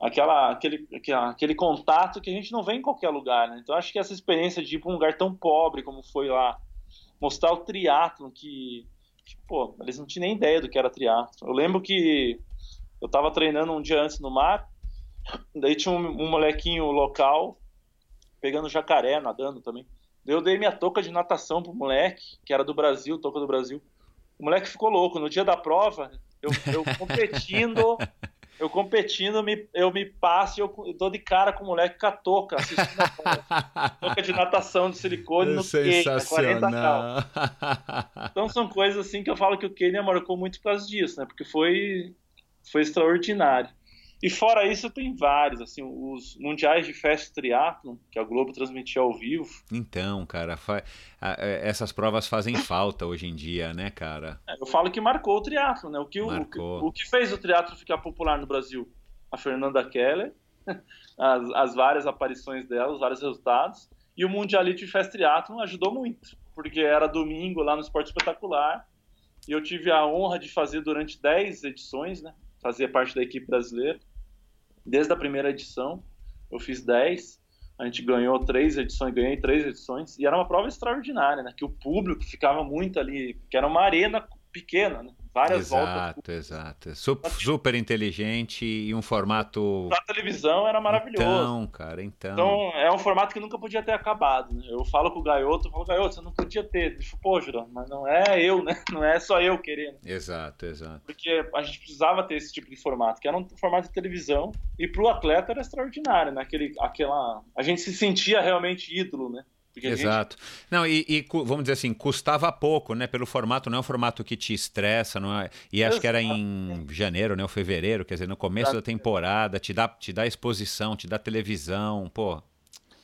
Speaker 1: Aquela, aquele, aquele contato que a gente não vê em qualquer lugar, né? Então acho que essa experiência de ir para um lugar tão pobre como foi lá, mostrar o triatlo que, que, pô, eles não tinham nem ideia do que era triatlo. Eu lembro que eu estava treinando um dia antes no mar, daí tinha um, um molequinho local, pegando jacaré, nadando também. Eu dei minha touca de natação pro moleque, que era do Brasil, touca do Brasil. O moleque ficou louco. No dia da prova, eu, eu competindo, eu competindo, me, eu me passo e eu dou de cara com o moleque com a touca, assistindo a touca de natação de silicone no
Speaker 2: Quênia, 40
Speaker 1: Então são coisas assim que eu falo que o Quênia marcou muito por causa disso, né? Porque foi, foi extraordinário. E fora isso, tem vários, assim, os mundiais de fast triathlon, que a Globo transmitia ao vivo.
Speaker 2: Então, cara, é, essas provas fazem falta hoje em dia, né, cara?
Speaker 1: É, eu falo que marcou o triathlon, né? O que, o, o, que fez o triathlon ficar popular no Brasil? A Fernanda Keller, as, as várias aparições dela, os vários resultados, e o Mundialite de Fast Triathlon ajudou muito, porque era domingo lá no Esporte Espetacular, e eu tive a honra de fazer durante 10 edições, né? Fazia parte da equipe brasileira desde a primeira edição. Eu fiz 10, a gente ganhou três edições, ganhei três edições, e era uma prova extraordinária, né? Que o público ficava muito ali, que era uma arena pequena, né? Várias
Speaker 2: exato,
Speaker 1: voltas.
Speaker 2: Exato, exato. Super inteligente e um formato.
Speaker 1: Pra televisão era maravilhoso.
Speaker 2: Então, cara, então.
Speaker 1: Então, é um formato que nunca podia ter acabado. Né? Eu falo com o Gaioto, eu falo, Gaioto, você não podia ter. Falou, pô, Jurão, mas não é eu, né? Não é só eu querendo.
Speaker 2: Exato, exato.
Speaker 1: Porque a gente precisava ter esse tipo de formato, que era um formato de televisão, e pro atleta era extraordinário, né? Aquele, aquela... A gente se sentia realmente ídolo, né?
Speaker 2: Exato. Gente... Não, e, e, vamos dizer assim, custava pouco, né? Pelo formato, não é um formato que te estressa, não é? E acho que era em janeiro, né? Ou fevereiro, quer dizer, no começo Exato. da temporada, te dá, te dá exposição, te dá televisão, pô.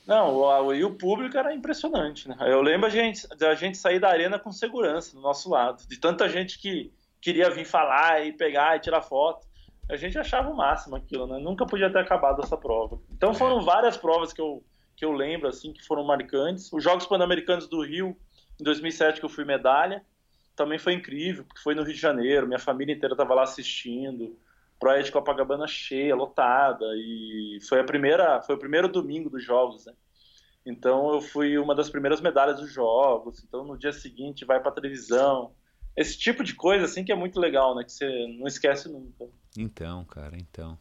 Speaker 1: Não, o, e o público era impressionante, né? Eu lembro a gente, a gente sair da arena com segurança do nosso lado, de tanta gente que queria vir falar e pegar e tirar foto. A gente achava o máximo aquilo, né? Nunca podia ter acabado essa prova. Então foram várias provas que eu que eu lembro assim que foram marcantes. Os Jogos Pan-Americanos do Rio, em 2007, que eu fui medalha, também foi incrível, porque foi no Rio de Janeiro, minha família inteira estava lá assistindo. Praia de Copacabana cheia, lotada, e foi a primeira, foi o primeiro domingo dos jogos, né? Então eu fui uma das primeiras medalhas dos jogos. Então no dia seguinte vai para televisão. Esse tipo de coisa assim que é muito legal, né? Que você não esquece nunca.
Speaker 2: Então, cara, então.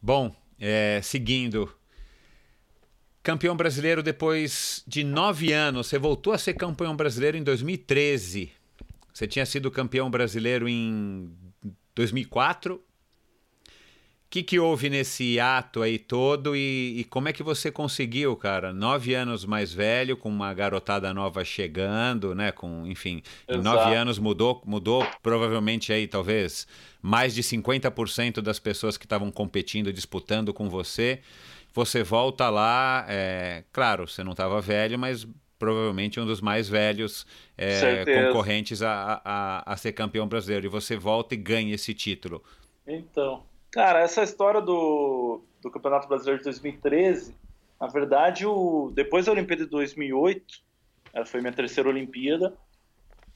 Speaker 2: Bom, é, seguindo Campeão brasileiro depois de nove anos. Você voltou a ser campeão brasileiro em 2013. Você tinha sido campeão brasileiro em 2004. O que, que houve nesse ato aí todo e, e, como é que você conseguiu, cara? Nove anos mais velho, com uma garotada nova chegando, né? Com, enfim, em nove anos mudou, mudou provavelmente aí, talvez, mais de 50% das pessoas que estavam competindo, disputando com você você volta lá, é, claro, você não estava velho, mas provavelmente um dos mais velhos é, concorrentes a, a, a, ser campeão brasileiro. E você volta e ganha esse título.
Speaker 1: Então, cara, essa história do, do Campeonato Brasileiro de 2013, na verdade, o, depois da Olimpíada de 2008, ela foi minha terceira Olimpíada,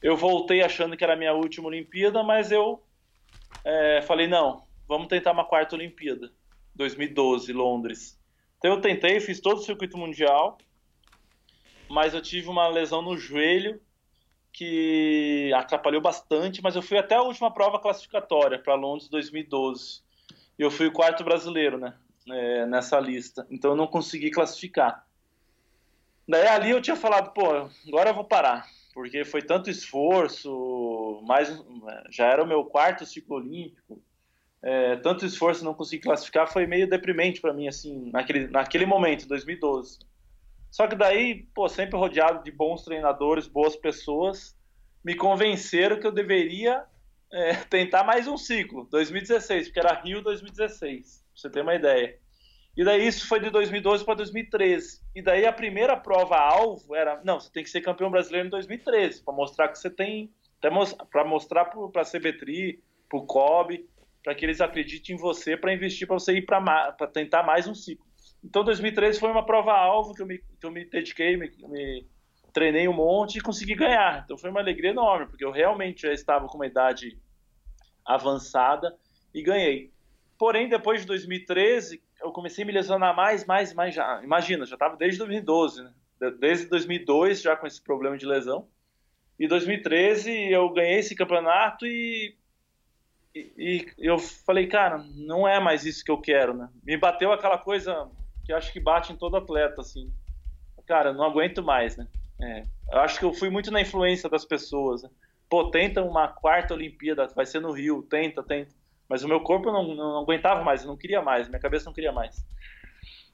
Speaker 1: eu voltei achando que era a minha última Olimpíada, mas eu é, falei, não, vamos tentar uma quarta Olimpíada. 2012, Londres. Então eu tentei, fiz todo o circuito mundial, mas eu tive uma lesão no joelho que atrapalhou bastante, mas eu fui até a última prova classificatória para Londres 2012. E eu fui o quarto brasileiro, né, é, nessa lista. Então eu não consegui classificar. Daí ali eu tinha falado, pô, agora eu vou parar, porque foi tanto esforço, mais já era o meu quarto ciclo olímpico é, tanto esforço não conseguir classificar foi meio deprimente para mim, assim, naquele, naquele momento, 2012. Só que daí, pô, sempre rodeado de bons treinadores, boas pessoas, me convenceram que eu deveria é, tentar mais um ciclo, 2016, porque era Rio 2016, pra você ter uma ideia. E daí isso foi de 2012 para 2013. E daí a primeira prova alvo era, não, você tem que ser campeão brasileiro em 2013, para mostrar que você tem, para mostrar para a CBTRI, para o COB, para que eles acreditem em você para investir para você ir para tentar mais um ciclo. Então 2013 foi uma prova alvo que eu me, que eu me dediquei, me, me treinei um monte e consegui ganhar. Então foi uma alegria enorme, porque eu realmente já estava com uma idade avançada e ganhei. Porém, depois de 2013, eu comecei a me lesionar mais, mais, mais já. Imagina, já estava desde 2012, né? Desde 2002 já com esse problema de lesão. E 2013 eu ganhei esse campeonato e e, eu falei, cara, não é mais isso que eu quero, né? Me bateu aquela coisa que acho que bate em todo atleta, assim. Cara, não aguento mais, né? É, eu acho que eu fui muito na influência das pessoas. Né? Pô, tenta uma quarta Olimpíada, vai ser no Rio, tenta, tenta. Mas o meu corpo não, não aguentava mais, não queria mais, minha cabeça não queria mais.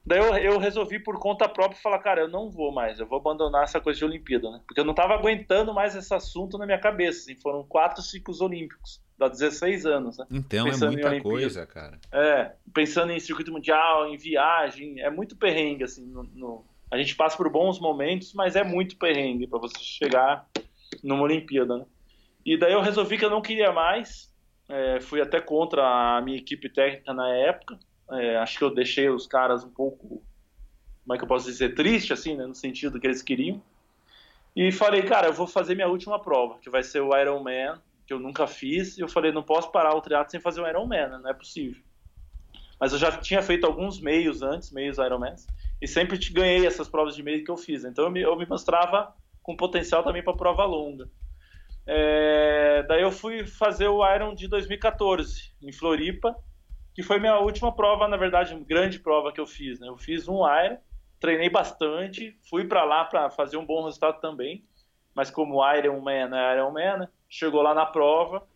Speaker 1: Daí eu, eu, resolvi por conta própria falar, cara, eu não vou mais, eu vou abandonar essa coisa de Olimpíada, né? Porque eu não estava aguentando mais esse assunto na minha cabeça. Assim, foram quatro ciclos olímpicos, dá 16 anos, né?
Speaker 2: Então é pensando é muita coisa, cara.
Speaker 1: É, pensando em circuito mundial, em viagem, é muito perrengue, assim. No, no... A gente passa por bons momentos, mas é muito perrengue para você chegar numa Olimpíada, né? E daí eu resolvi que eu não queria mais, é, fui até contra a minha equipe técnica na época, é, acho que eu deixei os caras um pouco, como é que eu posso dizer, triste, assim, né, no sentido que eles queriam. E falei, cara, eu vou fazer minha última prova, que vai ser o Ironman, que eu nunca fiz. E eu falei, não posso parar o triatlo sem fazer o Ironman, né? não é possível. Mas eu já tinha feito alguns meios antes, meios Ironmans, e sempre ganhei essas provas de meio que eu fiz. Então eu me, eu me mostrava com potencial também para prova longa. É, daí eu fui fazer o Iron de 2014 em Floripa que foi minha última prova, na verdade, grande prova que eu fiz. Né? Eu fiz um Iron, treinei bastante, fui para lá para fazer um bom resultado também, mas como Ironman não é Ironman, né? Chegou lá na prova,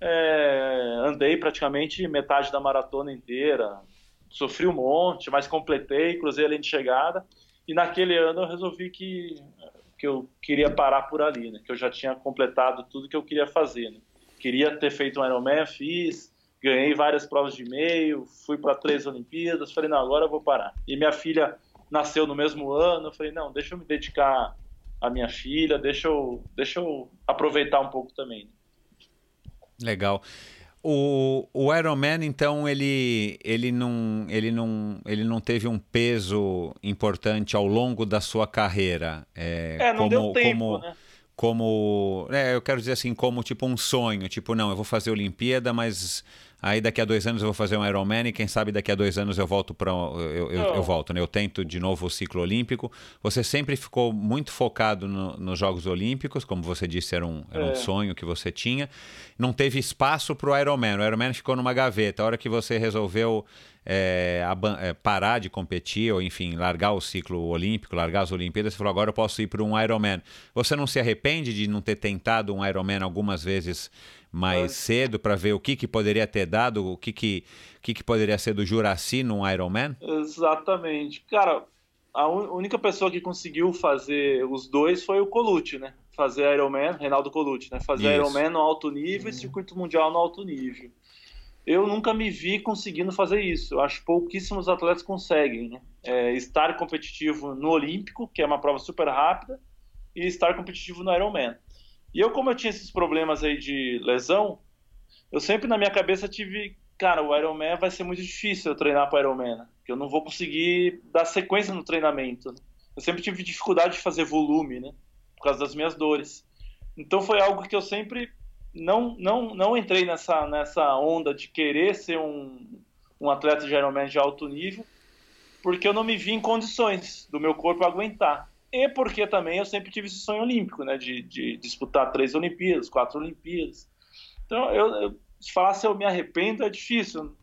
Speaker 1: é, andei praticamente metade da maratona inteira, sofri um monte, mas completei, cruzei a linha de chegada, e naquele ano eu resolvi que, que eu queria parar por ali, né? que eu já tinha completado tudo que eu queria fazer. Né? Queria ter feito um Ironman, fiz, ganhei várias provas de meio, fui para três Olimpíadas, falei, não, agora eu vou parar. E minha filha nasceu no mesmo ano, eu falei, não, deixa eu me dedicar à minha filha, deixa eu, deixa eu aproveitar um pouco também.
Speaker 2: Legal. O, o Ironman, então, ele, ele, não, ele, não, ele não teve um peso importante ao longo da sua carreira.
Speaker 1: É, é não como, deu tempo,
Speaker 2: como...
Speaker 1: né?
Speaker 2: como. É, eu quero dizer assim, como tipo um sonho. Tipo, não, eu vou fazer Olimpíada, mas Aí daqui a dois anos eu vou fazer um Ironman e quem sabe daqui a dois anos eu volto para eu, eu, eu, volto, né? Eu tento de novo o ciclo olímpico. Você sempre ficou muito focado no, nos Jogos Olímpicos, como você disse, era um, era é. um sonho que você tinha. Não teve espaço para o Ironman. O Ironman ficou numa gaveta. A hora que você resolveu é, é, parar de competir, ou enfim, largar o ciclo olímpico, largar as Olimpíadas, você falou, agora eu posso ir para um Ironman. Você não se arrepende de não ter tentado um Ironman algumas vezes mais cedo para ver o que, que poderia ter dado, o que, que, que, que poderia ser do Juraci no Ironman?
Speaker 1: Exatamente. Cara, a única pessoa que conseguiu fazer os dois foi o Colucci, né? Fazer Ironman, Reinaldo Colucci, né? Fazer Isso. Ironman no alto nível e circuito mundial no alto nível. Eu nunca me vi conseguindo fazer isso. Eu acho que pouquíssimos atletas conseguem, né? É, estar competitivo no Olímpico, que é uma prova super rápida, e estar competitivo no Ironman. E eu, como eu tinha esses problemas aí de lesão, eu sempre na minha cabeça tive, cara, o Ironman vai ser muito difícil eu treinar para Ironman, né? porque eu não vou conseguir dar sequência no treinamento. Né? Eu sempre tive dificuldade de fazer volume, né? Por causa das minhas dores. Então foi algo que eu sempre não não não entrei nessa nessa onda de querer ser um, um atleta de Ironman de alto nível, porque eu não me vi em condições do meu corpo aguentar e porque também eu sempre tive esse sonho olímpico, né, de, de disputar três Olimpíadas, quatro Olimpíadas. Então, eu, eu, se falar se eu me arrependo é difícil.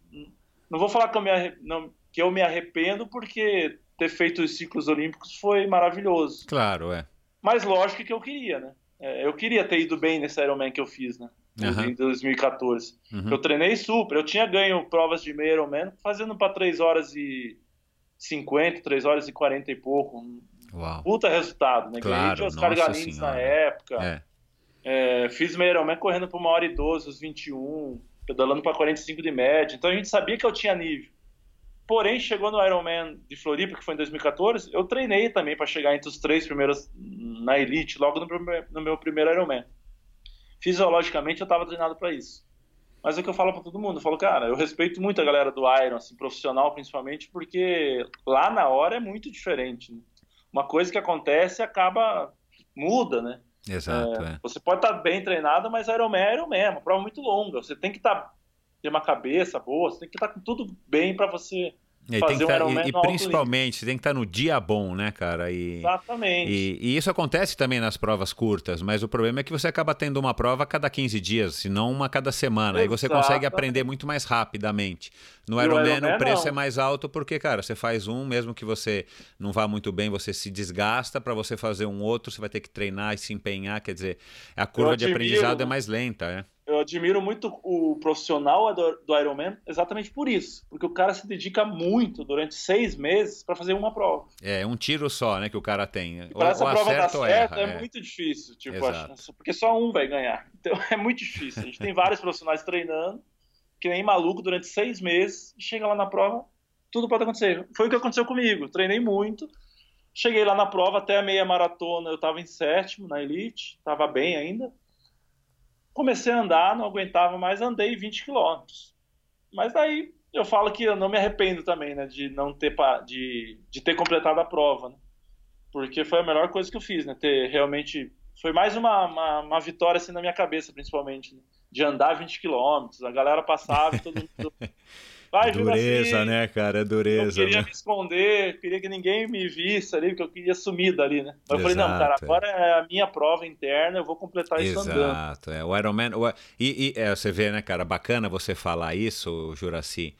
Speaker 1: Não vou falar que eu me, arrependo, não, que eu me arrependo porque ter feito os ciclos olímpicos foi maravilhoso.
Speaker 2: Claro, é.
Speaker 1: Mas lógico que eu queria, né? É, eu queria ter ido bem nesse Ironman que eu fiz, né? Uhum. Em 2014. Uhum. Eu treinei super. Eu tinha ganho provas de meio Ironman fazendo para 3 horas e 50, 3 horas e 40 e pouco.
Speaker 2: Uau.
Speaker 1: Puta resultado, né?
Speaker 2: Claro,
Speaker 1: Ganhei Oscar Galins na época. É. É, fiz meu Ironman correndo por uma hora e 12, os 21, pedalando para 45 de média. Então a gente sabia que eu tinha nível. Porém, chegou no Ironman de Floripa, que foi em 2014, eu treinei também para chegar entre os três primeiros na elite, logo no, no meu primeiro Ironman. Fisiologicamente, eu estava treinado para isso. Mas é o que eu falo para todo mundo, eu falo, cara, eu respeito muito a galera do Iron, assim, profissional principalmente, porque lá na hora é muito diferente. Né? Uma coisa que acontece acaba muda, né?
Speaker 2: Exato.
Speaker 1: É, é. Você pode estar bem treinado, mas Ironman é Ironman, é uma prova muito longa. Você tem que estar ter uma cabeça boa, você tem que estar com tudo bem para você
Speaker 2: E,
Speaker 1: fazer
Speaker 2: tá,
Speaker 1: um
Speaker 2: e, e principalmente, você tem que estar tá no dia bom, né, cara?
Speaker 1: E, Exatamente.
Speaker 2: E, e, isso acontece também nas provas curtas, mas o problema é que você acaba tendo uma prova a cada 15 dias, se não uma cada semana. Exatamente. Aí você consegue aprender muito mais rapidamente. No Ironman, Iron o preço não. é mais alto porque, cara, você faz um, mesmo que você não vá muito bem, você se desgasta. Para você fazer um outro, você vai ter que treinar e se empenhar. Quer dizer, a curva de aprendizado é mais lenta, é
Speaker 1: eu admiro muito o profissional do, do Ironman exatamente por isso. Porque o cara se dedica muito durante seis meses para fazer uma prova.
Speaker 2: É, um tiro só, né, que o cara tem.
Speaker 1: Para essa prova dar certo erra, é, é, muito difícil. Tipo, acho, porque só um vai ganhar. Então é muito difícil. A gente tem vários profissionais treinando, que nem maluco, durante seis meses, e chega lá na prova, tudo pode acontecer. Foi o que aconteceu comigo. Treinei muito. Cheguei lá na prova, até a meia maratona, eu estava em sétimo na elite, estava bem ainda comecei a andar, não aguentava mais, andei 20 quilômetros. Mas daí eu falo que eu não me arrependo também, né, de não ter de, de ter completado a prova, né? Porque foi a melhor coisa que eu fiz, né? Ter realmente foi mais uma, uma, uma vitória assim na minha cabeça, principalmente, né? de andar 20 quilômetros, a galera passava e todo mundo
Speaker 2: Vai, dureza, assim, né, cara? É dureza.
Speaker 1: Eu queria
Speaker 2: né?
Speaker 1: me esconder, queria que ninguém me visse ali, porque eu queria sumir dali, né? Mas Exato, eu falei, não, cara, agora é. é a minha prova interna, eu vou completar isso
Speaker 2: Exato,
Speaker 1: andando.
Speaker 2: Exato, é. O Ironman... O, e, e é, você vê, né, cara, bacana você falar isso, Juraci,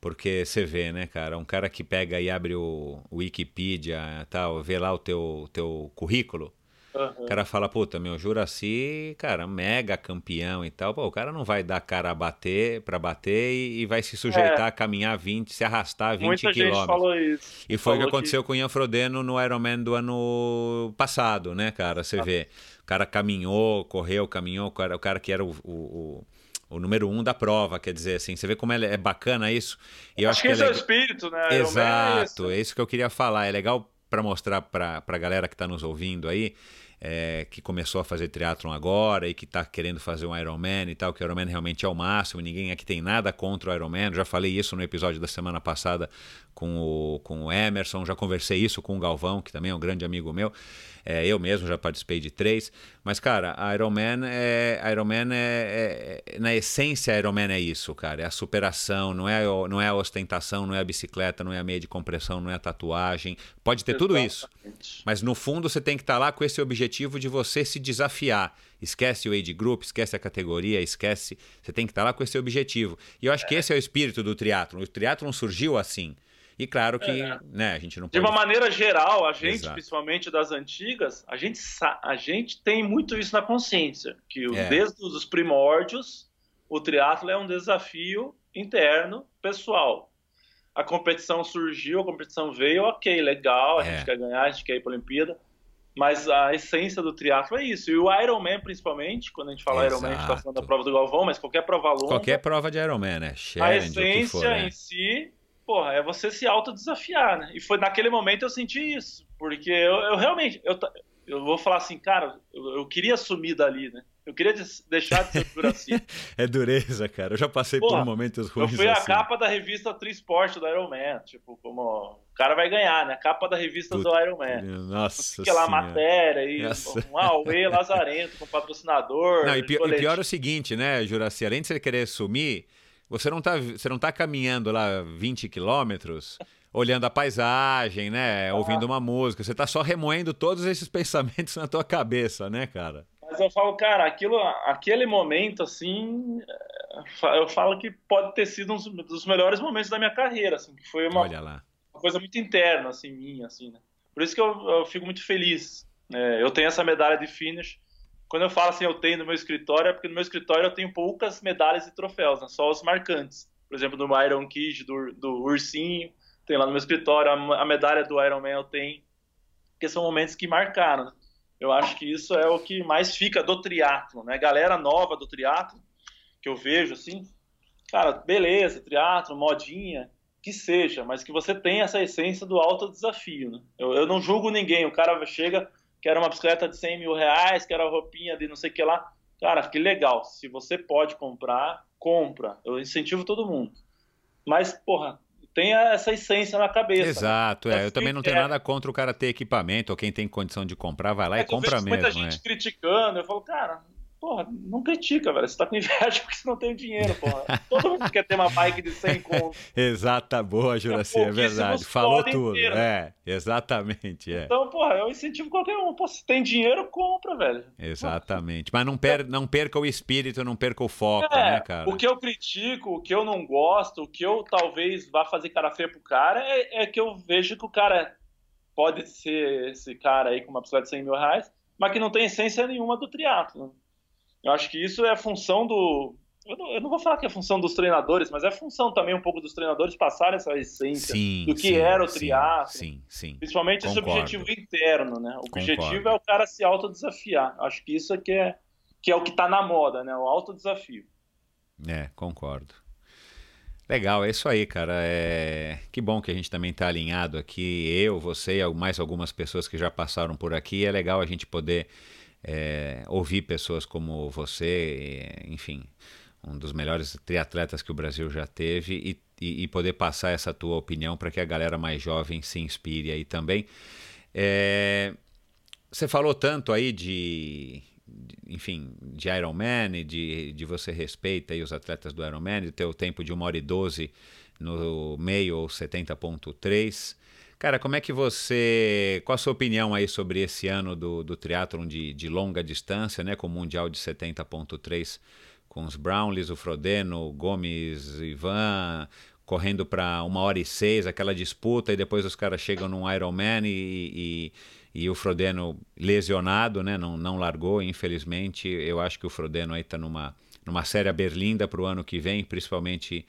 Speaker 2: porque você vê, né, cara, um cara que pega e abre o, o Wikipedia tal, vê lá o teu, teu currículo, Uhum. O cara fala, puta, meu Juraci, cara, mega campeão e tal. Pô, o cara não vai dar cara a bater para bater e, e, vai se sujeitar é. a caminhar 20, se arrastar 20
Speaker 1: Muita
Speaker 2: quilômetros.
Speaker 1: Gente falou isso.
Speaker 2: E foi o que aconteceu que... com o Ian Frodeno no Ironman do ano passado, né, cara? Você ah. vê. O cara caminhou, correu, caminhou, o cara, o cara que era o, o, o o número um da prova, quer dizer, assim, você vê como é, é bacana isso.
Speaker 1: E eu acho, acho que, que esse é, é o espírito, né?
Speaker 2: Exato, é, é isso que eu queria falar. É legal para mostrar para a galera que está nos ouvindo aí é, que começou a fazer triatlon agora e que está querendo fazer um Ironman e tal, que o Ironman realmente é o máximo, ninguém aqui tem nada contra o Ironman, já falei isso no episódio da semana passada com o, com o Emerson, já conversei isso com o Galvão, que também é um grande amigo meu, é, eu mesmo já participei de três, mas cara, a Ironman é, Ironman é, é, na essência Ironman é isso, cara, é a superação, não é, não é a ostentação, não é a bicicleta, não é a meia de compressão, não é a tatuagem, pode ter Exatamente. tudo isso, mas no fundo você tem que estar tá lá com esse objetivo de você se desafiar. Esquece o age group, esquece a categoria, esquece. Você tem que estar lá com esse objetivo. E eu acho que esse é o espírito do triatlon. O triatlon surgiu assim. E claro que é. né, a gente não pode...
Speaker 1: De uma maneira geral, a gente, Exato. principalmente das antigas, a gente, a gente tem muito isso na consciência. Que é. desde os primórdios, o triatlo é um desafio interno, pessoal. A competição surgiu, a competição veio, ok, legal, a é. gente quer ganhar, a gente quer ir para a Olimpíada. Mas a essência do triatlo é isso. E o Ironman, principalmente, quando a gente fala Exato. Ironman, a gente está falando da prova do Galvão, mas qualquer prova longa.
Speaker 2: Qualquer prova de Ironman, né?
Speaker 1: Challenge, a essência for, né? em si, porra, é você se autodesafiar, né? E foi naquele momento eu senti isso. Porque eu, eu realmente, eu, eu vou falar assim, cara, eu, eu queria sumir dali, né? Eu queria deixar de ser assim.
Speaker 2: é dureza, cara. Eu já passei Porra, por momentos ruins.
Speaker 1: Eu fui
Speaker 2: assim.
Speaker 1: a capa da revista Trisport do Iron Man. Tipo, como o cara vai ganhar, né? Capa da revista Puta, do Iron Man.
Speaker 2: Nossa.
Speaker 1: Fica lá a matéria Nossa. um Aue Lazarento com patrocinador.
Speaker 2: Não, e pior, e pior é o seguinte, né, Juraci? Além de você querer sumir, você não tá, você não tá caminhando lá 20 quilômetros olhando a paisagem, né? Ah. Ouvindo uma música. Você tá só remoendo todos esses pensamentos na tua cabeça, né, cara?
Speaker 1: Mas eu falo, cara, aquilo, aquele momento, assim, é, eu falo que pode ter sido um dos melhores momentos da minha carreira, assim, que foi uma, uma coisa muito interna, assim, minha, assim, né? Por isso que eu, eu fico muito feliz. Né? Eu tenho essa medalha de finish. Quando eu falo assim, eu tenho no meu escritório, é porque no meu escritório eu tenho poucas medalhas e troféus, né? só os marcantes. Por exemplo, do Iron Kid, do, do Ursinho, tem lá no meu escritório. A, a medalha do Iron Man eu tenho, porque são momentos que marcaram. Né? Eu acho que isso é o que mais fica do triatlo, né? Galera nova do triatlo que eu vejo assim, cara, beleza, triatlo, modinha, que seja, mas que você tenha essa essência do alto desafio, né? Eu, eu não julgo ninguém, o cara chega, quer uma bicicleta de 100 mil reais, quer a roupinha de não sei o que lá, cara, que legal, se você pode comprar, compra, eu incentivo todo mundo. Mas, porra, tenha essa essência na cabeça.
Speaker 2: Exato, né? é. Eu também não tenho é. nada contra o cara ter equipamento, ou quem tem condição de comprar, vai lá é, e compra mesmo.
Speaker 1: Muita gente
Speaker 2: é.
Speaker 1: criticando, eu falo, cara, porra, não critica, velho. Você tá com inveja porque você não tem dinheiro, porra. Todo mundo quer ter uma bike de 100 conto.
Speaker 2: Exata, boa, Juraci, é, verdade. Falou tudo. Inteiro. É, exatamente. É.
Speaker 1: Então, porra, eu incentivo qualquer um. Pô, se tem dinheiro, compra, velho.
Speaker 2: Exatamente. Mas não, per não perca o espírito, não perca o foco, é, né, cara?
Speaker 1: O que eu critico, o que eu não gosto, o que eu talvez vá fazer cara feia pro cara é, é que eu vejo que o cara pode ser esse cara aí com uma bicicleta de 100 mil reais, mas que não tem essência nenhuma do triatlo. Eu acho que isso é função do. Eu não, eu não, vou falar que é função dos treinadores, mas é função também um pouco dos treinadores passarem essa essência sim, do que sim, era o triatlo.
Speaker 2: Sim, sim.
Speaker 1: Principalmente Concordo. esse objetivo interno, né? O Concordo. objetivo é o cara se autodesafiar. Acho que isso é que é, que é o que está na moda, né? O autodesafio.
Speaker 2: É, concordo. Legal, é isso aí, cara. É... Que bom que a gente também está alinhado aqui. Eu, você e mais algumas pessoas que já passaram por aqui. É legal a gente poder é, ouvir pessoas como você, enfim, um dos melhores triatletas que o Brasil já teve e, e, e poder passar essa tua opinião para que a galera mais jovem se inspire aí também. É, você falou tanto aí de, de, enfim, de Ironman de, de você respeita aí os atletas do Ironman, de ter o tempo de 1 hora e 12 no meio ou 70.3. Cara, como é que você. Qual a sua opinião aí sobre esse ano do, do triatlon de, de longa distância, né? Com o Mundial de 70.3, com os Brownlees, o Frodeno, o Gomes, Ivan, correndo para uma hora e seis, aquela disputa, e depois os caras chegam num Ironman e, e, e, o Frodeno lesionado, né? Não, não largou, infelizmente. Eu acho que o Frodeno aí tá numa, numa séria berlinda para o ano que vem, principalmente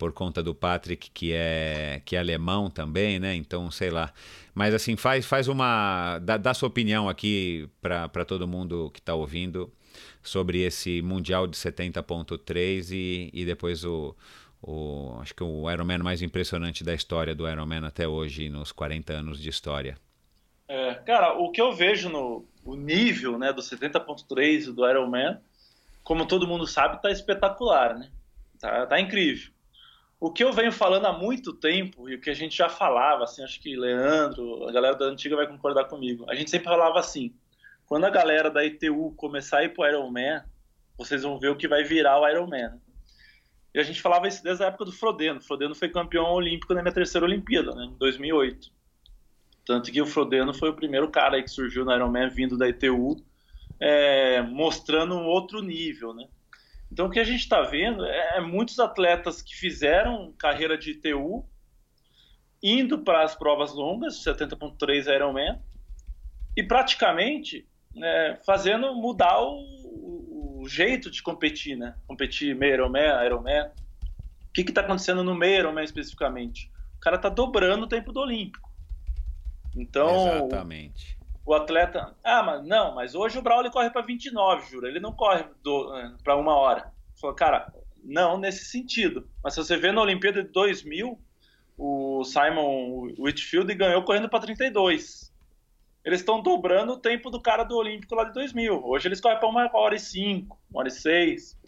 Speaker 2: por conta do Patrick, que é, que é alemão também, né? Então, sei lá. Mas assim, faz, faz uma. dá, dá sua opinião aqui para todo mundo que está ouvindo sobre esse Mundial de 70.3 e, e depois o, o. Acho que o Ironman mais impressionante da história do Ironman até hoje, nos 40 anos de história.
Speaker 1: É, cara, o que eu vejo no o nível né, do 70.3 do Ironman, como todo mundo sabe, tá espetacular, né? Tá, tá incrível o que eu venho falando há muito tempo, e o que a gente já falava, assim, acho que Leandro, a galera da antiga vai concordar comigo. A gente sempre falava assim: quando a galera da ITU começar a ir pro Ironman, vocês vão ver o que vai virar o Ironman. E a gente falava isso desde a época do Frodeno. O Frodeno foi campeão olímpico na minha terceira Olimpíada, né, em 2008. Tanto que o Frodeno foi o primeiro cara que surgiu no Ironman vindo da ITU, é, mostrando um outro nível, né? Então o que a gente está vendo é, é muitos atletas que fizeram carreira de ITU indo para as provas longas, 70.3 Ironman, e praticamente né, fazendo mudar o, o, jeito de competir, né? Competir meio Ironman, Ironman. O que está acontecendo no meio Ironman especificamente? O cara está dobrando o tempo do Olímpico. Então,
Speaker 2: Exatamente
Speaker 1: o atleta, ah, mas não, mas hoje o Braulio corre para 29, juro, ele não corre eh, para uma hora. Falou, cara, não nesse sentido. Mas se você vê na Olimpíada de 2000, o Simon Whitfield ganhou correndo para 32. Eles estão dobrando o tempo do cara do Olímpico lá de 2000. Hoje eles correm para uma hora e cinco, uma hora e seis.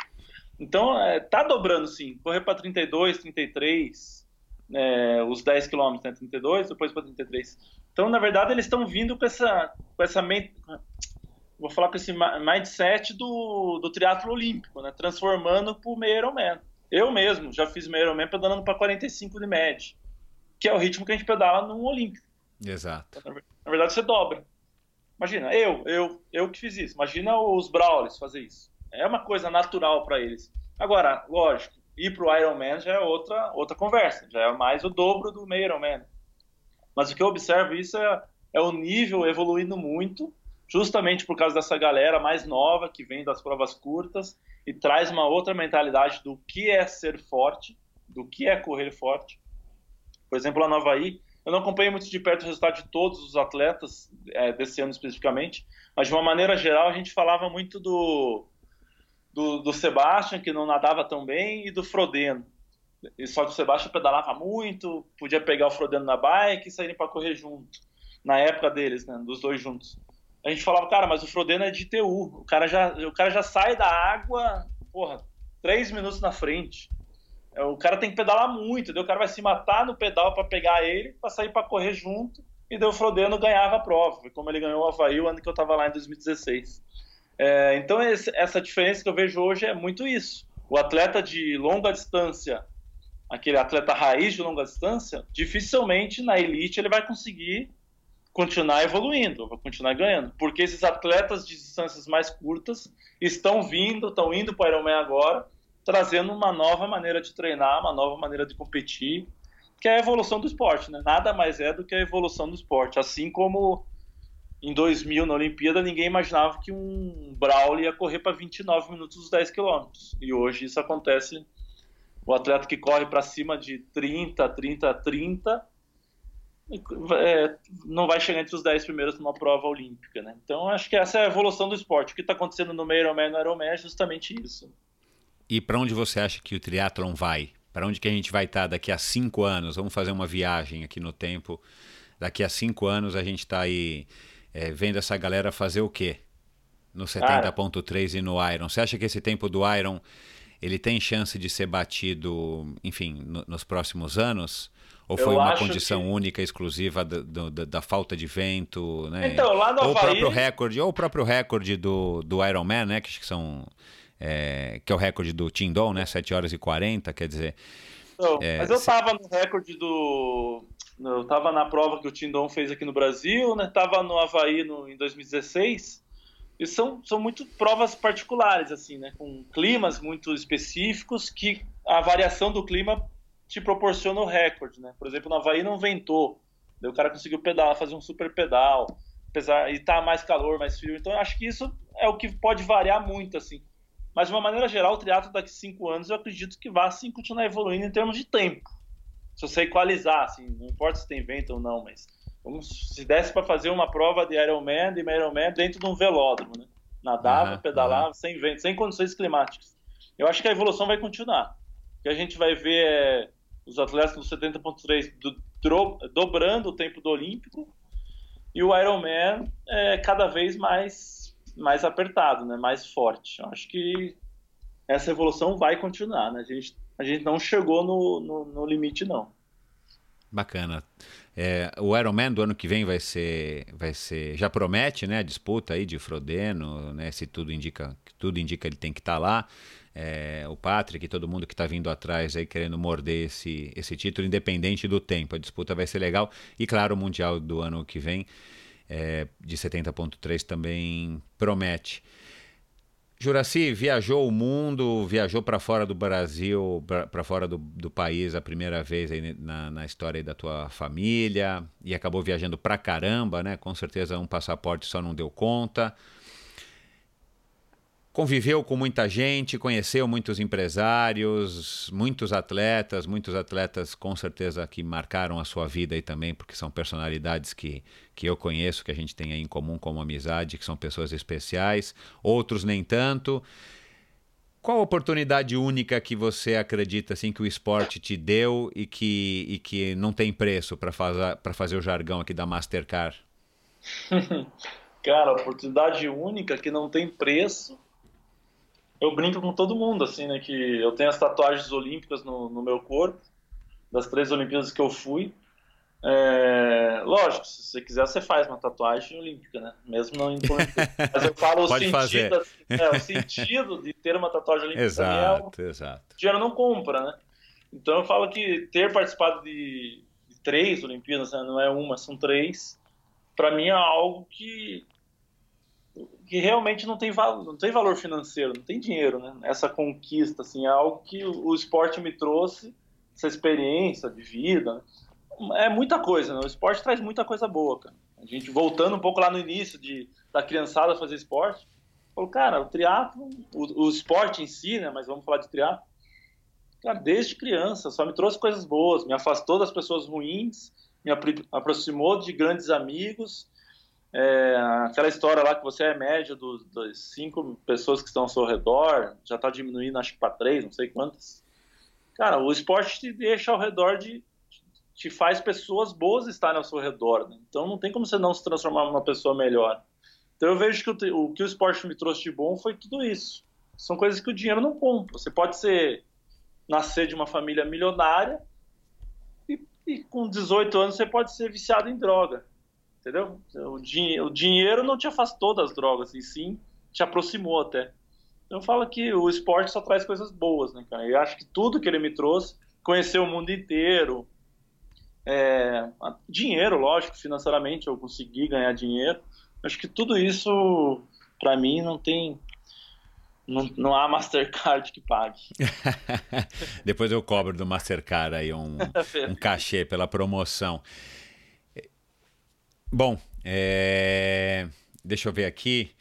Speaker 1: Então, é, tá dobrando sim. Correr para 32, 33, é, os 10 quilômetros, né? 32, depois para 33. Então, na verdade, eles estão vindo com essa, com essa vou falar com esse mindset do, do triatlo olímpico, né? Transformando para o meio Ironman. Eu mesmo já fiz meio Ironman pedalando para 45 de média, que é o ritmo que a gente pedala no Olímpico.
Speaker 2: Exato.
Speaker 1: Na verdade, você dobra. Imagina, eu, eu, eu que fiz isso. Imagina os Brawlers fazer isso. É uma coisa natural para eles. Agora, lógico, ir para o Ironman já é outra, outra conversa. Já é mais o dobro do meio Ironman. Mas o que eu observo isso é, é o nível evoluindo muito, justamente por causa dessa galera mais nova que vem das provas curtas e traz uma outra mentalidade do que é ser forte, do que é correr forte. Por exemplo, a Nova Havaí, eu não acompanhei muito de perto o resultado de todos os atletas é, desse ano especificamente, mas de uma maneira geral a gente falava muito do, do, do Sebastian, que não nadava tão bem, e do Frodeno. Só que o Sebastião pedalava muito, podia pegar o Frodeno na bike e saírem para correr junto. Na época deles, né, dos dois juntos. A gente falava, cara, mas o Frodeno é de TU. O cara já, o cara já sai da água, porra, três minutos na frente. É, o cara tem que pedalar muito, daí o cara vai se matar no pedal para pegar ele, para sair para correr junto. E daí o Frodeno ganhava a prova. Como ele ganhou o Havaí o ano que eu tava lá em 2016. É, então, esse, essa diferença que eu vejo hoje é muito isso. O atleta de longa distância, aquele atleta raiz de longa distância, dificilmente na elite ele vai conseguir continuar evoluindo, vai continuar ganhando. Porque esses atletas de distâncias mais curtas estão vindo, estão indo para o Ironman agora, trazendo uma nova maneira de treinar, uma nova maneira de competir, que é a evolução do esporte, né? Nada mais é do que a evolução do esporte. Assim como em 2000 na Olimpíada ninguém imaginava que um Brawl ia correr para 29 minutos os 10 quilômetros. E hoje isso acontece. O atleta que corre para cima de 30, 30, 30 é, não vai chegar entre os 10 primeiros numa prova olímpica, né? Então acho que essa é a evolução do esporte. O que está acontecendo no Ironman e no Ironman é justamente isso.
Speaker 2: E para onde você acha que o triatlon vai? Para onde que a gente vai estar tá daqui a cinco anos? Vamos fazer uma viagem aqui no tempo. Daqui a cinco anos a gente está aí é, vendo essa galera fazer o quê? No 70.3 e no Iron. Você acha que esse tempo do Iron ele tem chance de ser batido, enfim, no, nos próximos anos? Ou foi uma condição que... única, exclusiva do, do, da falta de vento, né?
Speaker 1: Então, lá no
Speaker 2: ou
Speaker 1: Havaí...
Speaker 2: o próprio recorde, ou o próprio recorde do, do Ironman, né? Que são é, que é o recorde do Tindon, né? 7 horas e 40, quer dizer.
Speaker 1: Não, é, mas eu estava no recorde do. Eu estava na prova que o Tindon fez aqui no Brasil, né? Tava no Havaí no, em 2016. E são, são muito provas particulares, assim, né? Com climas muito específicos que a variação do clima te proporciona o recorde, né? Por exemplo, no Havaí não ventou. Daí o cara conseguiu pedalar, fazer um super pedal. Apesar, e tá mais calor, mais frio. Então acho que isso é o que pode variar muito, assim. Mas de uma maneira geral, o triatlo daqui a cinco anos eu acredito que vai sim continuar evoluindo em termos de tempo. Se você equalizar, assim, não importa se tem vento ou não, mas vamos, se desse para fazer uma prova de Ironman, de Ironman dentro de um velódromo, né? Nadava, uhum, pedalava, uhum. sem vento, sem condições climáticas. Eu acho que a evolução vai continuar. O que a gente vai ver é os atletas do 70.3 do, dobrando o tempo do Olímpico e o Ironman é cada vez mais mais apertado, né? mais forte. Eu acho que essa evolução vai continuar. Né? A, gente, a gente não chegou no, no, no limite, não.
Speaker 2: Bacana. É, o Ironman do ano que vem vai ser, vai ser, já promete, né, a disputa aí de Frodeno, né, se tudo indica, tudo indica ele tem que estar tá lá. É, o Patrick, todo mundo que está vindo atrás aí querendo morder esse, esse título, independente do tempo. A disputa vai ser legal. E claro, o Mundial do ano que vem é, de 70.3 também promete. Juraci viajou o mundo, viajou para fora do Brasil, para fora do, do, país a primeira vez aí na, na história da tua família e acabou viajando para caramba, né? Com certeza um passaporte só não deu conta conviveu com muita gente, conheceu muitos empresários, muitos atletas, muitos atletas com certeza que marcaram a sua vida aí também, porque são personalidades que, que eu conheço, que a gente tem aí em comum como amizade, que são pessoas especiais, outros nem tanto. Qual a oportunidade única que você acredita assim que o esporte te deu e que, e que não tem preço para fazer, fazer o jargão aqui da Mastercard?
Speaker 1: Cara, oportunidade única que não tem preço eu brinco com todo mundo, assim, né? Que eu tenho as tatuagens olímpicas no, no meu corpo, das três Olimpíadas que eu fui. É, lógico, se você quiser, você faz uma tatuagem olímpica, né? Mesmo não indo Mas eu falo o sentido, assim, é, o sentido de ter uma tatuagem olímpica.
Speaker 2: Exato, é exato.
Speaker 1: O dinheiro não compra, né? Então eu falo que ter participado de, de três Olimpíadas, né? não é uma, são três, para mim é algo que que realmente não tem, não tem valor financeiro, não tem dinheiro, né? Essa conquista, assim, é algo que o, o esporte me trouxe, essa experiência de vida. Né? É muita coisa, né? O esporte traz muita coisa boa, cara. A gente, voltando um pouco lá no início de, da criançada fazer esporte, falou, cara, o triatlo, o, o esporte em si, né? Mas vamos falar de triatlo. Cara, desde criança, só me trouxe coisas boas, me afastou das pessoas ruins, me aproximou de grandes amigos, é, aquela história lá que você é médio dos, das cinco pessoas que estão ao seu redor, já está diminuindo, acho que para três, não sei quantas. Cara, o esporte te deixa ao redor de. te faz pessoas boas estarem ao seu redor. Né? Então não tem como você não se transformar numa pessoa melhor. Então eu vejo que o, o que o esporte me trouxe de bom foi tudo isso. São coisas que o dinheiro não compra. Você pode ser nascer de uma família milionária e, e com 18 anos você pode ser viciado em droga entendeu? O, din o dinheiro não te afastou das drogas, e sim te aproximou até. Então, eu falo que o esporte só traz coisas boas, né, cara? Eu acho que tudo que ele me trouxe, conhecer o mundo inteiro, é, dinheiro, lógico, financeiramente eu consegui ganhar dinheiro. Acho que tudo isso, para mim, não tem. Não, não há Mastercard que pague.
Speaker 2: Depois eu cobro do Mastercard aí um, um cachê pela promoção. Bom, é... deixa eu ver aqui.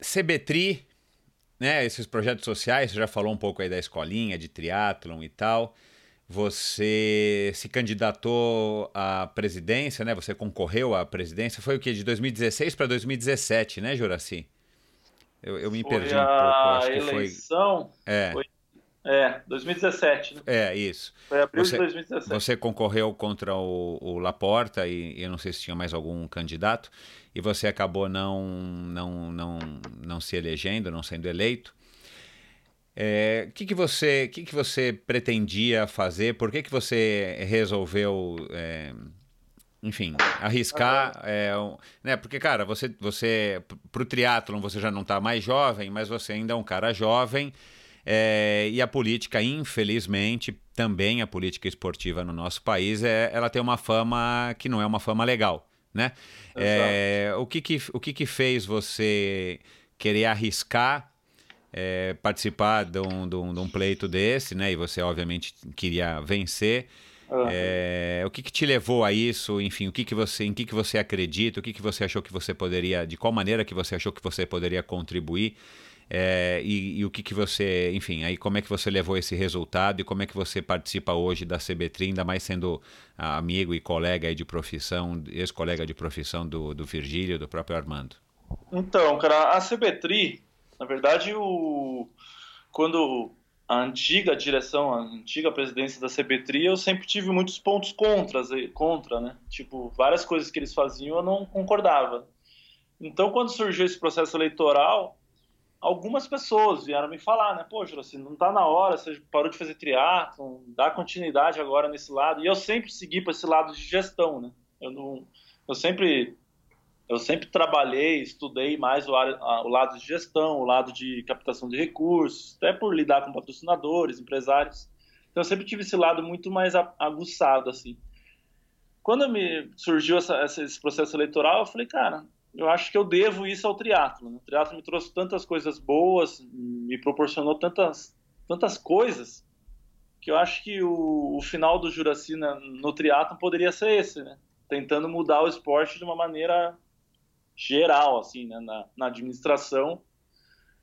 Speaker 2: CBTRI, né, esses projetos sociais, você já falou um pouco aí da escolinha, de triatlon e tal. Você se candidatou à presidência, né? Você concorreu à presidência. Foi o que? De 2016 para 2017, né, Juraci? Eu, eu me
Speaker 1: foi
Speaker 2: perdi um pouco. Acho que
Speaker 1: eleição
Speaker 2: foi. É.
Speaker 1: Foi, é, 2017, né?
Speaker 2: É, isso.
Speaker 1: Foi abril
Speaker 2: você,
Speaker 1: de 2017.
Speaker 2: Você concorreu contra o, o Laporta e eu não sei se tinha mais algum candidato e você acabou não, não, não, não se elegendo, não sendo eleito. O é, que, que, você, que, que você pretendia fazer? Por que, que você resolveu, é, enfim, arriscar? É, né? Porque, cara, você, você para o triatlon você já não está mais jovem, mas você ainda é um cara jovem. É, e a política, infelizmente, também a política esportiva no nosso país, é, ela tem uma fama que não é uma fama legal, né? É, o que que, o que que fez você querer arriscar é, participar de um, de, um, de um, pleito desse, né? E você, obviamente, queria vencer. Uhum. É, o que, que, te levou a isso? Enfim, o que, que você, em que, que você acredita? O que, que você achou que você poderia, de qual maneira que você achou que você poderia contribuir? É, e, e, o que, que você, enfim, aí como é que você levou esse resultado e como é que você participa hoje da CBTRI, ainda mais sendo amigo e colega de profissão, ex-colega de profissão do, do Virgílio, do próprio Armando?
Speaker 1: Então, cara, a CBTRI, na verdade, o... quando a antiga direção, a antiga presidência da CBTRI, eu sempre tive muitos pontos contras, contra, né? Tipo, várias coisas que eles faziam eu não concordava. Então, quando surgiu esse processo eleitoral, algumas pessoas vieram me falar, né? Poxa, assim, não está na hora, você parou de fazer triatlon, dá continuidade agora nesse lado. E eu sempre segui para esse lado de gestão, né? Eu não, eu sempre eu sempre trabalhei, estudei mais o, o, lado de gestão, o lado de captação de recursos, até por lidar com patrocinadores, empresários. Então eu sempre tive esse lado muito mais aguçado assim. Quando me surgiu essa, esse processo eleitoral, eu falei, cara, eu acho que eu devo isso ao triatlo. Né? O triatlo me trouxe tantas coisas boas, me proporcionou tantas, tantas coisas que eu acho que o, o final do Juraci no triatlo poderia ser esse, né? Tentando mudar o esporte de uma maneira geral, assim, né, na, na administração,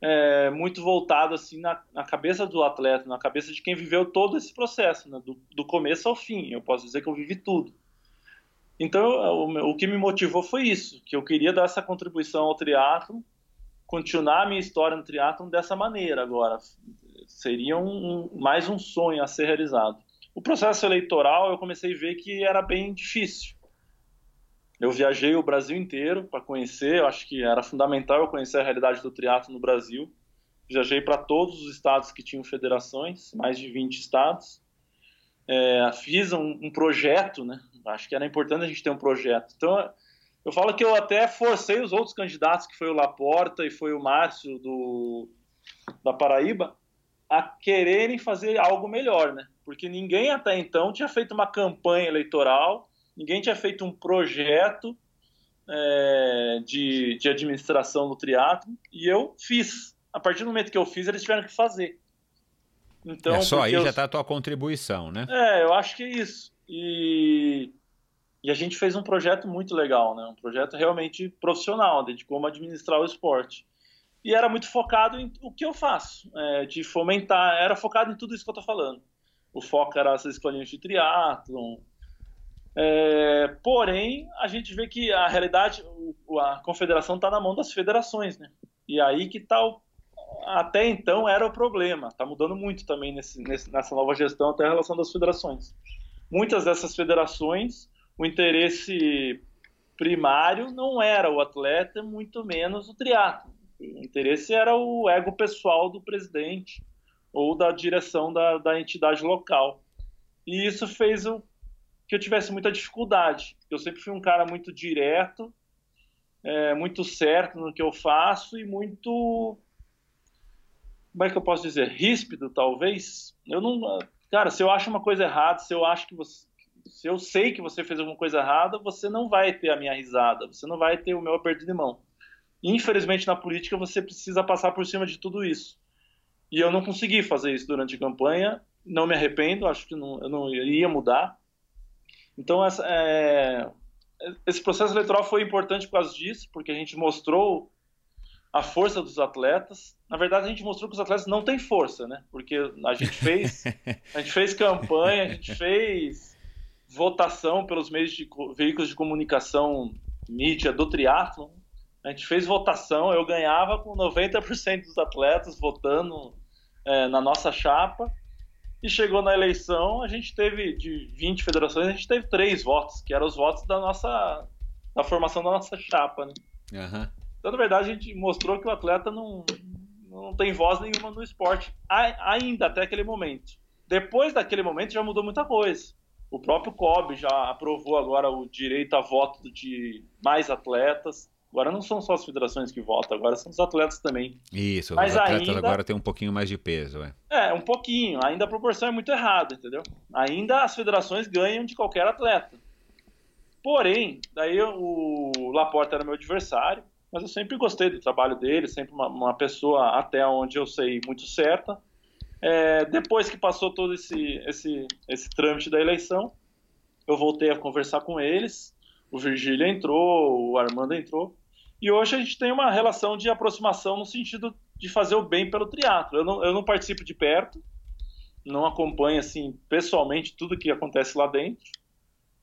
Speaker 1: é, muito voltado assim na, na, cabeça do atleta, na cabeça de quem viveu todo esse processo, né, do, do, começo ao fim. Eu posso dizer que eu vivi tudo. Então, o, o, que me motivou foi isso, que eu queria dar essa contribuição ao triatlo, continuar a minha história no triatlo dessa maneira agora. Seria um, um, mais um sonho a ser realizado. O processo eleitoral eu comecei a ver que era bem difícil. Eu viajei o Brasil inteiro para conhecer, eu acho que era fundamental eu conhecer a realidade do triatlo no Brasil. Viajei para todos os estados que tinham federações, mais de 20 estados. É, fiz um, um, projeto, né? Acho que era importante a gente ter um projeto. Então, eu falo que eu até forcei os outros candidatos, que foi o Laporta e foi o Márcio do, da Paraíba, a quererem fazer algo melhor, né? Porque ninguém até então tinha feito uma campanha eleitoral ninguém tinha feito um projeto é, de, de administração do triatlo e eu fiz. A partir do momento que eu fiz, eles tiveram que fazer.
Speaker 2: Então, é só aí eu... já está a tua contribuição, né?
Speaker 1: É, eu acho que é isso. E, e a gente fez um projeto muito legal, né? Um projeto realmente profissional de como administrar o esporte. E era muito focado em o que eu faço, é, de fomentar, era focado em tudo isso que eu estou falando. O foco era essas escolinhas de triatlon, é, porém, a gente vê que a realidade, a confederação está na mão das federações, né? E aí que está até então era o problema. Está mudando muito também nesse, nessa nova gestão até a relação das federações. Muitas dessas federações, o interesse primário não era o atleta, muito menos o triatlo. O interesse era o ego pessoal do presidente ou da direção da, da entidade local. E isso fez o que eu tivesse muita dificuldade. Eu sempre fui um cara muito direto, é, muito certo no que eu faço e muito como é que eu posso dizer ríspido talvez eu não cara se eu acho uma coisa errada se eu acho que você se eu sei que você fez alguma coisa errada você não vai ter a minha risada você não vai ter o meu aperto de mão. Infelizmente na política você precisa passar por cima de tudo isso. E eu não consegui fazer isso durante a campanha não me arrependo acho que não, eu não iria mudar. Então essa é, esse processo eleitoral foi importante por causa disso, porque a gente mostrou a força dos atletas. Na verdade, a gente mostrou que os atletas não têm força, né? Porque a gente fez, a gente fez campanha, a gente fez votação pelos meios de veículos de comunicação mídia do triatlo. A gente fez votação, eu ganhava com 90% dos atletas votando é, na nossa chapa. E chegou na eleição, a gente teve, de 20 federações, a gente teve três votos, que eram os votos da nossa, da formação da nossa chapa, né? Uhum. Então, na verdade, a gente mostrou que o atleta não, não tem voz nenhuma no esporte, ainda até aquele momento. Depois daquele momento já mudou muita coisa. O próprio COB já aprovou agora o direito a voto de mais atletas. Agora não são só as federações que votam, agora são os atletas também.
Speaker 2: Isso, Mas os atletas ainda... agora têm um pouquinho mais de peso, é.
Speaker 1: É, um pouquinho. Ainda a proporção é muito errada, entendeu? Ainda as federações ganham de qualquer atleta. Porém, daí o Laporta era meu adversário, mas eu sempre gostei do trabalho dele, sempre uma, uma pessoa até onde eu sei muito certa. É, depois que passou todo esse, esse, esse trâmite da eleição, eu voltei a conversar com eles. O Virgílio entrou, o Armando entrou. E hoje a gente tem uma relação de aproximação no sentido de fazer o bem pelo triatlo. Eu não, eu não participo de perto, não acompanho assim pessoalmente tudo que acontece lá dentro,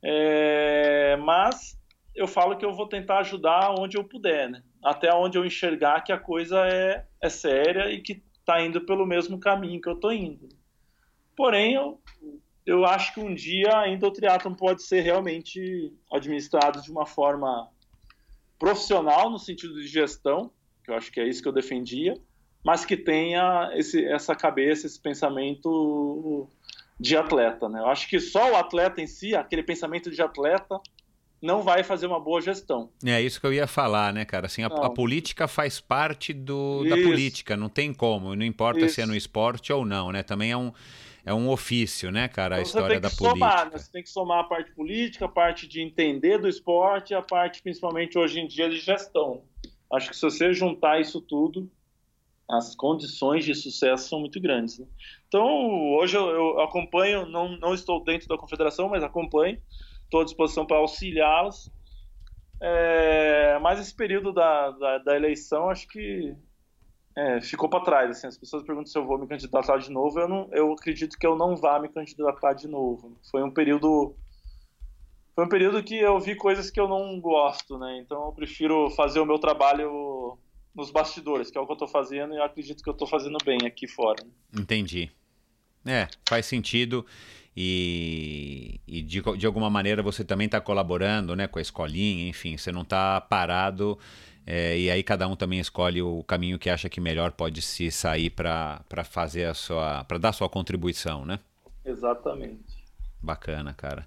Speaker 1: é, mas eu falo que eu vou tentar ajudar onde eu puder, né? até onde eu enxergar que a coisa é, é séria e que está indo pelo mesmo caminho que eu estou indo. Porém, eu, eu acho que um dia ainda o triatlon pode ser realmente administrado de uma forma profissional no sentido de gestão, que eu acho que é isso que eu defendia, mas que tenha esse, essa cabeça, esse pensamento de atleta. Né? Eu acho que só o atleta em si, aquele pensamento de atleta, não vai fazer uma boa gestão.
Speaker 2: É isso que eu ia falar, né, cara? Assim, a, a política faz parte do, da política, não tem como, não importa isso. se é no esporte ou não, né? Também é um, é um ofício, né, cara, a então, história da política.
Speaker 1: Somar, né? Você tem que somar a parte política, a parte de entender do esporte, a parte, principalmente hoje em dia, de gestão. Acho que se você juntar isso tudo, as condições de sucesso são muito grandes. Né? Então, hoje eu, eu, acompanho, não, não estou dentro da confederação, mas acompanho, estou à disposição para auxiliá-los. É, mas esse período da, da, da eleição, acho que é, ficou para trás. Assim, as pessoas perguntam se eu vou me candidatar de novo. Eu, não, eu acredito que eu não vá me candidatar de novo. Foi um período foi um período que eu vi coisas que eu não gosto, né? Então eu prefiro fazer o meu trabalho nos bastidores, que é o que eu estou fazendo, e eu acredito que eu estou fazendo bem aqui fora.
Speaker 2: Entendi. É, faz sentido. E, e de, de alguma maneira você também está colaborando né, com a escolinha, enfim, você não está parado é, e aí cada um também escolhe o caminho que acha que melhor pode se sair para fazer a sua. para dar sua contribuição, né?
Speaker 1: Exatamente.
Speaker 2: Bacana, cara.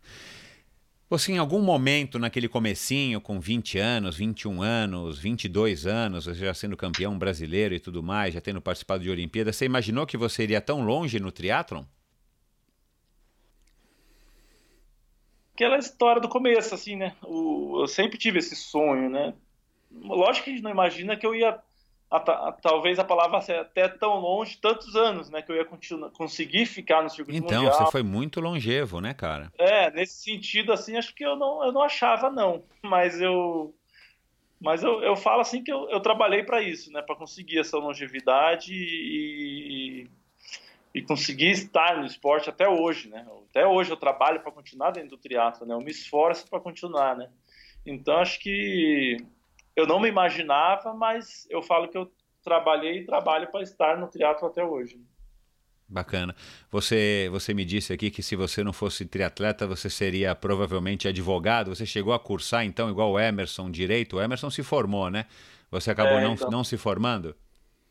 Speaker 2: Você em algum momento naquele comecinho, com 20 anos, 21 anos, 22 anos, você já sendo campeão brasileiro e tudo mais, já tendo participado de Olimpíadas, você imaginou que você iria tão longe no triatlon?
Speaker 1: Aquela história do começo, assim, né? O, eu sempre tive esse sonho, né? lógico que a gente não imagina que eu ia a, a, talvez a palavra até tão longe, tantos anos, né, que eu ia continuar, conseguir ficar no circuito
Speaker 2: então,
Speaker 1: mundial.
Speaker 2: Então, você foi muito longevo, né, cara?
Speaker 1: É, nesse sentido, assim, acho que eu não, eu não achava, não. Mas eu, mas eu, eu falo assim que eu, eu trabalhei para isso, né, para conseguir essa longevidade e, e conseguir estar no esporte até hoje, né? Até hoje eu trabalho para continuar dentro do triatlo, né? Eu me esforço para continuar, né? Então acho que eu não me imaginava, mas eu falo que eu trabalhei e trabalho para estar no triatlo até hoje.
Speaker 2: Bacana. Você, você me disse aqui que se você não fosse triatleta, você seria provavelmente advogado. Você chegou a cursar, então, igual o Emerson, direito? O Emerson se formou, né? Você acabou é, não, então, não se formando?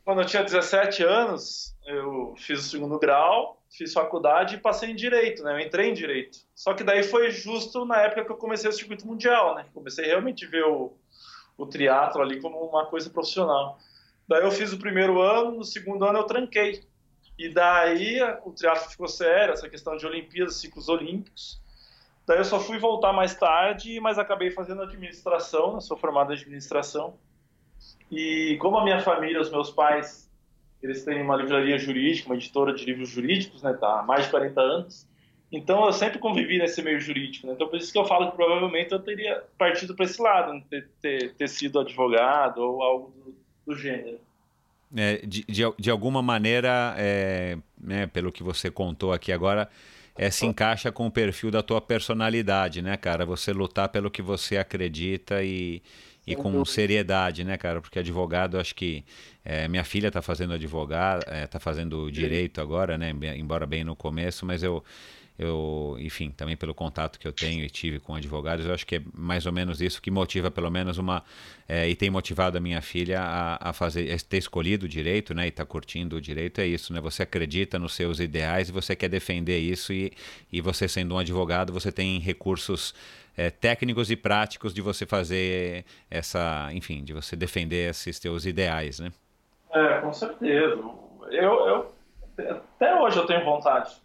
Speaker 1: Quando eu tinha 17 anos, eu fiz o segundo grau, fiz faculdade e passei em direito, né? Eu entrei em direito. Só que daí foi justo na época que eu comecei o circuito mundial, né? Comecei realmente a ver o, o triatlo ali como uma coisa profissional. Daí eu fiz o primeiro ano, no segundo ano eu tranquei. E daí o triatlo ficou sério, essa questão de Olimpíadas, ciclos olímpicos. Daí eu só fui voltar mais tarde, mas acabei fazendo administração, né? sou formado em administração. E como a minha família, os meus pais, eles têm uma livraria jurídica, uma editora de livros jurídicos, né, tá há mais de 40 anos. Então eu sempre convivi nesse meio jurídico, né? Então por isso que eu falo que provavelmente eu teria partido para esse lado, né? ter, ter, ter, sido advogado ou algo do, do gênero.
Speaker 2: É, de, de, de, alguma maneira, é, né, pelo que você contou aqui agora, é, se encaixa com o perfil da tua personalidade, né, cara? Você lutar pelo que você acredita e, e com seriedade, né, cara? Porque advogado, acho que é, minha filha está fazendo advogado, está é, fazendo direito agora, né? Embora bem no começo, mas eu eu, enfim, também pelo contato que eu tenho e tive com advogados, eu acho que é mais ou menos isso que motiva, pelo menos, uma. É, e tem motivado a minha filha a, a fazer, a ter escolhido o direito, né? E tá curtindo o direito, é isso, né? Você acredita nos seus ideais e você quer defender isso, e, e você, sendo um advogado, você tem recursos. É, técnicos e práticos de você fazer essa, enfim, de você defender esses teus ideais, né?
Speaker 1: É, com certeza. Eu, eu até hoje eu tenho vontade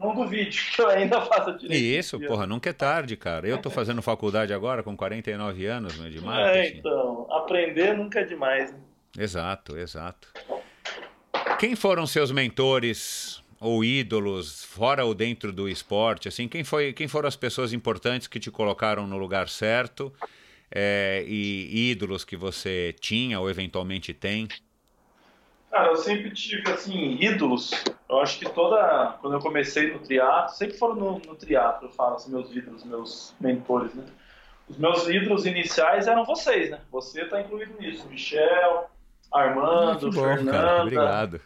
Speaker 1: não duvide que eu ainda faça direito.
Speaker 2: Isso, porra, nunca é tarde, cara. Eu tô fazendo faculdade agora com 49 anos, não é de
Speaker 1: marketing. É, então, aprender nunca é demais. Né?
Speaker 2: Exato, exato. Quem foram seus mentores ou ídolos, fora ou dentro do esporte? Assim, quem, foi, quem foram as pessoas importantes que te colocaram no lugar certo é, e ídolos que você tinha ou eventualmente tem?
Speaker 1: Cara, eu sempre tive, assim, ídolos. Eu acho que toda... Quando eu comecei no triatlo, sempre foram no, no triatlo, eu falo, assim, meus ídolos, meus mentores, né? Os meus ídolos iniciais eram vocês, né? Você tá incluído nisso. Michel, Armando, ah, bom, Fernanda. Cara,
Speaker 2: obrigado.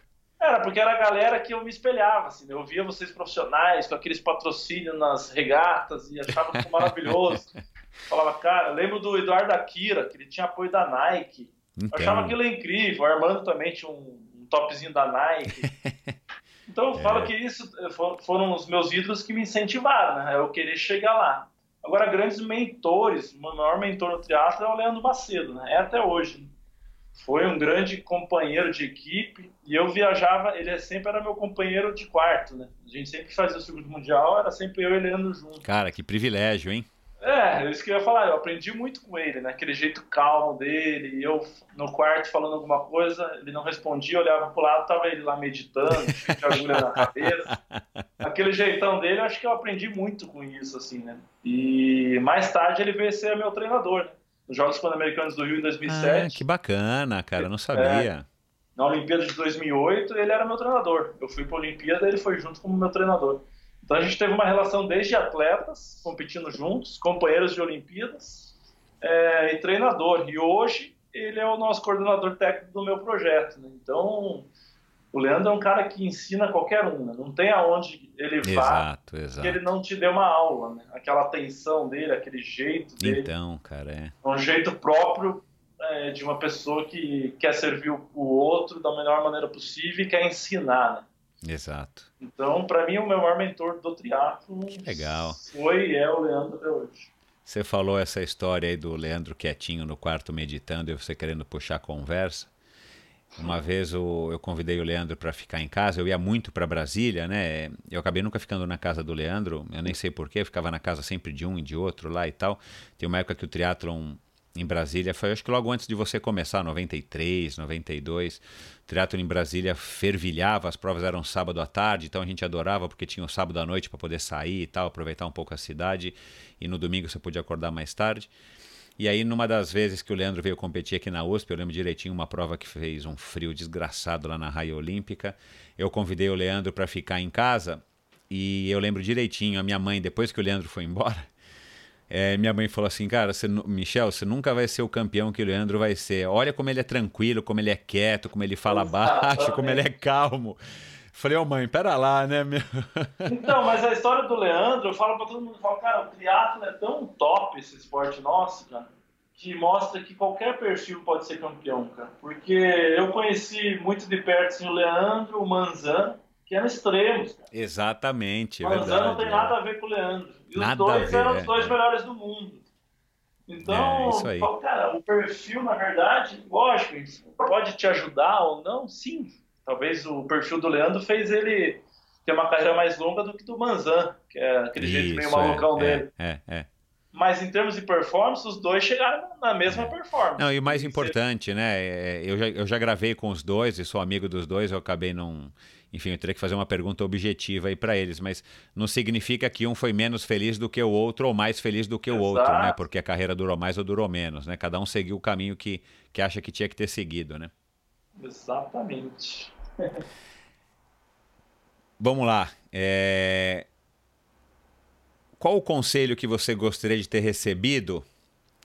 Speaker 1: Era, porque era a galera que eu me espelhava, assim, né? Eu via vocês profissionais, com aqueles patrocínios nas regatas e achava tudo maravilhoso. Falava, cara, lembro do Eduardo Akira, que ele tinha apoio da Nike. Então... Eu achava aquilo incrível. O Armando também tinha um, um topzinho da Nike. Então eu é. falo que isso eh, foram os meus ídolos que me incentivaram, né? Eu querer chegar lá. Agora, grandes mentores, o maior mentor no teatro é o Leandro Macedo, né? É até hoje. Foi um grande companheiro de equipe e eu viajava, ele sempre era meu companheiro de quarto, né? A gente sempre fazia o segundo mundial, era sempre eu e ele Leandro junto.
Speaker 2: Cara, que privilégio, hein?
Speaker 1: É, é, isso que eu ia falar, eu aprendi muito com ele, né? Aquele jeito calmo dele, eu no quarto falando alguma coisa, ele não respondia, olhava pro lado, tava ele lá meditando, de agulha na cabeça. Aquele jeitão dele, acho que eu aprendi muito com isso, assim, né? E mais tarde ele veio ser meu treinador, né? Nos Jogos Pan-Americanos do Rio em 2007.
Speaker 2: Ah, que bacana, cara, eu não sabia. É,
Speaker 1: na Olimpíada de 2008, ele era meu treinador. Eu fui pra Olimpíada, ele foi junto como meu treinador. Então a gente teve uma relação desde atletas, competindo juntos, companheiros de Olimpíadas é, e treinador. E hoje ele é o nosso coordenador técnico do meu projeto. Né? Então o Leandro é um cara que ensina qualquer um, né? não tem aonde ele vá exato, exato. que ele não te dê uma aula. Né? Aquela atenção dele, aquele jeito dele.
Speaker 2: Então, cara, é.
Speaker 1: é um jeito próprio é, de uma pessoa que quer servir o outro da melhor maneira possível e quer ensinar. Né?
Speaker 2: Exato.
Speaker 1: Então, para mim, o meu maior mentor do triatlo foi e é o Leandro até hoje.
Speaker 2: Você falou essa história aí do Leandro quietinho no quarto meditando e você querendo puxar a conversa. Uma vez eu, eu convidei o Leandro para ficar em casa, eu ia muito para Brasília, né? Eu acabei nunca ficando na casa do Leandro, eu nem sei porquê, eu ficava na casa sempre de um e de outro lá e tal. Tem uma época que o triatlon em Brasília foi, acho que logo antes de você começar, 93, 92. O triatlo em Brasília fervilhava, as provas eram sábado à tarde, então a gente adorava porque tinha o sábado à noite para poder sair e tal, aproveitar um pouco a cidade. E no domingo você podia acordar mais tarde. E aí, numa das vezes que o Leandro veio competir aqui na USP, eu lembro direitinho uma prova que fez um frio desgraçado lá na Raia Olímpica. Eu convidei o Leandro para ficar em casa e eu lembro direitinho, a minha mãe, depois que o Leandro foi embora, é, minha mãe falou assim, cara, você, Michel, você nunca vai ser o campeão que o Leandro vai ser. Olha como ele é tranquilo, como ele é quieto, como ele fala baixo, como ele é calmo. Falei, ô oh, mãe, pera lá, né? Meu...
Speaker 1: Então, mas a história do Leandro, eu falo pra todo mundo, falo, cara, o triatlo é tão top esse esporte nosso, cara, que mostra que qualquer perfil pode ser campeão, cara. Porque eu conheci muito de perto assim, o Leandro, o Manzano, que eram extremos, cara.
Speaker 2: Exatamente,
Speaker 1: é Manzano
Speaker 2: verdade.
Speaker 1: não tem nada a ver com o Leandro. E Nada os dois ver, eram os dois é. melhores do mundo. Então, é, cara, o perfil, na verdade, lógico, pode te ajudar ou não, sim. Talvez o perfil do Leandro fez ele ter uma carreira mais longa do que do Manzan, que é aquele Isso, jeito meio malucão
Speaker 2: é,
Speaker 1: dele.
Speaker 2: É, é.
Speaker 1: Mas em termos de performance, os dois chegaram na mesma é. performance.
Speaker 2: Não, e o mais importante, né? É, eu já, eu já gravei com os dois e sou amigo dos dois, eu acabei não. Enfim, eu teria que fazer uma pergunta objetiva aí para eles, mas não significa que um foi menos feliz do que o outro ou mais feliz do que o outro, né? Porque a carreira durou mais ou durou menos, né? Cada um seguiu o caminho que, que acha que tinha que ter seguido, né?
Speaker 1: Exatamente.
Speaker 2: Vamos lá. É... Qual o conselho que você gostaria de ter recebido?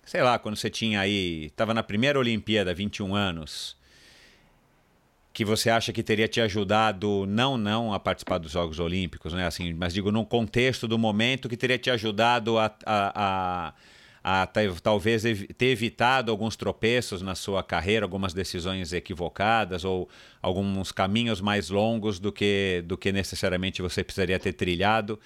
Speaker 2: Sei lá, quando você tinha aí, estava na primeira Olimpíada, 21 anos, que você acha que teria te ajudado, não não a participar dos Jogos Olímpicos, né? Assim, mas digo, num contexto do momento que teria te ajudado a, a, a, a talvez ter evitado alguns tropeços na sua carreira, algumas decisões equivocadas ou alguns caminhos mais longos do que, do que necessariamente você precisaria ter trilhado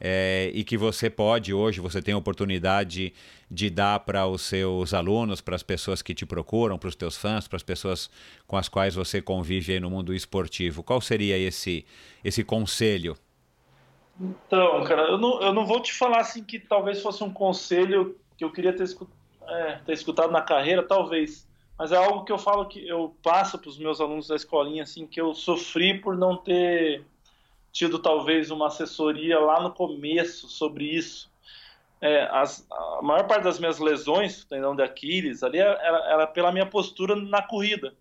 Speaker 2: é, e que você pode hoje, você tem a oportunidade de dar para os seus alunos, para as pessoas que te procuram, para os teus fãs, para as pessoas com as quais você convive no mundo esportivo. Qual seria esse, esse conselho?
Speaker 1: Então, cara, eu não, eu não vou te falar assim que talvez fosse um conselho que eu queria ter, escut, é, ter escutado na carreira, talvez. Mas é algo que eu falo que eu passo para os meus alunos da escolinha, assim, que eu sofri por não ter tido talvez uma assessoria lá no começo sobre isso. É, as, a maior parte das minhas lesões, tendão de Aquiles, ali era, era, pela minha postura na corrida.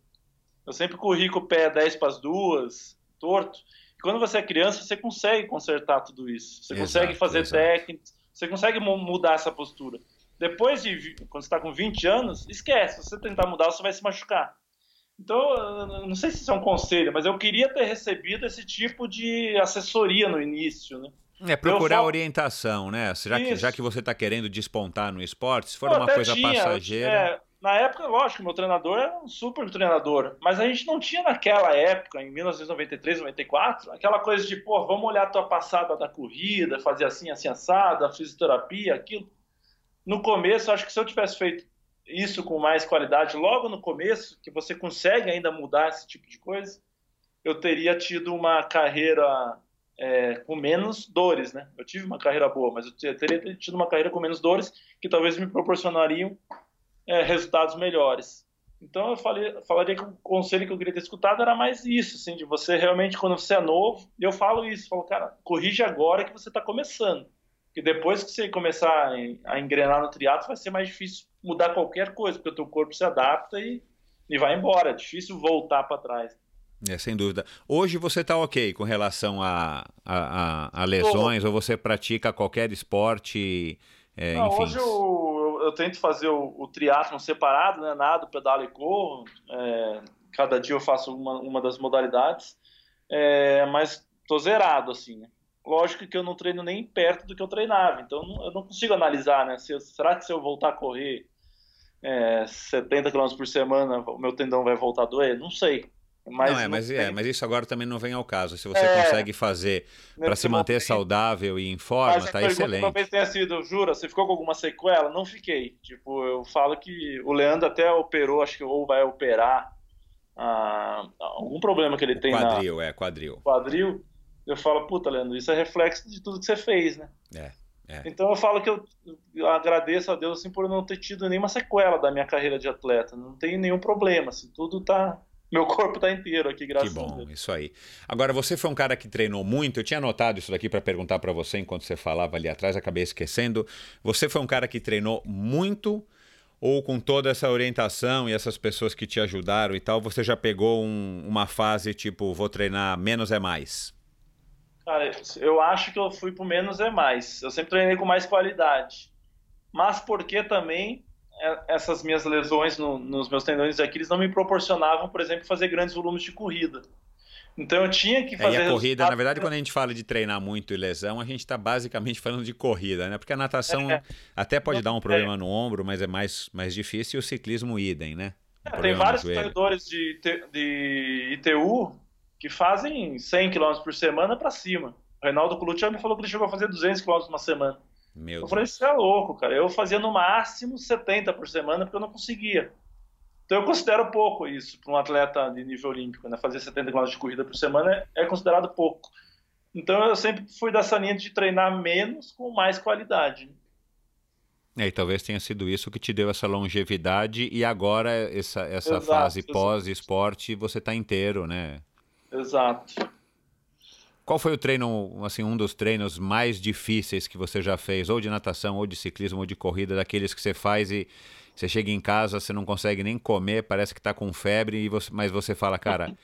Speaker 1: Eu sempre corri com o pé 10 para as duas, torto. E quando você é criança, você consegue consertar tudo isso. Você exato, consegue fazer técnicas, você consegue mudar essa postura. Depois de, quando você está com 20 anos, esquece. Se você tentar mudar, você vai se machucar. Então, não sei se isso é um conselho, mas eu queria ter recebido esse tipo de assessoria no início, né?
Speaker 2: É procurar orientação, né? Já que, já que você está querendo despontar no esporte, se for uma coisa tinha, passageira. É,
Speaker 1: na época, lógico, meu treinador era um super treinador, mas a gente não tinha naquela época, em 1993, 94, aquela coisa de, pô, vamos olhar a tua passada da corrida, fazer assim, assim, assada, fisioterapia, aquilo. No começo, acho que se eu tivesse feito isso com mais qualidade logo no começo, que você consegue ainda mudar esse tipo de coisa, eu teria tido uma carreira é, com menos dores, né? Eu tive uma carreira boa, mas eu teria tido uma carreira com menos dores que talvez me proporcionariam é, resultados melhores. Então eu falei, falaria que o conselho que eu queria ter escutado era mais isso, assim, de você realmente quando você é novo, eu falo isso, falo, cara, corrige agora que você está começando, que depois que você começar a engrenar no triatlo vai ser mais difícil mudar qualquer coisa, porque o teu corpo se adapta e, e vai embora. É difícil voltar para trás.
Speaker 2: É, sem dúvida. Hoje você está ok com relação a, a, a, a lesões ou você pratica qualquer esporte? É,
Speaker 1: Não,
Speaker 2: enfim.
Speaker 1: Hoje eu, eu, eu, tento fazer o, o triatlon separado, né? nado, pedalo e corro. É, cada dia eu faço uma, uma das modalidades, é, mas tô zerado assim. Né? Lógico que eu não treino nem perto do que eu treinava, então eu não, consigo analisar, né? Se eu, será que se eu voltar a correr é, 70 km por semana, o meu tendão vai voltar a doer? Não sei.
Speaker 2: Mas não, é, mas, é, mas isso agora também não vem ao caso. Se você é, consegue fazer para se manter momento, saudável e em forma, tá excelente.
Speaker 1: Talvez tenha sido, jura, você ficou com alguma sequela? Não fiquei. Tipo, eu falo que o Leandro até operou, acho que ou vai operar ah, algum problema que ele tem
Speaker 2: quadril,
Speaker 1: na...
Speaker 2: é, quadril.
Speaker 1: Quadril. Eu falo, puta, Leandro, isso é reflexo de tudo que você fez, né?
Speaker 2: É. É.
Speaker 1: Então eu falo que eu, eu, agradeço a Deus assim, por não ter tido nenhuma sequela da minha carreira de atleta. Não tenho nenhum problema, assim, tudo tá. Meu corpo tá inteiro aqui, graças
Speaker 2: que bom,
Speaker 1: a Deus.
Speaker 2: isso aí. Agora, você foi um cara que treinou muito. Eu tinha anotado isso daqui para perguntar para você enquanto você falava ali atrás, acabei esquecendo. Você foi um cara que treinou muito ou com toda essa orientação e essas pessoas que te ajudaram e tal, você já pegou um, uma fase tipo, vou treinar menos é mais?
Speaker 1: Cara, eu acho que eu fui pro menos é mais. Eu sempre treinei com mais qualidade. Mas porque também é, essas minhas lesões no, nos meus tendões de Aquiles não me proporcionavam, por exemplo, fazer grandes volumes de corrida. Então eu tinha que fazer.
Speaker 2: É, e a corrida, na verdade, quando a gente fala de treinar muito e lesão, a gente está basicamente falando de corrida, né? Porque a natação é. até pode dar um problema é. no ombro, mas é mais, mais difícil, e o ciclismo idem, né?
Speaker 1: Um é, tem vários corredores de, de ITU que fazem 100 km por semana para cima. O Reinaldo Colucci já me falou que ele chegou a fazer 200 km uma semana. Meu eu Deus. falei, isso é louco, cara. Eu fazia no máximo 70 por semana porque eu não conseguia. Então eu considero pouco isso para um atleta de nível olímpico, né? Fazer 70 km de corrida por semana é considerado pouco. Então eu sempre fui dessa linha de treinar menos com mais qualidade.
Speaker 2: É, e talvez tenha sido isso que te deu essa longevidade e agora essa, essa exato, fase pós-esporte você está inteiro, né?
Speaker 1: Exato.
Speaker 2: Qual foi o treino, assim, um dos treinos mais difíceis que você já fez, ou de natação, ou de ciclismo, ou de corrida, daqueles que você faz e você chega em casa, você não consegue nem comer, parece que está com febre, e você, mas você fala, cara,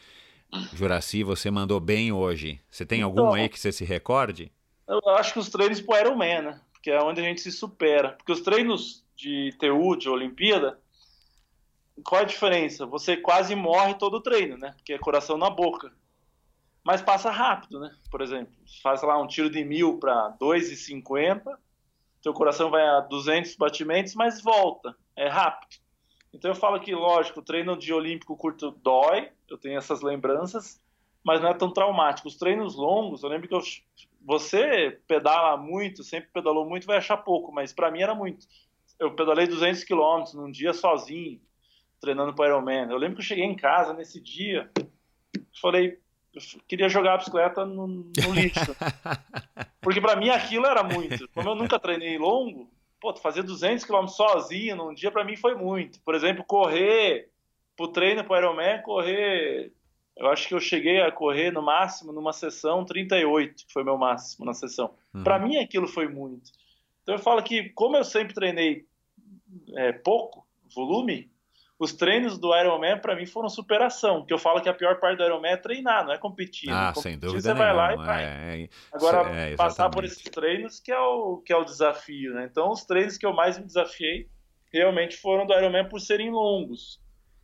Speaker 2: Juraci, você mandou bem hoje. Você tem algum então, aí que você se recorde?
Speaker 1: Eu acho que os treinos pro Ironman, né? Porque é onde a gente se supera. Porque os treinos de TU, de Olimpíada, qual é a diferença? Você quase morre todo o treino, né? Porque é coração na boca. Mas passa rápido, né? Por exemplo, faz lá um tiro de mil para 2,50, seu coração vai a 200 batimentos, mas volta é rápido. Então eu falo que, lógico, o treino de olímpico curto dói, eu tenho essas lembranças, mas não é tão traumático. Os treinos longos, eu lembro que eu, você pedala muito, sempre pedalou muito, vai achar pouco, mas para mim era muito. Eu pedalei 200 quilômetros num dia sozinho, treinando para Ironman. Eu lembro que eu cheguei em casa nesse dia, falei, eu queria jogar a bicicleta no, no lixo. Porque para mim aquilo era muito. Como eu nunca treinei longo, pô, fazer 200 km sozinho num dia para mim foi muito. Por exemplo, correr pro treino pro Ironman, correr, eu acho que eu cheguei a correr no máximo numa sessão 38, que foi meu máximo na sessão. Uhum. Para mim aquilo foi muito. Então eu falo que como eu sempre treinei é, pouco volume, os treinos do Ironman para mim foram superação, que eu falo que a pior parte do Ironman é treinar, não é competir.
Speaker 2: Ah,
Speaker 1: competir,
Speaker 2: sem dúvida você vai lá e vai.
Speaker 1: É, é, Agora, é, passar por esses treinos que é, o, que é o desafio, né? Então, os treinos que eu mais me desafiei realmente foram do Ironman por serem longos.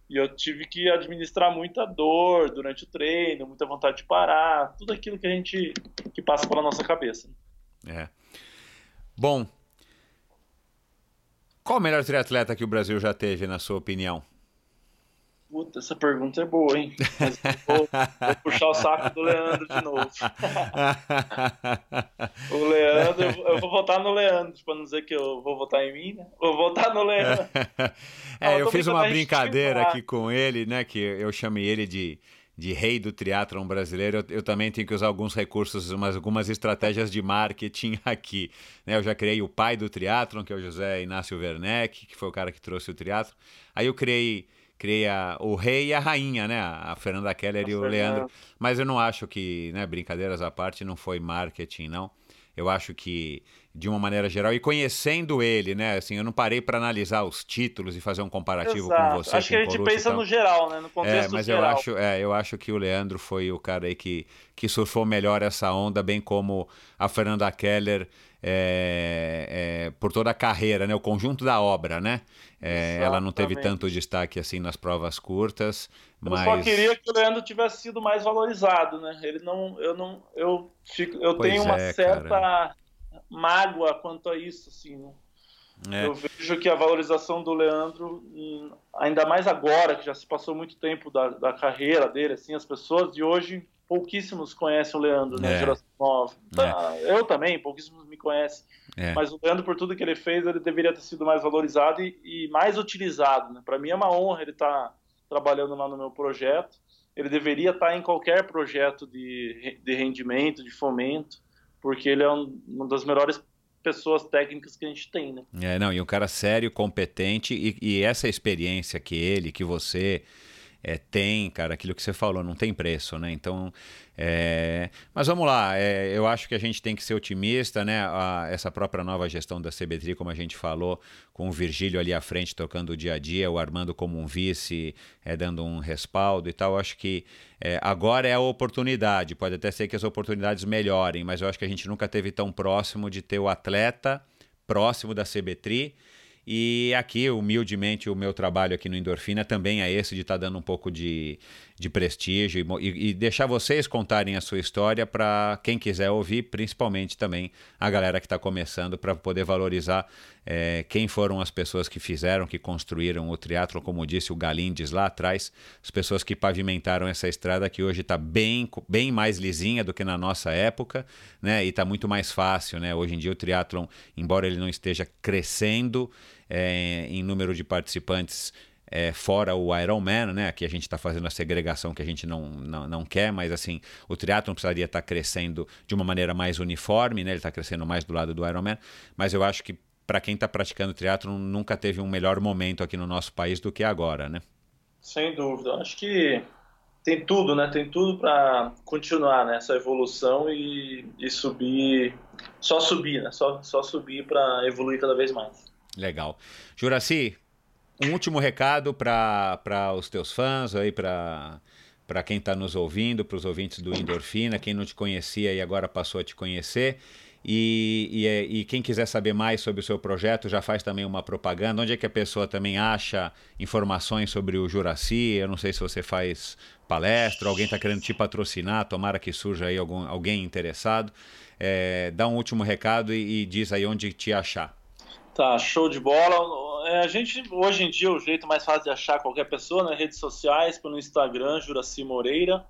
Speaker 1: E eu tive que administrar muita dor durante o treino, muita vontade de parar, tudo aquilo que a gente que passa pela nossa cabeça.
Speaker 2: É. Bom, qual o melhor triatleta que o Brasil já teve, na sua opinião?
Speaker 1: Puta, essa pergunta é boa, hein? Vou, vou, puxar o saco do Leandro de novo. o Leandro, eu vou votar no Leandro, para não dizer que eu vou votar em mim, né? Vou votar no Leandro.
Speaker 2: É, eu, eu fiz uma brincadeira aqui com ele, né? Que eu chamei ele de de rei do triatlon brasileiro, eu, eu, também tenho que usar alguns recursos, umas, algumas estratégias de marketing aqui. Né? Eu já criei o pai do triatlon, que é o José Inácio Werneck, que foi o cara que trouxe o triatlon. Aí eu criei, criei a, o rei e a rainha, né? A Fernanda Keller a e o Leandro. Mas eu não acho que, né, brincadeiras à parte, não foi marketing, não. Eu acho que, de uma maneira geral, e conhecendo ele, né? Assim, eu não parei para analisar os títulos e fazer um comparativo
Speaker 1: Exato.
Speaker 2: com você.
Speaker 1: Acho que a gente pensa no geral, né? No contexto
Speaker 2: é, mas
Speaker 1: geral.
Speaker 2: eu acho, é, eu acho que o Leandro foi o cara aí que, que surfou melhor essa onda, bem como a Fernanda Keller. É, é, por toda a carreira, né? o conjunto da obra, né? É, ela não teve tanto destaque assim nas provas curtas, eu mas...
Speaker 1: só queria que o Leandro tivesse sido mais valorizado, né? Ele não, eu não, eu fico, eu tenho uma é, certa cara. Mágoa quanto a isso, assim. Né? É. Eu vejo que a valorização do Leandro, hum, ainda mais agora que já se passou muito tempo da, da carreira dele, assim, as pessoas de hoje pouquíssimos conhecem o Leandro, né? É. Geração nova. É. Eu também, pouquíssimos me conhecem. É. Mas o Leandro, por tudo que ele fez, ele deveria ter sido mais valorizado e, e mais utilizado. Né? Para mim é uma honra ele estar tá trabalhando lá no meu projeto. Ele deveria estar em qualquer projeto de, de rendimento, de fomento, porque ele é um, uma das melhores pessoas técnicas que a gente tem, né?
Speaker 2: É, não, e um cara sério, competente, e, e essa experiência que ele, que você é, tem, cara, aquilo que você falou, não tem preço, né? Então, é... mas vamos lá, é, eu acho que a gente tem que ser otimista, né? A, essa própria nova gestão da CBTRI, como a gente falou, com o Virgílio ali à frente tocando o dia a dia, o Armando como um vice, é, dando um respaldo e tal, eu acho que é, agora é a oportunidade, pode até ser que as oportunidades melhorem, mas eu acho que a gente nunca teve tão próximo de ter o atleta próximo da CBTRI E aqui, humildemente, o meu trabalho aqui no Endorfina também é esse de estar tá dando um pouco de, de prestígio e, e, deixar vocês contarem a sua história para quem quiser ouvir, principalmente também a galera que está começando, para poder valorizar é, quem foram as pessoas que fizeram, que construíram o triatlo, como disse o Galindes lá atrás, as pessoas que pavimentaram essa estrada que hoje está bem, bem mais lisinha do que na nossa época, né? E está muito mais fácil, né? Hoje em dia o triatlon, embora ele não esteja crescendo, é, em número de participantes é, fora o Ironman, né? Aqui a gente está fazendo a segregação que a gente não, não, não quer, mas assim, o triatlon precisaria estar tá crescendo de uma maneira mais uniforme, né? Ele está crescendo mais do lado do Ironman, mas eu acho que para quem está praticando triatlon nunca teve um melhor momento aqui no nosso país do que agora, né?
Speaker 1: Sem dúvida. Acho que tem tudo, né? Tem tudo para continuar nessa né? evolução e, e subir, só subir, né? Só, só subir para evoluir cada vez mais.
Speaker 2: Legal. Juraci, um último recado para os teus fãs, aí para para quem está nos ouvindo, para os ouvintes do Endorfina, quem não te conhecia e agora passou a te conhecer. E, e, é, e, quem quiser saber mais sobre o seu projeto, já faz também uma propaganda. Onde é que a pessoa também acha informações sobre o Juraci? Eu não sei se você faz palestra, alguém está querendo te patrocinar, tomara que surja aí algum, alguém interessado. É, dá um último recado e, e diz aí onde te achar.
Speaker 1: Tá, show de bola. É, a gente, hoje em dia, o jeito mais fácil de achar qualquer pessoa nas né, redes sociais, pelo Instagram, Juraci Moreira.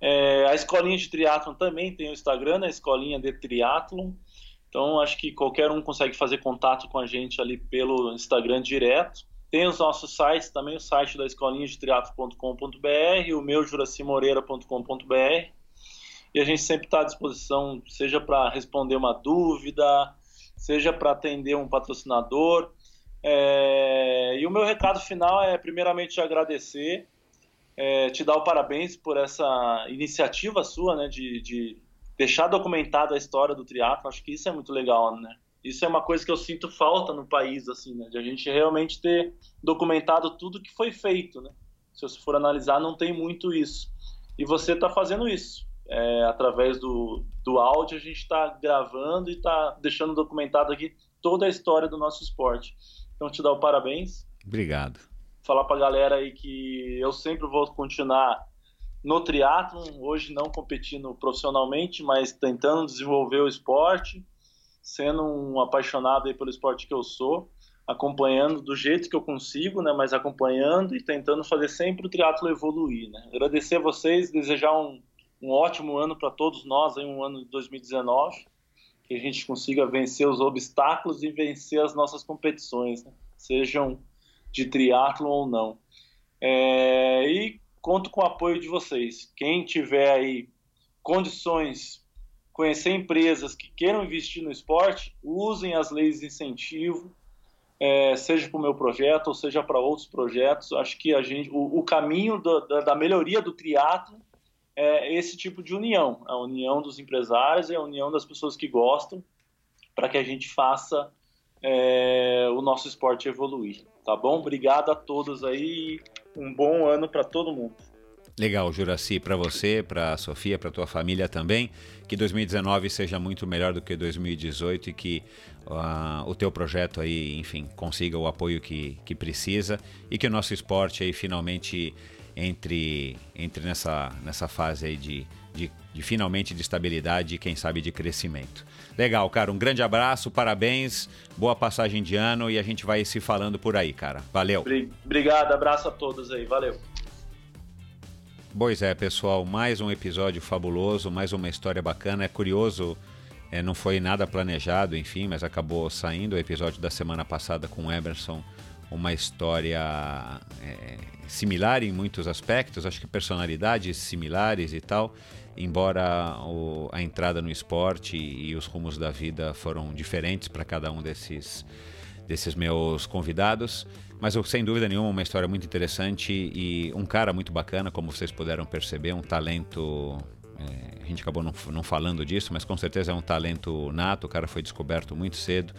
Speaker 1: É, a escolinha de triatlon também tem o Instagram, né, Escolinha de Triatlon. Então, acho que qualquer um consegue fazer contato com a gente ali pelo Instagram direto. Tem os nossos sites também, o site da escolinha de triatlo.com.br, o meu juracimoreira.com.br. E a gente sempre está à disposição, seja para responder uma dúvida, seja para atender um patrocinador. É, e o meu recado final é, primeiramente, agradecer, é, te dar o parabéns por essa iniciativa sua, né, de, de deixar documentada a história do triatlo. Acho que isso é muito legal, né? Isso é uma coisa que eu sinto falta no país, assim, né, de a gente realmente ter documentado tudo que foi feito, né? Se você for analisar, não tem muito isso. E você está fazendo isso é, através do, do áudio, a gente está gravando e está deixando documentado aqui toda a história do nosso esporte. Então, te dar o parabéns.
Speaker 2: Obrigado.
Speaker 1: Falar para a galera aí que eu sempre vou continuar no triatlon, hoje não competindo profissionalmente, mas tentando desenvolver o esporte, sendo um apaixonado aí pelo esporte que eu sou, acompanhando do jeito que eu consigo, né, mas acompanhando e tentando fazer sempre o triatlo evoluir, né. Agradecer a vocês, desejar um um ótimo ano para todos nós, em um ano de 2019, que a gente consiga vencer os obstáculos e vencer as nossas competições, né? sejam de triatlo ou não. É, e conto com o apoio de vocês. Quem tiver aí condições, conhecer empresas que queiram investir no esporte, usem as leis de incentivo, é, seja para o meu projeto ou seja para outros projetos. Acho que a gente, o, o caminho do, da, da melhoria do triatlo é esse tipo de união, a união dos empresários e a união das pessoas que gostam, para que a gente faça é, o nosso esporte evoluir. Tá bom? Obrigado a todos aí um bom ano para todo mundo.
Speaker 2: Legal, Juraci, para você, para a Sofia, para tua família também. Que 2019 seja muito melhor do que 2018 e que uh, o teu projeto aí, enfim, consiga o apoio que, que precisa e que o nosso esporte aí finalmente entre, entre nessa, nessa fase aí de, de, de finalmente de estabilidade e quem sabe de crescimento. Legal, cara. Um grande abraço, parabéns, boa passagem de ano e a gente vai se falando por aí, cara. Valeu.
Speaker 1: Obrigado, abraço a todos aí, valeu.
Speaker 2: Pois é, pessoal, mais um episódio fabuloso, mais uma história bacana. É curioso, é, não foi nada planejado, enfim, mas acabou saindo o episódio da semana passada com o Emerson, uma história é, similar em muitos aspectos, acho que personalidades similares e tal, embora o, a entrada no esporte e, e os rumos da vida foram diferentes para cada um desses, desses meus convidados. Mas sem dúvida nenhuma, uma história muito interessante e um cara muito bacana, como vocês puderam perceber, um talento. É, a gente acabou não, não falando disso, mas com certeza é um talento nato. O cara foi descoberto muito cedo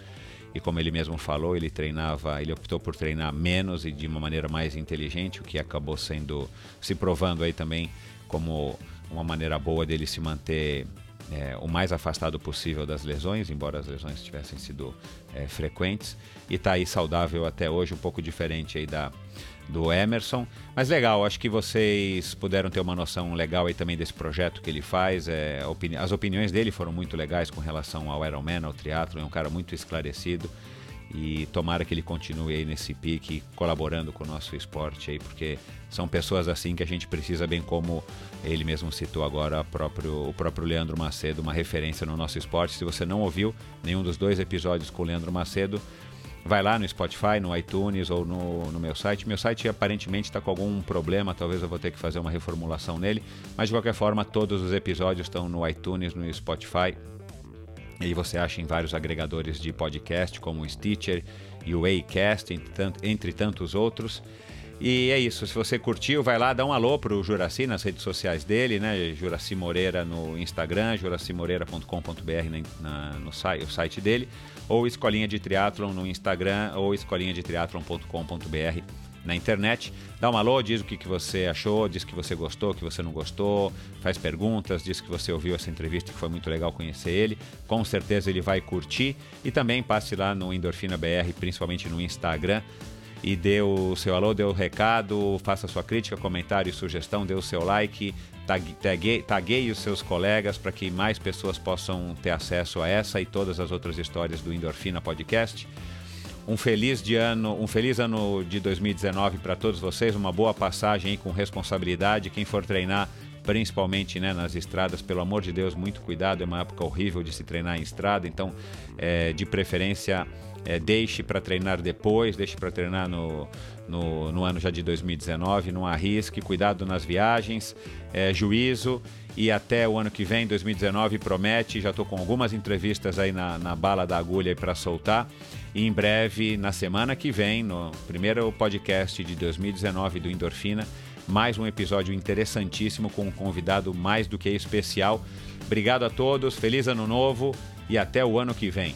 Speaker 2: e como ele mesmo falou, ele treinava, ele optou por treinar menos e de uma maneira mais inteligente, o que acabou sendo se provando aí também como uma maneira boa dele se manter é, o mais afastado possível das lesões, embora as lesões tivessem sido é, frequentes, e está aí saudável até hoje, um pouco diferente aí da, do Emerson. Mas legal, acho que vocês puderam ter uma noção legal aí também desse projeto que ele faz. É, opini as opiniões dele foram muito legais com relação ao Ironman, ao triatlo, é um cara muito esclarecido e tomara que ele continue aí nesse pique, colaborando com o nosso esporte aí, porque são pessoas assim que a gente precisa, bem como ele mesmo citou agora, próprio, o próprio Leandro Macedo, uma referência no nosso esporte. Se você não ouviu nenhum dos dois episódios com o Leandro Macedo, vai lá no Spotify, no iTunes ou no, no meu site. Meu site aparentemente está com algum problema, talvez eu vou ter que fazer uma reformulação nele, mas de qualquer forma, todos os episódios estão no iTunes, no Spotify e você acha em vários agregadores de podcast, como o Stitcher e o Acast, entre tantos outros. E é isso, se você curtiu, vai lá, dá um alô pro Juraci nas redes sociais dele, né? Juraci Moreira no Instagram, juracimoreira.com.br no site, o site dele, ou Escolinha de Triathlon no Instagram, ou escolinhadetriathlon.com.br na internet. Dá um alô, diz o que, que você achou, diz que você gostou, que você não gostou, faz perguntas, diz que você ouviu essa entrevista que foi muito legal conhecer ele. Com certeza ele vai curtir. E também passe lá no Endorfina BR, principalmente no Instagram. E dê o seu alô, dê o recado, faça sua crítica, comentário e sugestão, dê o seu like, tagueie, tagueie os seus colegas para que mais pessoas possam ter acesso a essa e todas as outras histórias do Endorfina Podcast. Um feliz, de ano, um feliz ano de 2019 para todos vocês, uma boa passagem com responsabilidade. Quem for treinar, principalmente né, nas estradas, pelo amor de Deus, muito cuidado. É uma época horrível de se treinar em estrada, então, é, de preferência, é, deixe para treinar depois, deixe para treinar no, no, no, ano já de 2019. Não arrisque, cuidado nas viagens, é, juízo. E até o ano que vem, 2019, promete. Já estou com algumas entrevistas aí na, na bala da agulha para soltar. E em breve, na semana que vem, no primeiro podcast de 2019 do Endorfina, mais um episódio interessantíssimo com um convidado mais do que especial. Obrigado a todos, feliz ano novo e até o ano que vem.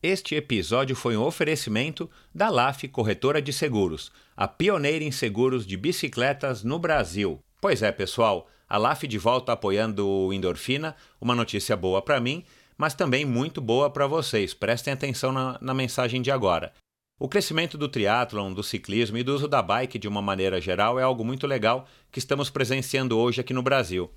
Speaker 2: Este episódio foi um oferecimento da LAF Corretora de Seguros, a pioneira em seguros de bicicletas no Brasil. Pois é, pessoal, a LAF de volta apoiando o Endorfina, uma notícia boa para mim, mas também muito boa para vocês. Prestem atenção na, na, mensagem de agora. O crescimento do triatlon, do ciclismo e do uso da bike de uma maneira geral é algo muito legal que estamos presenciando hoje aqui no Brasil.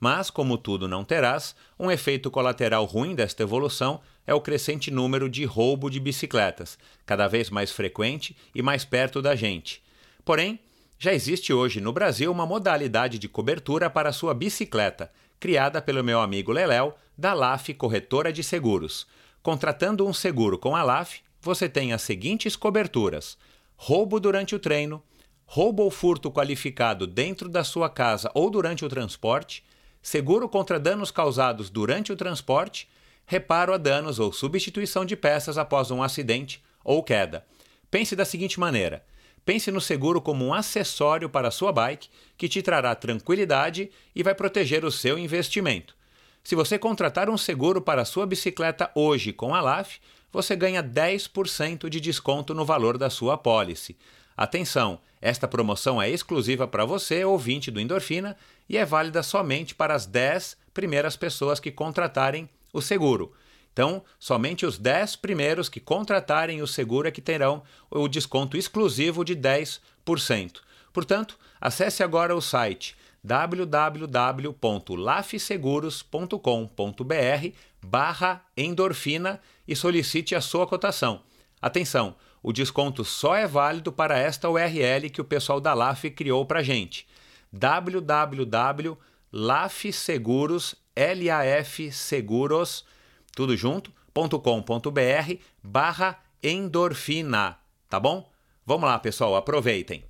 Speaker 2: Mas, como tudo não terás, um efeito colateral ruim desta evolução é o crescente número de roubo de bicicletas, cada vez mais frequente e mais perto da gente. Porém, já existe hoje no Brasil uma modalidade de cobertura para sua bicicleta, criada pelo meu amigo Leléu, da LAF Corretora de Seguros. Contratando um seguro com a LAF, você tem as seguintes coberturas: roubo durante o treino, roubo ou furto qualificado dentro da sua casa ou durante o transporte, seguro contra danos causados durante o transporte, reparo a danos ou substituição de peças após um acidente ou queda. Pense da seguinte maneira: Pense no seguro como um acessório para a sua bike que te trará tranquilidade e vai proteger o seu investimento. Se você contratar um seguro para a sua bicicleta hoje com a LAF, você ganha 10% de desconto no valor da sua apólice. Atenção, esta promoção é exclusiva para você, ouvinte do Endorfina, e é válida somente para as 10 primeiras pessoas que contratarem o seguro. Então, somente os 10 primeiros que contratarem o seguro é que terão o desconto exclusivo de 10%. Portanto, acesse agora o site www.lafseguros.com.br barra endorfina e solicite a sua cotação. Atenção, o desconto só é válido para esta URL que o pessoal da LAF criou para gente. www.lafseguros, L-A-F seguros, tudo junto, .com.br barra endorfina, tá bom? Vamos lá, pessoal, aproveitem.